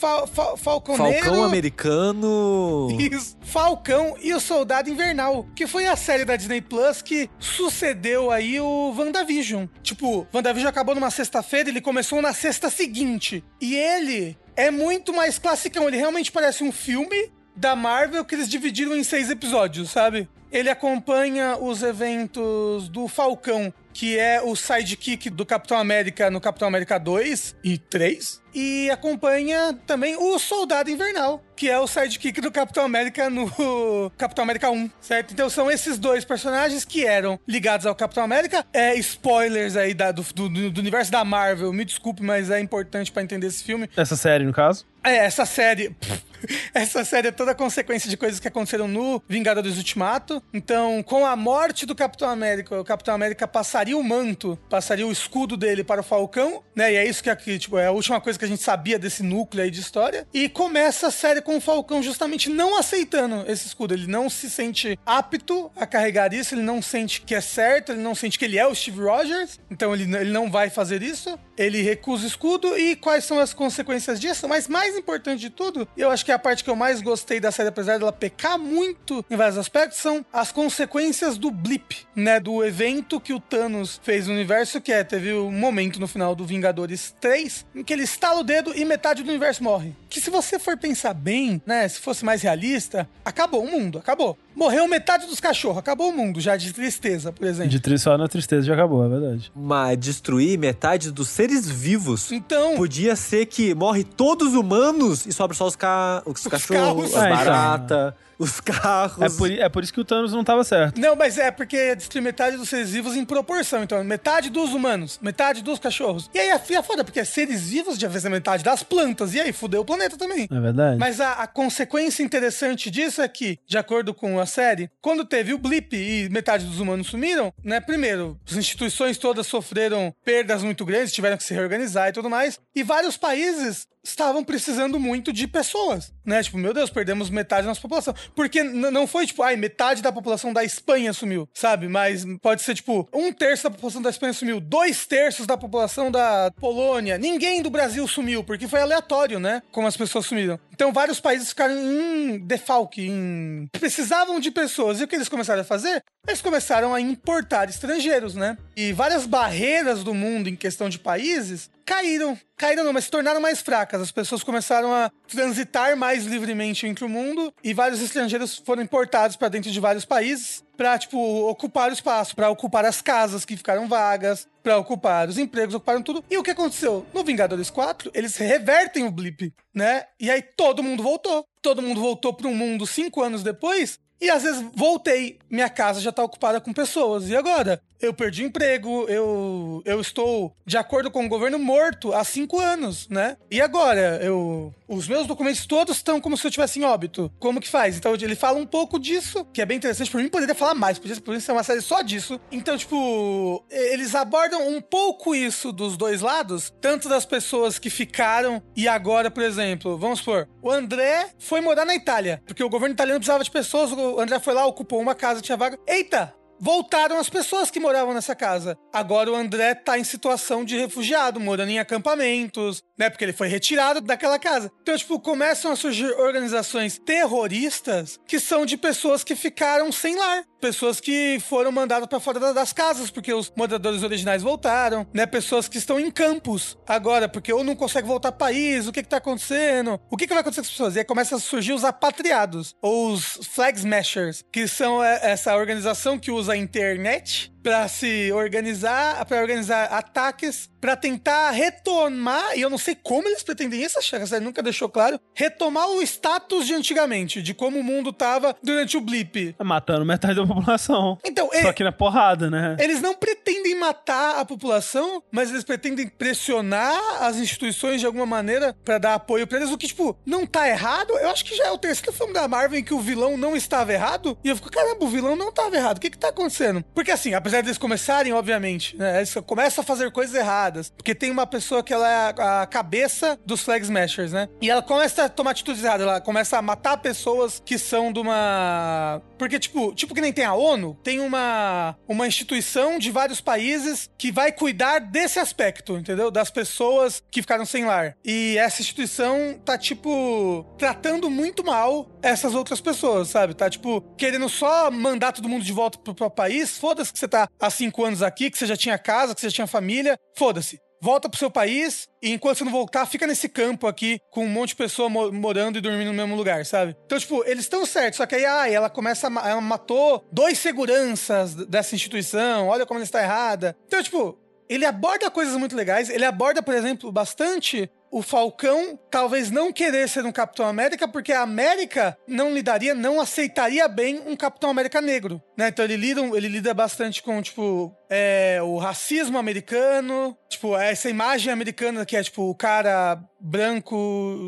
Fal Fal Falconeiro. Falcão americano. Isso. Falcão e o Soldado Invernal, que foi a série da Disney Plus que sucedeu aí o WandaVision. Tipo, WandaVision acabou numa sexta-feira, ele começou na sexta seguinte. E ele é muito mais classicão, ele realmente parece um filme da Marvel que eles dividiram em seis episódios, sabe? Ele acompanha os eventos do Falcão, que é o sidekick do Capitão América no Capitão América 2 e 3. E acompanha também o Soldado Invernal, que é o sidekick do Capitão América no Capitão América 1, certo? Então são esses dois personagens que eram ligados ao Capitão América. É spoilers aí da- do, do- do universo da Marvel, me desculpe, mas é importante pra entender esse filme. Essa série, no caso. É, essa série. Essa série é toda consequência de coisas que aconteceram no Vingadores Ultimato. Então, com a morte do Capitão América, o Capitão América passaria o manto, passaria o escudo dele para o Falcão, né? E é isso que aqui, tipo, é a última coisa que a gente sabia desse núcleo aí de história. E começa a série com o Falcão justamente não aceitando esse escudo. Ele não se sente apto a carregar isso, ele não sente que é certo, ele não sente que ele é o Steve Rogers. Então ele, ele não vai fazer isso. Ele recusa o escudo e quais são as consequências disso? Mas mais importante de tudo, eu acho que é a parte que eu mais gostei da série, apesar dela pecar muito em vários aspectos, são as consequências do blip, né? Do evento que o Thanos fez no universo, que é, teve um momento no final do Vingadores 3, em que ele estala o dedo e metade do universo morre. Que se você for pensar bem, né? Se fosse mais realista, acabou o mundo, acabou. morreu metade dos cachorros, acabou o mundo já de tristeza, por exemplo. De triste só na tristeza já acabou, é verdade. Mas destruir metade dos seres vivos. Então, Podia ser que morre todos os humanos e sobra só os, ca... os, cachorros, carros. as É, então. Os carros. É por, é por isso que o Thanos não tava certo. Não, mas é porque destruir metade dos seres vivos em proporção. Então, metade dos humanos, metade dos cachorros. E aí é, é foda, porque é seres vivos de vez metade das plantas. E aí fudeu o planeta também. É verdade. Mas a, a consequência interessante disso é que, de acordo com a série, quando teve o blip e metade dos humanos sumiram, né? Primeiro, as instituições todas sofreram perdas muito grandes, tiveram que se reorganizar e tudo mais. E vários países estavam precisando muito de pessoas, né? Tipo, meu Deus, perdemos metade da nossa população. Porque não foi tipo, ai, metade da população da Espanha sumiu, sabe? Mas pode ser tipo, um terço da população da Espanha sumiu, dois terços da população da Polônia, ninguém do Brasil sumiu, porque foi aleatório, né? Como as pessoas sumiram. Então vários países ficaram em defalque, em... precisavam de pessoas. E o que eles começaram a fazer? Eles começaram a importar estrangeiros, né? E várias barreiras do mundo em questão de países caíram. Caíram não, mas se tornaram mais fracas. As pessoas começaram a transitar mais livremente entre o mundo e vários estrangeiros foram importados para dentro de vários países para tipo ocupar o espaço, para ocupar as casas que ficaram vagas, para ocupar os empregos, ocuparam tudo. E o que aconteceu? No Vingadores 4, eles revertem o blip, né? E aí todo mundo voltou. Todo mundo voltou para um mundo cinco anos depois e às vezes voltei, minha casa já tá ocupada com pessoas. E agora? Eu perdi o emprego, eu, eu estou, de acordo com o governo, morto há cinco anos, né? E agora? Eu. Os meus documentos todos estão como se eu tivesse em óbito. Como que faz? Então ele fala um pouco disso, que é bem interessante. Por mim, poderia falar mais, podia podia ser uma série só disso. Então, tipo, eles abordam um pouco isso dos dois lados, tanto das pessoas que ficaram e agora, por exemplo, vamos supor, o André foi morar na Itália, porque o governo italiano precisava de pessoas, o André foi lá, ocupou uma casa, tinha vaga. Eita! Voltaram as pessoas que moravam nessa casa. Agora o André tá em situação de refugiado, morando em acampamentos, né? Porque ele foi retirado daquela casa. Então, tipo, começam a surgir organizações terroristas que são de pessoas que ficaram sem lar. Pessoas que foram mandadas pra fora da- das casas porque os moradores originais voltaram, né? Pessoas que estão em campos agora, porque ou não conseguem voltar ao país, o que que tá acontecendo? O que que vai acontecer com as pessoas? E aí começam a surgir os apatriados, ou os flag smashers, que são é, essa organização que usa a internet pra se organizar, pra organizar ataques, pra tentar retomar, e eu não sei como eles pretendem isso, a série nunca deixou claro, retomar o status de antigamente, de como o mundo tava durante o blip. Tá matando metade da população. Então, Só é, que na porrada, né? eles não pretendem matar a população, mas eles pretendem pressionar as instituições de alguma maneira pra dar apoio pra eles, o que, tipo, não tá errado. Eu acho que já é o terceiro filme da Marvel em que o vilão não estava errado. E eu fico, caramba, o vilão não estava errado. O que que tá acontecendo? Porque assim, apesar deles começarem, obviamente, né, eles começam a fazer coisas erradas. Porque tem uma pessoa que ela é a, a cabeça dos Flag Smashers, né? E ela começa a tomar atitudes erradas. Ela começa a matar pessoas que são de uma... Porque, tipo, tipo que nem tem a ONU, tem uma, uma instituição de vários países que vai cuidar desse aspecto, entendeu? Das pessoas que ficaram sem lar. E essa instituição tá, tipo, tratando muito mal essas outras pessoas, sabe? Tá, tipo, querendo só mandar todo mundo de volta pro próprio país. Foda-se que você tá há cinco anos aqui, que você já tinha casa, que você já tinha família. Foda-se. Volta pro seu país e enquanto você não voltar, fica nesse campo aqui com um monte de pessoa mo- morando e dormindo no mesmo lugar, sabe? Então, tipo, eles estão certos, só que aí, ai, ela começa a ela matou dois seguranças dessa instituição, olha como ela está errada. Então, tipo, ele aborda coisas muito legais, ele aborda, por exemplo, bastante o Falcão talvez não querer ser um Capitão América, porque a América não lidaria, não aceitaria bem um Capitão América negro, né? Então ele lida, ele lida bastante com, tipo, é, o racismo americano, tipo, essa imagem americana que é, tipo, o cara branco,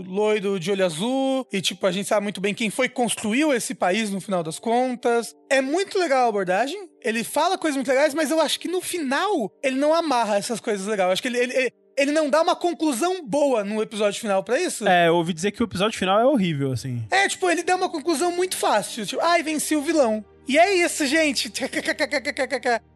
loiro, de olho azul, e, tipo, a gente sabe muito bem quem foi que construiu esse país no final das contas. É muito legal a abordagem, ele fala coisas muito legais, mas eu acho que no final ele não amarra essas coisas legais. Eu acho que ele, ele, ele, não dá uma conclusão boa no episódio final pra isso. É, eu ouvi dizer que o episódio final é horrível, assim. É, tipo, ele dá uma conclusão muito fácil. Tipo, ai, venci o vilão. E é isso, gente.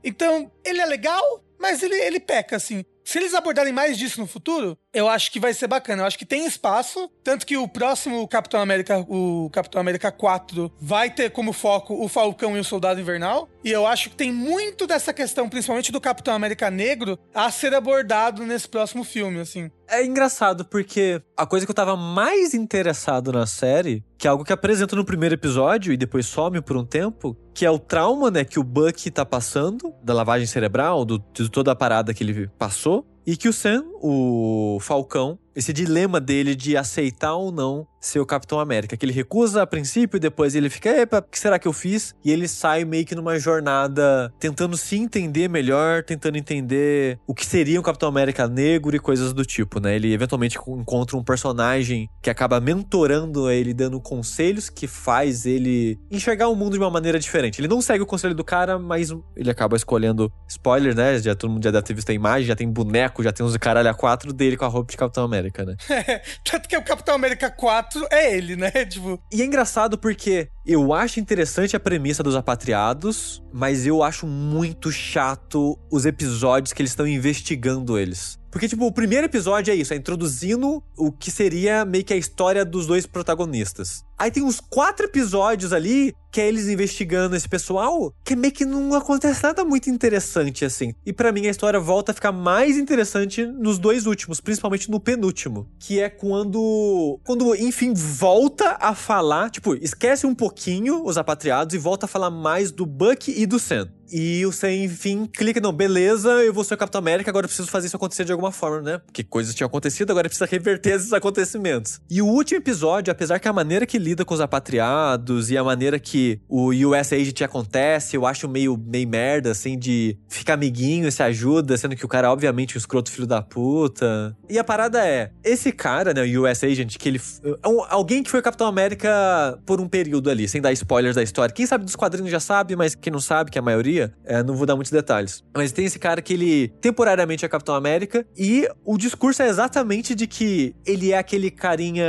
Então, ele é legal, mas ele, ele peca, assim. Se eles abordarem mais disso no futuro, eu acho que vai ser bacana. Eu acho que tem espaço. Tanto que o próximo Capitão América, o Capitão América 4, vai ter como foco o Falcão e o Soldado Invernal. E eu acho que tem muito dessa questão, principalmente do Capitão América Negro, a ser abordado nesse próximo filme, assim. É engraçado porque a coisa que eu tava mais interessado na série, que é algo que apresenta no primeiro episódio e depois some por um tempo, que é o trauma, né, que o Buck tá passando, da lavagem cerebral, do, de toda a parada que ele passou, e que o Sam, o Falcão, esse dilema dele de aceitar ou não ser o Capitão América, que ele recusa a princípio depois ele fica, epa, o que será que eu fiz? E ele sai meio que numa jornada tentando se entender melhor, tentando entender o que seria um Capitão América negro e coisas do tipo, né? Ele eventualmente encontra um personagem que acaba mentorando ele, dando conselhos que faz ele enxergar o mundo de uma maneira diferente. Ele não segue o conselho do cara, mas ele acaba escolhendo spoiler, né? Já todo mundo já deve ter visto a imagem, já tem boneco, já tem uns caralho a quatro dele com a roupa de Capitão América, né? Tanto que o Capitão América 4 é ele, né? Tipo, E é engraçado porque eu acho interessante a premissa dos apatriados, mas eu acho muito chato os episódios que eles estão investigando eles. Porque, tipo, o primeiro episódio é isso, é introduzindo o que seria meio que a história dos dois protagonistas. Aí tem uns quatro episódios ali que é eles investigando esse pessoal, que meio que não acontece nada muito interessante, assim. E pra mim a história volta a ficar mais interessante nos dois últimos, principalmente no penúltimo. Que é quando. Quando, enfim, volta a falar. Tipo, esquece um pouquinho os apatriados e volta a falar mais do Buck e do Sam. E o Sam, enfim, clica, não, beleza, eu vou ser o Capitão América, agora eu preciso fazer isso acontecer de alguma forma, né? Porque coisas tinham acontecido, agora precisa reverter esses acontecimentos. E o último episódio, apesar que a maneira que lida com os apatriados e a maneira que o US Agent acontece, eu acho meio, meio merda, assim, de ficar amiguinho e se ajuda, sendo que o cara, obviamente, um escroto filho da puta. E a parada é, esse cara, né, o US Agent, que ele. É um- alguém que foi Capitão América por um período ali, sem dar spoilers da história. Quem sabe dos quadrinhos já sabe, mas quem não sabe, que é a maioria, é, não vou dar muitos detalhes. Mas tem esse cara que ele temporariamente é Capitão América e o discurso é exatamente de que ele é aquele carinha.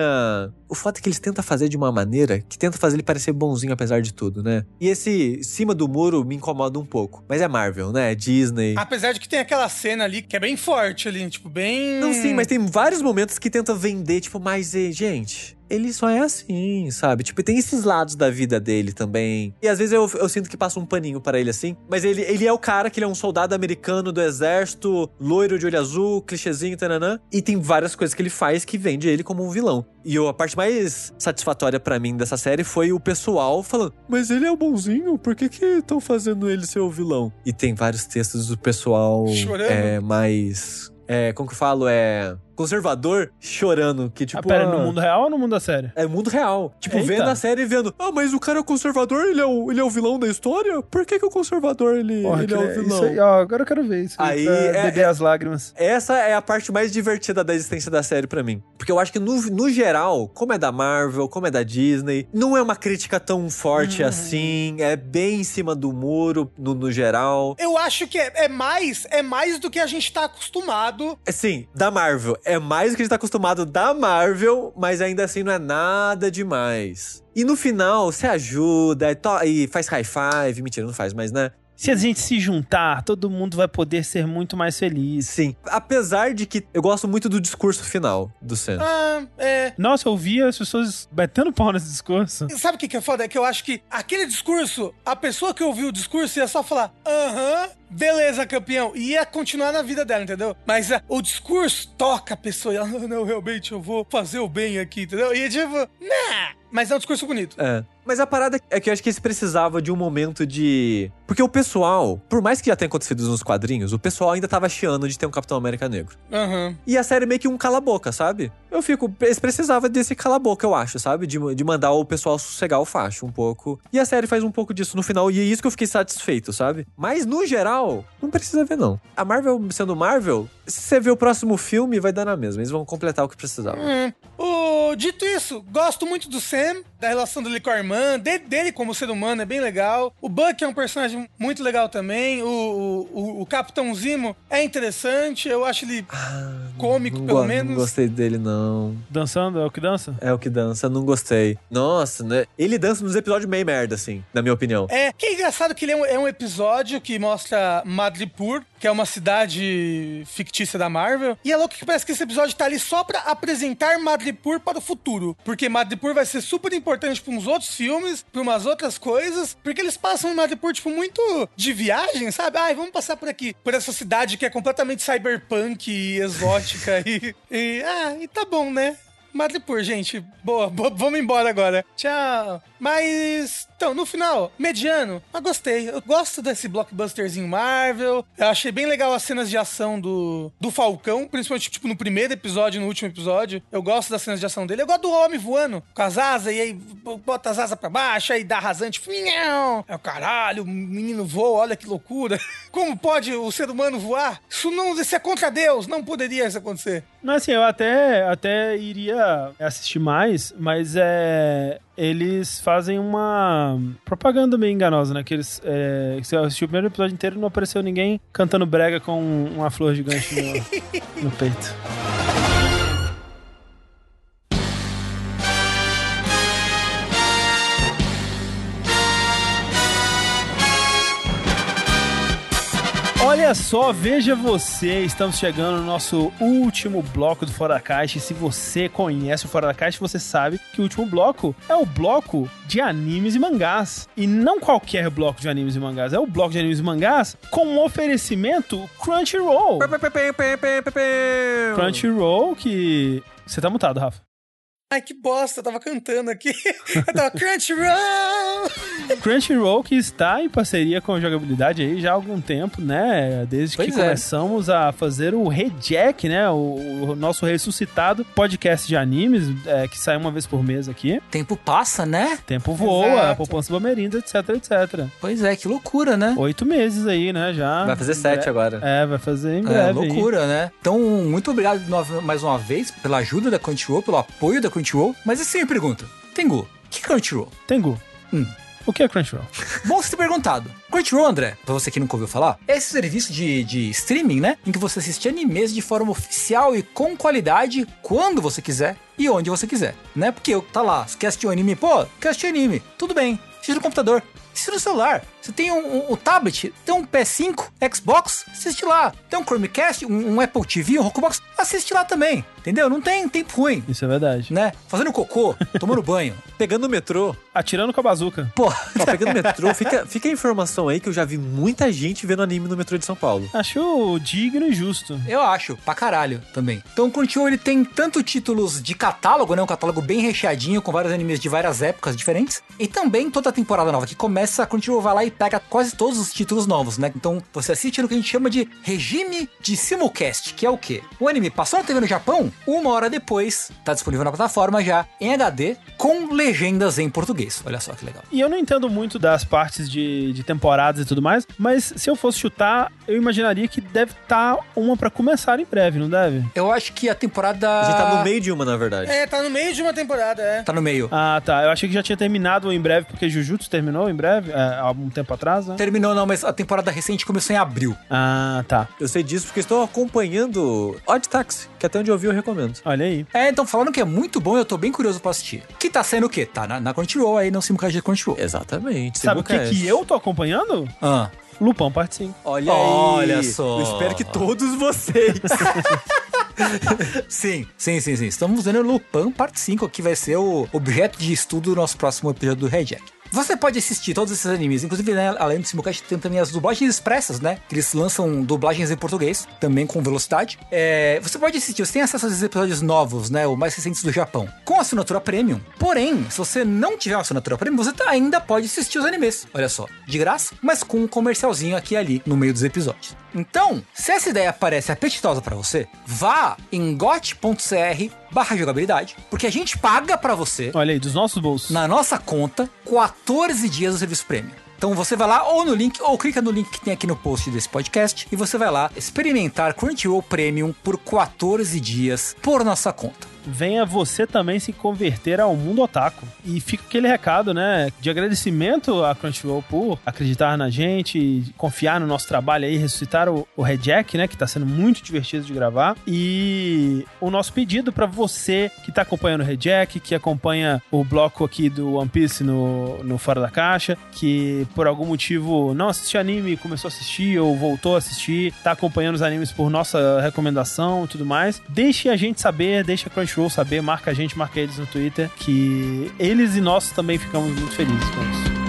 O fato é que eles tentam fazer de uma maneira que tenta fazer ele parecer bonzinho apesar de tudo, né? E esse cima do muro me incomoda um pouco. Mas é Marvel, né? É Disney. apesar de que tem aquela cena ali que é bem forte ali, tipo, bem. Não, sim, mas tem vários momentos que tenta vender, tipo, mas, eh, gente, ele só é assim, sabe? Tipo, tem esses lados da vida dele também. E às vezes eu, eu sinto que passa um paninho para ele assim. Mas ele, ele é o cara que ele é um soldado americano do exército, loiro de olho azul, clichêzinho, tananã. E tem várias coisas que ele faz que vende ele como um vilão. E eu- a parte mais satisfatória pra mim dessa série foi o pessoal falando: Mas ele é o bonzinho, por que que estão fazendo ele ser o vilão? E tem vários textos do pessoal Chorando. é, mais. É, como que eu falo? É. Conservador chorando. Que tipo. ah, pera, ah, no mundo real ou no mundo da série? É mundo real. Tipo, Eita. vendo a série e vendo. Ah, mas o cara é conservador, ele é o, ele é o vilão da história? Por que, que o conservador ele, Porra, ele é o vilão? Isso aí, ó, agora eu quero ver isso. Aí, é- beber as lágrimas. Essa é a parte mais divertida da existência da série pra mim. Porque eu acho que, no, no geral, como é da Marvel, como é da Disney, não é uma crítica tão forte assim. É bem em cima do muro, no, no geral. Eu acho que é, é mais é mais do que a gente tá acostumado. Assim, da Marvel. É mais do que a gente tá acostumado da Marvel, mas ainda assim não é nada demais. E no final, se ajuda e, to- e faz high five. Mentira, não faz, mas né? Se a gente se juntar, todo mundo vai poder ser muito mais feliz. Sim. Apesar de que eu gosto muito do discurso final do Sam. Ah, é. Nossa, eu via as pessoas batendo pau nesse discurso. E Sabe o que, que é foda? É que eu acho que aquele discurso, a pessoa que ouviu o discurso ia só falar, aham, beleza, campeão, e ia continuar na vida dela, entendeu? Mas ah, o discurso toca a pessoa e ela, não, não, realmente eu vou fazer o bem aqui, entendeu? E tipo, nah! Mas é um discurso bonito. É. Mas a parada é que eu acho que eles precisavam de um momento de. Porque o pessoal, por mais que já tenha acontecido nos quadrinhos, o pessoal ainda tava chiando de ter um Capitão América negro. Aham. E a série meio que um cala-boca, sabe? Eu fico. Eles precisavam desse cala-boca, eu acho, sabe? De, de mandar o pessoal sossegar o facho um pouco. E a série faz um pouco disso no final, e é isso que eu fiquei satisfeito, sabe? Mas no geral, não precisa ver, não. A Marvel sendo Marvel, se você ver o próximo filme, vai dar na mesma. Eles vão completar o que precisava. Hum. O, dito isso, gosto muito do Sam, da relação dele com a irmã, de- dele como ser humano, é bem legal. O Buck é um personagem muito legal também. O, o, o- o Capitão Zimo é interessante, eu acho ele cômico, Não pelo menos. Não gostei dele, não. Dançando, é o que dança? É o que dança, não gostei. Nossa, né? Ele dança nos episódios meio merda, assim, na minha opinião. É, que é engraçado que ele é um, é um episódio que mostra Madripoor, que é uma cidade fictícia da Marvel. E é louco que parece que esse episódio tá ali só pra apresentar Madripoor para o futuro. Porque Madripoor vai ser super importante para uns outros filmes, para umas outras coisas. Porque eles passam em Madripoor, tipo, muito de viagem, sabe? Ai, vamos passar por aqui. Por essa cidade que é completamente cyberpunk e exótica. e, e. Ah, e tá bom, né? Madripoor, gente. Boa, bo- vamos embora agora. Tchau. Mas, então, no final, mediano, mas gostei. Eu gosto desse blockbusterzinho Marvel. Eu achei bem legal as cenas de ação do, do Falcão, principalmente, tipo, no primeiro episódio no último episódio. Eu gosto das cenas de ação dele. Eu gosto do homem voando com as asas, e aí bota as asas pra baixo, aí dá rasante. É o caralho, o menino voa, olha que loucura. Como pode o ser humano voar? Isso não, isso é contra Deus, não poderia isso acontecer. Não, assim, eu até, até iria assistir mais, mas é. Eles fazem uma propaganda meio enganosa, né? Que eles. É, se eu assisti o primeiro episódio inteiro não apareceu ninguém cantando brega com uma flor gigante no, no peito. Olha só, veja você, estamos chegando no nosso último bloco do Fora da Caixa. E se você conhece o Fora da Caixa, você sabe que o último bloco é o bloco de animes e mangás. E não qualquer bloco de animes e mangás, é o bloco de animes e mangás com um oferecimento Crunchyroll. Crunchyroll que... Você tá mutado, Rafa. Ai, que bosta, eu tava cantando aqui. Eu tava Crunchyroll! Crunchyroll que está em parceria com a jogabilidade aí já há algum tempo, né? Desde Pois que é. começamos a fazer o Rejack, né? O, o nosso ressuscitado podcast de animes, é, que sai uma vez por mês aqui. Tempo passa, né? Tempo voa, Exato. a poupança bamerinda, etc, etc. Pois é, que loucura, né? Oito meses aí, né? Já. Vai fazer sete agora. É, vai fazer em É, breve. aí. loucura, né? Então, muito obrigado mais uma vez pela ajuda da Crunchyroll, pelo apoio da Crunchyroll. Mas assim, me pergunta, Tengu, o que é Crunchyroll? Tengu. Hum. O que é Crunchyroll? Bom você ter perguntado. Crunchyroll, André, pra você que nunca ouviu falar, é esse serviço de, de streaming, né? Em que você assiste animes de forma oficial e com qualidade quando você quiser e onde você quiser, né? Porque tá lá, você quer assistir um anime? Pô, quer assistir anime? Tudo bem. Assiste no computador. Assiste no celular. Você tem um, um- um tablet, tem um PS5, Xbox, assiste lá. Tem um Chromecast, um, um Apple TV, um Rockbox, assiste lá também. Entendeu? Não tem tempo ruim, Isso é verdade. né? Fazendo cocô, tomando banho. Pegando o metrô. Atirando com a bazuca. Pô, Ó, pegando o metrô, fica, fica a informação aí que eu já vi muita gente vendo anime no metrô de São Paulo. Acho digno e justo. Eu acho, pra caralho também. Então o Crunchyroll ele tem tanto títulos de catálogo, né? Um catálogo bem recheadinho, com vários animes de várias épocas diferentes. E também toda a temporada nova que começa, a Crunchyroll vai lá e pega quase todos os títulos novos, né? Então você assiste no que a gente chama de regime de simulcast, que é o quê? O anime passou na TV no Japão, uma hora depois, tá disponível na plataforma já, em HD, com legendas em português. Olha só que legal. E eu não entendo muito das partes de, de temporadas e tudo mais, mas se eu fosse chutar, eu imaginaria que deve estar uma pra começar em breve, não deve? Eu acho que a temporada. A gente tá no meio de uma, na verdade. É, tá no meio de uma temporada, é. Tá no meio. Ah, tá. Eu achei que já tinha terminado em breve, porque Jujutsu terminou em breve, é, há algum tempo atrás, né? Terminou não, mas a temporada recente começou em abril. Ah, tá. Eu sei disso porque estou acompanhando Odd Taxi, que até onde eu vi eu recomendo. Olha aí. É, então falando que é muito bom, eu tô bem curioso pra assistir. Que tá sendo o quê? Tá na, na Crunchyroll aí, no simulcast de Crunchyroll. Exatamente. Sabe o que, simulcast. que eu tô acompanhando? Ah, Lupão parte 5. Olha aí. Olha só. Eu espero que todos vocês. sim, sim, sim, sim. Estamos vendo Lupin Parte 5, que vai ser o objeto de estudo do nosso próximo episódio do Red Jack. Você pode assistir todos esses animes, inclusive, né, além do Simulcast, tem também as dublagens expressas, né? Que eles lançam dublagens em português, também com velocidade. É, você pode assistir, você tem acesso aos episódios novos, né? O mais recentes do Japão, com assinatura premium. Porém, se você não tiver uma assinatura premium, você tá- ainda pode assistir os animes. Olha só, de graça, mas com um comercialzinho aqui e ali no meio dos episódios. Então, se essa ideia parece apetitosa pra você, vá em got.cr barra jogabilidade, porque a gente paga pra você Olha aí, dos nossos bolsos. na nossa conta 14 dias do serviço premium. Então você vai lá ou no link, ou clica no link que tem aqui no post desse podcast e você vai lá experimentar Crunchyroll Premium por 14 dias por nossa conta. Venha você também se converter ao mundo otaku. E fica aquele recado, né, de agradecimento à Crunchyroll por acreditar na gente, confiar no nosso trabalho aí, ressuscitar o, o Red Jack, né, que tá sendo muito divertido de gravar. E o nosso pedido pra você que tá acompanhando o Red Jack, que acompanha o bloco aqui do One Piece no, no Fora da Caixa, que por algum motivo não assistiu anime, começou a assistir ou voltou a assistir, tá acompanhando os animes por nossa recomendação e tudo mais, deixe a gente saber, deixe a Crunchyroll Crunchyroll saber, marca a gente, marca eles no Twitter, que eles e nós também ficamos muito felizes com isso.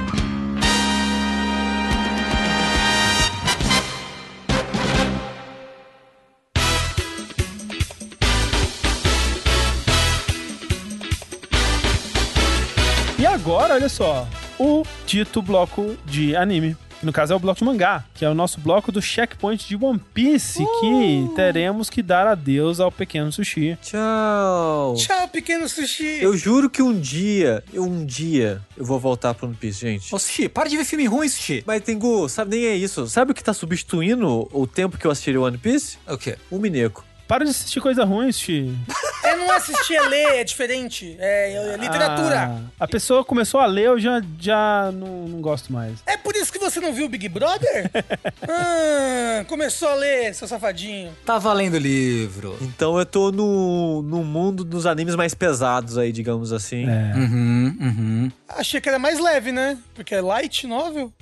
E agora, olha só, o dito bloco de anime. Que No caso é o bloco de mangá, que é o nosso bloco do checkpoint de One Piece, que teremos que dar adeus ao pequeno sushi. Tchau. Tchau, pequeno sushi. Eu juro que um dia, eu- um dia, eu vou voltar pro One Piece, gente. Ô, Sushi, para de ver filme ruim, Sushi. Mas, Tengu, sabe, nem é isso. Sabe o que tá substituindo o tempo que eu assistiria One Piece? O quê? O Mineco. Para de assistir coisa ruim, sushi. É não assistir a ler, é diferente. É, é literatura. Ah, a pessoa começou a ler, eu já, já não, não gosto mais. É por isso que você não viu o Big Brother? ah, começou a ler, seu safadinho. Tá valendo o livro. Então eu tô no, no mundo dos animes mais pesados aí, digamos assim. É. Uhum, uhum. Achei que era mais leve, né? Porque é light novel.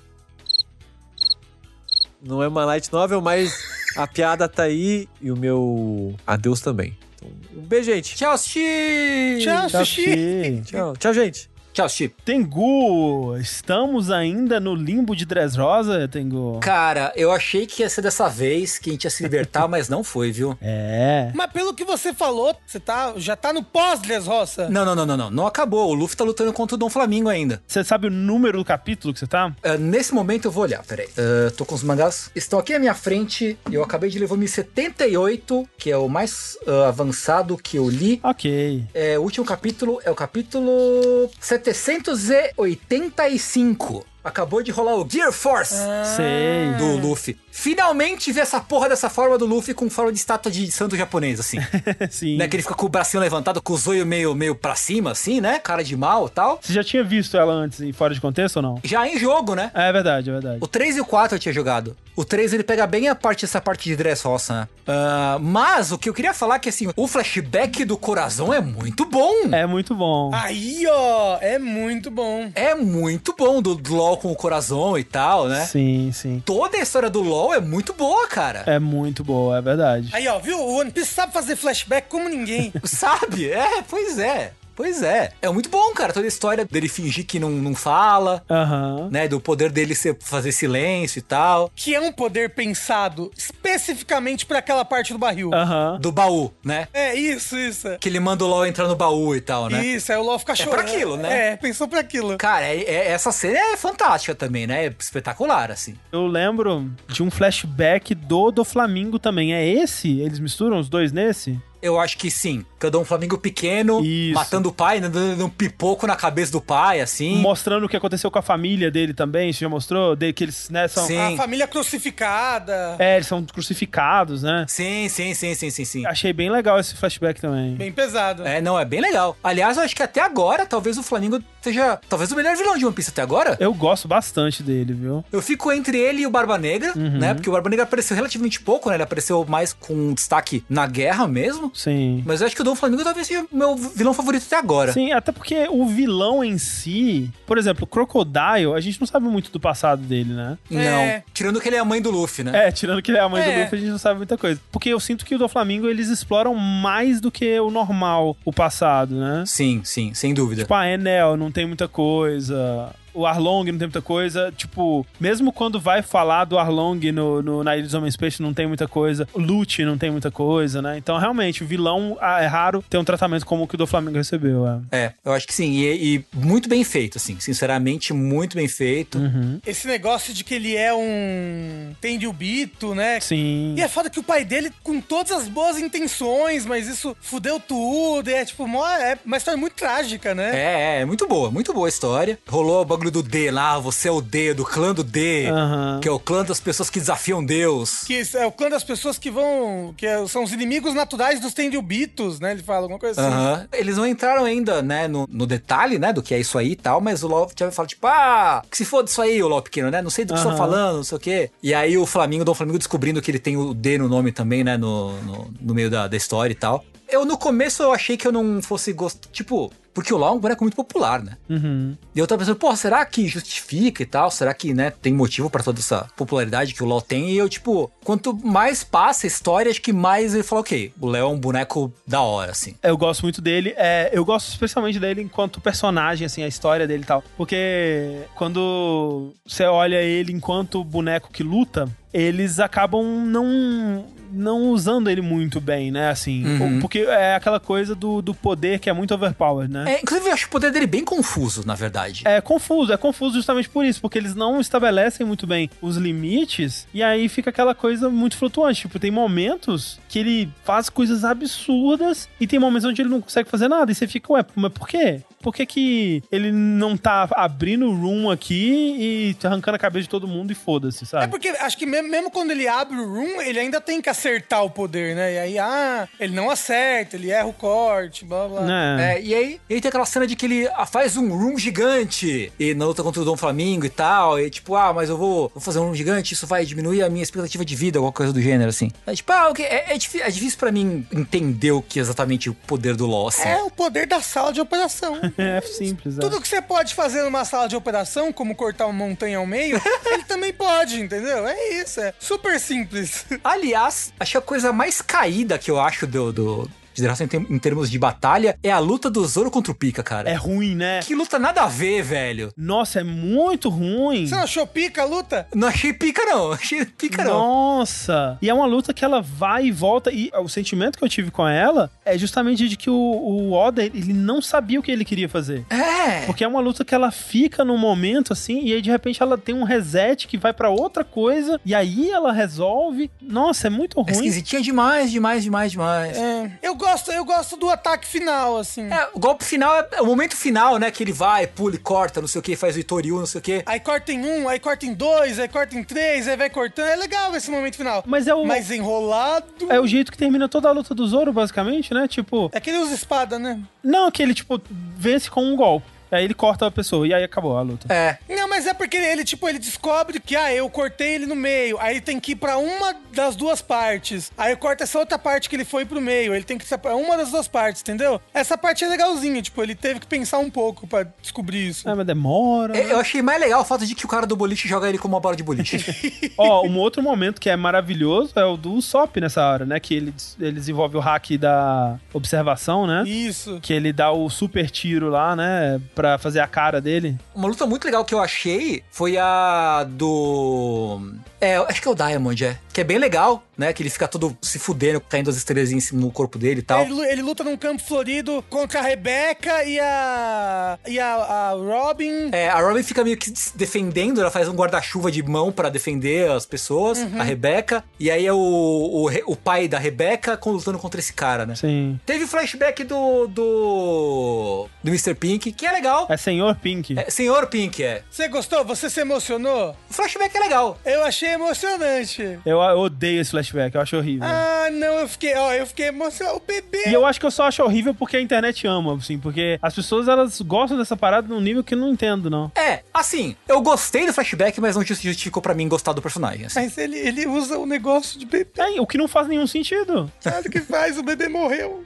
Não é uma light novel, mas a piada tá aí e o meu adeus também. Então, um beijo, gente. Tchau, Sushi! Tchau, sushi. Tchau, tchau, gente. Tchau, Sushi. Tengu, estamos ainda no limbo de Dressrosa, Tengu? Cara, eu achei que ia ser dessa vez que a gente ia se libertar, mas não foi, viu? É. Mas pelo que você falou, você tá, já tá no pós-Dressrosa. Não, não, não, não, não. Não acabou. O Luffy tá lutando contra o Dom Flamingo ainda. Você sabe o número do capítulo que você tá? Ah, nesse momento eu vou olhar, peraí. Uh, tô com os mangás. Estão aqui na minha frente. Eu acabei de ler o volume 78, que é o mais ah, avançado que eu li. Ok. É, o último capítulo é o capítulo 785. Acabou de rolar o Gear Force Sei. do Luffy. Finalmente vi essa porra dessa forma do Luffy com forma de estátua de santo japonês, assim. Sim. né? Que ele fica com o bracinho levantado, com o zoio meio, meio pra cima, assim, né? Cara de mal e tal. Você já tinha visto ela antes e fora de contexto ou não? Já em jogo, né? É verdade, é verdade. O 3 e o 4 eu tinha jogado. O 3 ele pega bem a parte essa parte de dress roça, né? Ah, mas o que eu queria falar é que assim, o flashback do coração é muito bom. É muito bom. Aí, ó, é muito bom. É muito bom do do LoL com o coração e tal, né? Sim, sim. Toda a história do LoL é muito boa, cara. É muito boa, é verdade. Aí, ó, viu? O One Piece sabe fazer flashback como ninguém. Sabe? É, pois é. Pois é. É muito bom, cara. Toda a história dele fingir que não, não fala, Aham. né? Do poder dele ser, fazer silêncio e tal. que é um poder pensado especificamente pra aquela parte do barril. Aham. Do baú, né? É, isso, isso. Que ele manda o LoL entrar no baú e tal, né? Isso, aí o LOL fica chorando. pra aquilo, né? É, pensou pra aquilo. Cara, é- é- essa cena é fantástica também, né? É espetacular, assim. Eu lembro de um flashback do do Flamingo também. É esse? Eles misturam os dois nesse? Eu acho que sim. Que eu dou um Flamengo pequeno, Isso. matando o pai, né, dando um pipoco na cabeça do pai, assim. Mostrando o que aconteceu com a família dele também. Você já mostrou? De, que eles, né, são. Sim. A família crucificada. É, eles são crucificados, né? Sim, sim, sim, sim, sim, sim. Achei bem legal esse flashback também. Bem pesado. É, não, é bem legal. Aliás, eu acho que até agora, talvez o Flamengo seja talvez o melhor vilão de One Piece até agora. Eu gosto bastante dele, viu? Eu fico entre ele e o Barba Negra, Uhum. né? Porque o Barba Negra apareceu relativamente pouco, né? Ele apareceu mais com destaque na guerra mesmo. Sim. Mas eu acho que o Dom Flamengo talvez seja o meu vilão favorito até agora. Sim, até porque o vilão em si, por exemplo, o Crocodile, a gente não sabe muito do passado dele, né? Não. É. Tirando que ele é a mãe do Luffy, né? É, tirando que ele é a mãe É. do Luffy, a gente não sabe muita coisa. Porque eu sinto que o do Flamengo eles exploram mais do que o normal, o passado, né? Sim, sim, sem dúvida. Tipo, a Enel não tem muita coisa. O Arlong não tem muita coisa. Tipo, mesmo quando vai falar do Arlong no, no- na Ilha dos Homens Peixe, não tem muita coisa. O Lute não tem muita coisa, né? Então, realmente, o vilão ah, é raro ter um tratamento como o que o do Flamengo recebeu. É. É, eu acho que sim. E, e muito bem feito, assim. Sinceramente, muito bem feito. Uhum. Esse negócio de que ele é um Tenryubito, né? Sim. E é foda que o pai dele, com todas as boas intenções, mas isso fudeu tudo. E é tipo, mó- é uma história muito trágica, né? É, é, muito boa, muito boa a história. Rolou o bagulho do D lá, você é o D, do clã do D, Aham. que é o clã das pessoas que desafiam Deus. Que é o clã das pessoas que vão. que é- são os inimigos naturais dos Tenryubitos, né? Ele fala alguma coisa assim. Aham. Eles não entraram ainda, né, no, no detalhe, né, do que é isso aí e tal, mas o LOL já fala, tipo, ah, que se foda isso aí, o LOL pequeno, né? Não sei do que estão Aham. falando, não sei o quê. E aí o Flamengo, o Dom Flamengo descobrindo que ele tem o D no nome também, né, no, no, no meio da, da história e tal. Eu, no começo, eu achei que eu não fosse gostar, tipo... Porque o LoL é um boneco muito popular, né? Uhum. E eu tava pensando, pô, será que justifica e tal? Será que, né, tem motivo pra toda essa popularidade que o LoL tem? E eu, tipo, quanto mais passa a história, acho que mais ele fala, ok, o Léo é um boneco da hora, assim. Eu gosto muito dele. É, eu gosto especialmente dele enquanto personagem, assim, a história dele e tal. Porque quando você olha ele enquanto boneco que luta, eles acabam não não usando ele muito bem, né? Assim, Uhum. porque é aquela coisa do, do poder que é muito overpowered, né? É, inclusive, eu acho o poder dele bem confuso, na verdade. É confuso, é confuso justamente por isso, porque eles não estabelecem muito bem os limites e aí fica aquela coisa muito flutuante. Tipo, tem momentos que ele faz coisas absurdas e tem momentos onde ele não consegue fazer nada. E você fica, ué, mas por quê? Por que, que ele não tá abrindo o room aqui e arrancando a cabeça de todo mundo e foda-se, sabe? É porque acho que mesmo, mesmo quando ele abre o room, ele ainda tem que acertar o poder, né? E aí, ah, ele não acerta, ele erra o corte, blá blá. É. É, e aí, e aí tem aquela cena de que ele ah, faz um room gigante e na luta contra o Dom Flamingo e tal. E tipo, ah, mas eu vou, vou fazer um room gigante, isso vai diminuir a minha expectativa de vida, alguma coisa do gênero, assim. É tipo, ah, ok, é, é, difí- é difícil pra mim entender o que é exatamente o poder do LoL, assim. É o poder da sala de operação. É simples, é. Tudo que você pode fazer numa sala de operação, como cortar uma montanha ao meio, ele também pode, entendeu? É isso, é super simples. Aliás, acho a coisa mais caída que eu acho do, do de Dragon em, term- em termos de batalha é a luta do Zoro contra o Pika, cara. É ruim, né? Que luta nada a ver, velho. Nossa, é muito ruim. Você não achou pica a luta? Não achei pica, não. Achei pica, não. Nossa! E é uma luta que ela vai e volta. E o sentimento que eu tive com ela é justamente de que o, o Oda, ele não sabia o que ele queria fazer. É. Porque é uma luta que ela fica num momento assim, e aí de repente ela tem um reset que vai pra outra coisa, e aí ela resolve. Nossa, é muito É ruim. esquisitinha demais, demais, demais, demais. É. Eu gosto, eu gosto do ataque final, assim. É, o golpe final é, é o momento final, né? Que ele vai, pula e corta, não sei o que, faz o Itoriu, não sei o que. Aí corta em um, aí corta em dois, aí corta em três, aí vai cortando. É legal esse momento final. Mas é o, Mas enrolado. é o jeito que termina toda a luta do Zoro, basicamente, né? Tipo, É que ele usa espada, né? não que ele, tipo, vence com um golpe. Aí ele corta a pessoa, e aí acabou a luta. É. Não, mas é porque ele, tipo, ele descobre que, ah, eu cortei ele no meio. Aí ele tem que ir pra uma das duas partes. Aí corta essa outra parte que ele foi pro meio. Ele tem que pra uma das duas partes, entendeu? Essa parte é legalzinha, tipo, ele teve que pensar um pouco pra descobrir isso. É, mas demora. É, Eu achei mais legal o fato de que o cara do boliche joga ele como uma bola de boliche. Ó, um outro momento que é maravilhoso é o do Usopp nessa hora, né? Que ele, ele desenvolve o hack da observação, né? Isso. Que ele dá o super tiro lá, né? Pra fazer a cara dele. Uma luta muito legal que eu achei foi a do. É, acho que é o Diamond, é. Que é bem legal, né? Que ele fica todo se fudendo, caindo as estrelas em cima no corpo dele e tal. Ele, ele luta num campo florido contra a Rebecca e a. e a, a Robin. É, a Robin fica meio que se defendendo, ela faz um guarda-chuva de mão pra defender as pessoas, a Rebeca. E aí é o, o, o pai da Rebeca com- lutando contra esse cara, né? Sim. Teve o flashback do. do. do Mr. Pink, que é legal. É Senhor Pink. É, Senhor Pink, é. Você gostou? Você se emocionou? O flashback é legal. Eu achei emocionante. Eu, eu odeio esse flashback, eu acho horrível. Ah, não, eu fiquei, ó, eu fiquei emocionado. O bebê. E eu acho que eu só acho horrível porque a internet ama, assim, porque as pessoas elas gostam dessa parada num nível que eu não entendo, não. É, assim, eu gostei do flashback, mas não justificou pra mim gostar do personagem. assim. Mas ele, ele usa o negócio de bebê. É, o que não faz nenhum sentido. Sabe o que faz? O bebê morreu.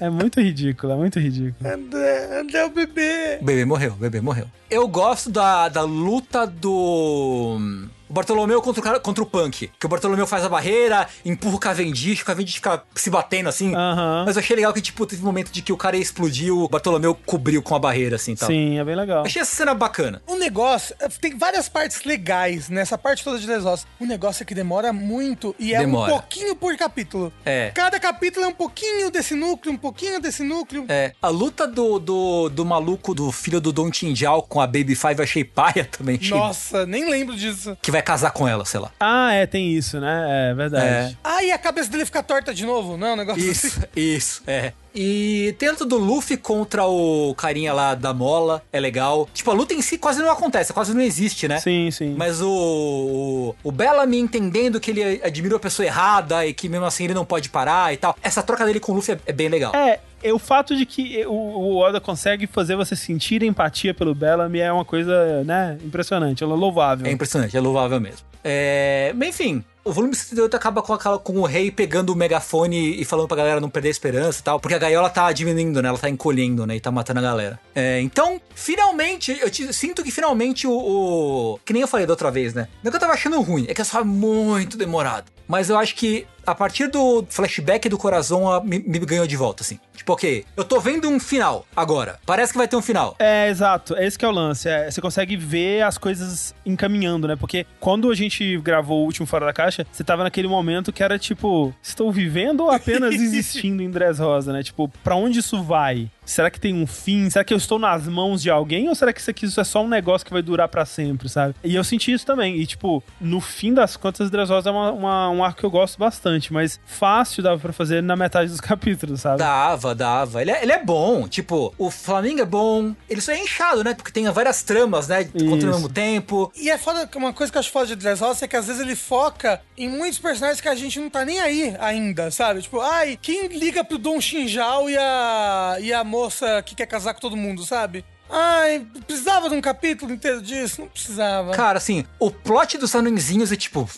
É muito ridículo, é muito ridículo. André, André é o bebê. O bebê morreu, o bebê morreu. Eu gosto da, da luta do. Bartolomeu contra o, cara- contra o Punk. Que o Bartolomeu faz a barreira, empurra o Cavendish, o Cavendish fica se batendo assim. Aham. Mas eu achei legal que, tipo, teve um momento de que o cara explodiu, o Bartolomeu cobriu com a barreira, assim, tal. Sim, é bem legal. Achei essa cena bacana. O negócio, tem várias partes legais nessa parte toda de Lesós. O negócio é que demora muito e é Demora. um pouquinho por capítulo. É. Cada capítulo é um pouquinho desse núcleo, um pouquinho desse núcleo. É, a luta do, do, do maluco do filho do Don Tinjal com a Baby Five eu achei paia também. Achei Nossa, nem lembro disso. Que vai casar com ela, sei lá. Ah, é, tem isso, né? É verdade. Ah, e a cabeça dele fica torta de novo? Não, é um negócio Isso, assim. isso, é. E dentro do Luffy contra o carinha lá da mola, é legal. Tipo, a luta em si quase não acontece, quase não existe, né? Sim, sim. Mas o, o, o Bellamy entendendo que ele admirou a pessoa errada e que mesmo assim ele não pode parar e tal. Essa troca dele com o Luffy é, é bem legal. É, é o fato de que o, Oda consegue fazer você sentir empatia pelo Bellamy é uma coisa, né, impressionante, é louvável. É impressionante, é louvável mesmo. É, enfim, o volume 78 acaba com, aquela, com o rei pegando o megafone e falando pra galera não perder a esperança e tal, porque a gaiola tá diminuindo, né? Ela tá encolhendo, né? E tá matando a galera. É, então, finalmente, eu te- sinto que finalmente o, o- Que nem eu falei da outra vez, né? Não é que eu tava achando ruim, é que é só muito demorado. Mas eu acho que a partir do flashback do coração me, me ganhou de volta, assim. Tipo, ok, eu tô vendo um final agora. Parece que vai ter um final. É, exato. É esse que é o lance. É, você consegue ver as coisas encaminhando, né? Porque quando a gente gravou o último Fora da Caixa, você tava naquele momento que era tipo, estou vivendo ou apenas existindo em Dressrosa, né? Tipo, pra onde isso vai? Será que tem um fim? Será que eu estou nas mãos de alguém? Ou será que isso aqui isso é só um negócio que vai durar pra sempre, sabe? E eu senti isso também. E, tipo, no fim das contas, Dressrosa é uma, uma- um arco que eu gosto bastante, mas fácil dava pra fazer na metade dos capítulos, sabe? Dava, dava. Ele é, ele é bom. Tipo, o Flamengo é bom. Ele só é inchado, né? Porque tem várias tramas, né? Isso. ao mesmo tempo. E é foda, uma coisa que eu acho foda de Dressrosa é que às vezes ele foca em muitos personagens que a gente não tá nem aí ainda, sabe? Tipo, ai, quem liga pro Dom Shinjal e a, e a moça que quer casar com todo mundo, sabe? Ai, precisava de um capítulo inteiro disso? Não precisava. Cara, assim, o plot dos anõezinhos é tipo.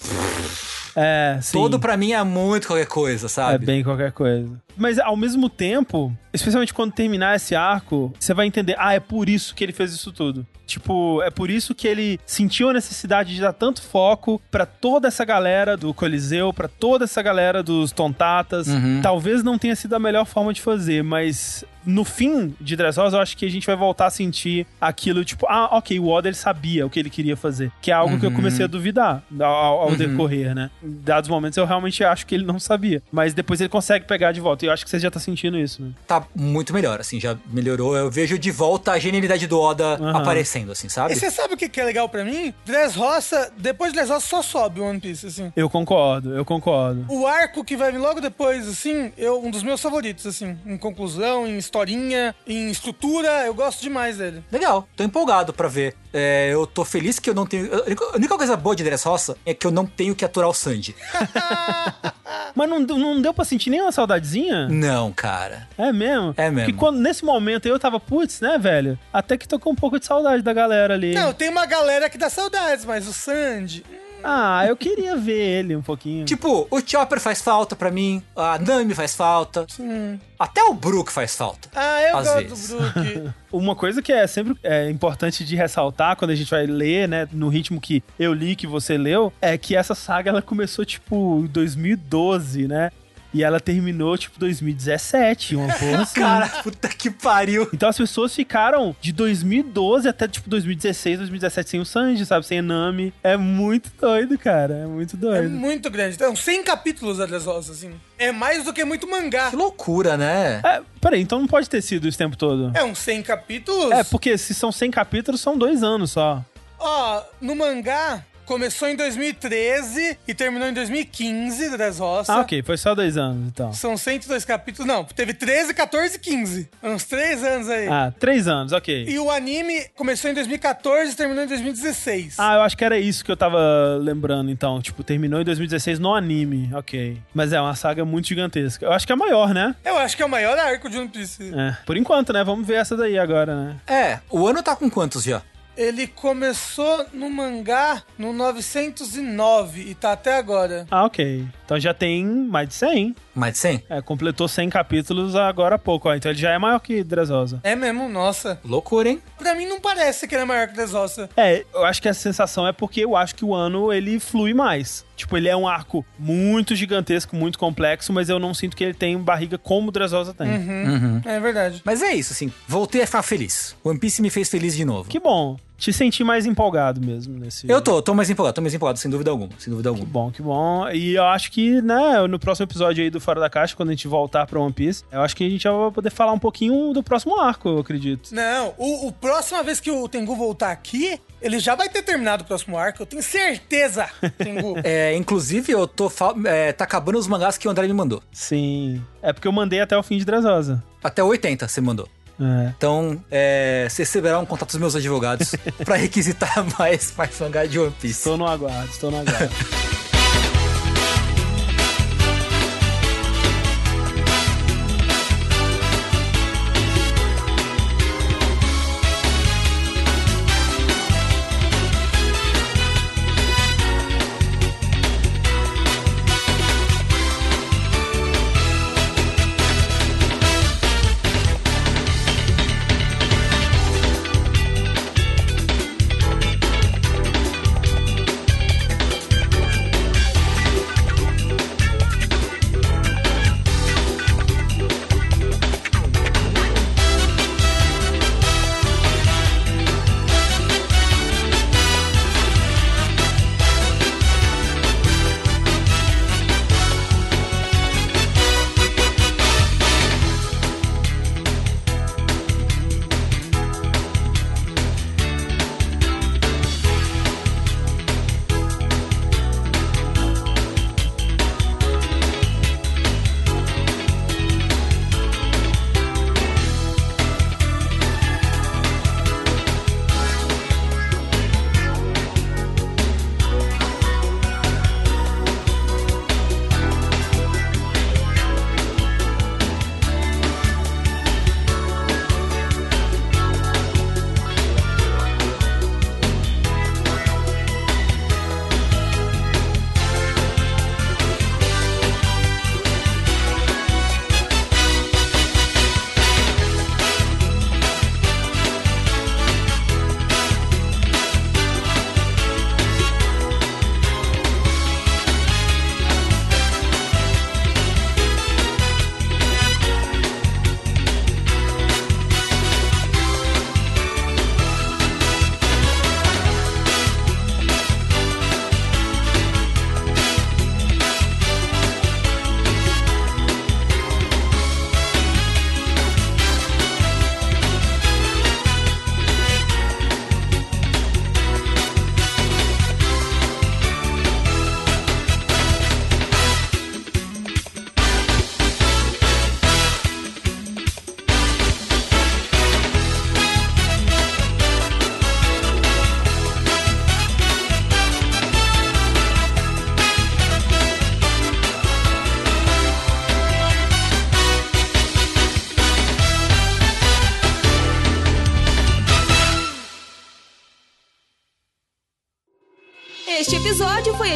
É, sim. Todo pra mim é muito qualquer coisa, É sabe? bem qualquer coisa. Mas ao mesmo tempo, especialmente quando terminar esse arco, você vai entender, ah, é por isso que ele fez isso tudo. Tipo, é por isso que ele sentiu a necessidade de dar tanto foco pra toda essa galera do Coliseu, pra toda essa galera dos Tontatas. Uhum. Talvez não tenha sido a melhor forma de fazer, mas no fim de Dressrosa, eu acho que a gente vai voltar a sentir aquilo, tipo, ah, ok, o Oda ele sabia o que ele queria fazer. Que é algo que eu comecei a duvidar ao, ao decorrer, né? Em dados momentos eu realmente acho que ele não sabia. Mas depois ele consegue pegar de volta. E eu acho que você já tá sentindo isso, né? Tá muito melhor, assim, já melhorou. Eu vejo de volta a genialidade do Oda Aham. aparecendo, assim, sabe? E você sabe o que que é legal pra mim? Dressrosa, depois de Dressrosa só sobe o One Piece, assim. Eu concordo, eu concordo. O arco que vai vir logo depois, assim, eu, um dos meus favoritos, assim, em conclusão, em historinha, em estrutura, eu gosto demais dele. Legal, tô empolgado pra ver. É, eu tô feliz que eu não tenho. A única- coisa boa de Dressrosa é que eu não tenho que aturar o Sanji. Mas não, não deu pra sentir nem uma saudadezinha? não, cara. É mesmo? É mesmo. Porque quando, nesse momento eu tava, putz, né, velho? Até que tocou um pouco de saudade da galera ali. Não, tem uma galera que dá saudades, mas o Sandy. Ah, eu queria ver ele um pouquinho. Tipo, o Chopper faz falta pra mim, a Nami faz falta, Sim. até o Brook faz falta. Ah, eu Às gosto vezes. do Brook. Uma coisa que é sempre é, importante de ressaltar quando a gente vai ler, né, no ritmo que eu li, que você leu, é que essa saga ela começou tipo em 2012, né? E ela terminou tipo 2017, uma porra assim. Cara, puta que pariu. Então as pessoas ficaram de 2012 até tipo 2016, 2017 sem o Sanji, sabe? Sem a Nami. É muito doido, cara. É muito É doido. muito grande. Então, 100 capítulos a Dressrosa, assim. É mais do que muito mangá. Que loucura, né? É, peraí, então não pode ter sido esse tempo todo. É uns 100 capítulos. É, porque se são 100 capítulos, são dois anos só. Ó, no mangá, começou em 2013 e terminou em 2015, Dressrosa. Ah, ok, foi só dois anos, então. São 102 capítulos. Não, teve 13, 14 e 15. Uns 3 anos aí. Ah, três anos, ok. E o anime começou em 2014 e terminou em 2016. Ah, eu acho que era isso que eu tava lembrando, então. Tipo, terminou em 2016 no anime, ok. Mas é uma saga muito gigantesca. Eu acho que é a maior, né? Eu acho que é o maior arco de One Piece. É. Por enquanto, né? Vamos ver essa daí agora, né? É, o ano tá com quantos já? Ele começou no mangá no 909 e tá até agora. Ah, ok. Então já tem mais de 100. Mais de 100? É, completou 100 capítulos agora há pouco, ó. Então ele já é maior que Dressrosa. É mesmo, nossa. Loucura, hein? Pra mim não parece que ele é maior que Dressrosa. É, eu acho que a sensação é porque eu acho que o ano ele flui mais. Tipo, ele é um arco muito gigantesco, muito complexo, mas eu não sinto que ele tem barriga como o Dressrosa tem. É verdade. Mas é isso, assim. Voltei a ficar feliz. One Piece me fez feliz de novo. Que bom. Te senti mais empolgado mesmo nesse. Eu tô, tô mais empolgado, tô mais empolgado, sem dúvida alguma. Sem dúvida Que alguma. bom, que bom. E eu acho que, né, no próximo episódio aí do Fora da Caixa, quando a gente voltar pra One Piece, eu acho que a gente já vai poder falar um pouquinho do próximo arco, eu acredito. Não, o, o próxima vez que o Tengu voltar aqui, ele já vai ter terminado o próximo arco. Eu tenho certeza, Tengu. É, inclusive, eu tô. É, tá acabando os mangás que o André me mandou. Sim. É porque eu mandei até o fim de Dressrosa. Até o 80 você mandou. É. Então, é, você receberá um contato dos meus advogados pra requisitar mais, mais mangá de One Piece. Estou no aguardo, estou no aguardo.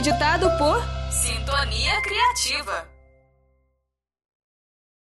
editado por.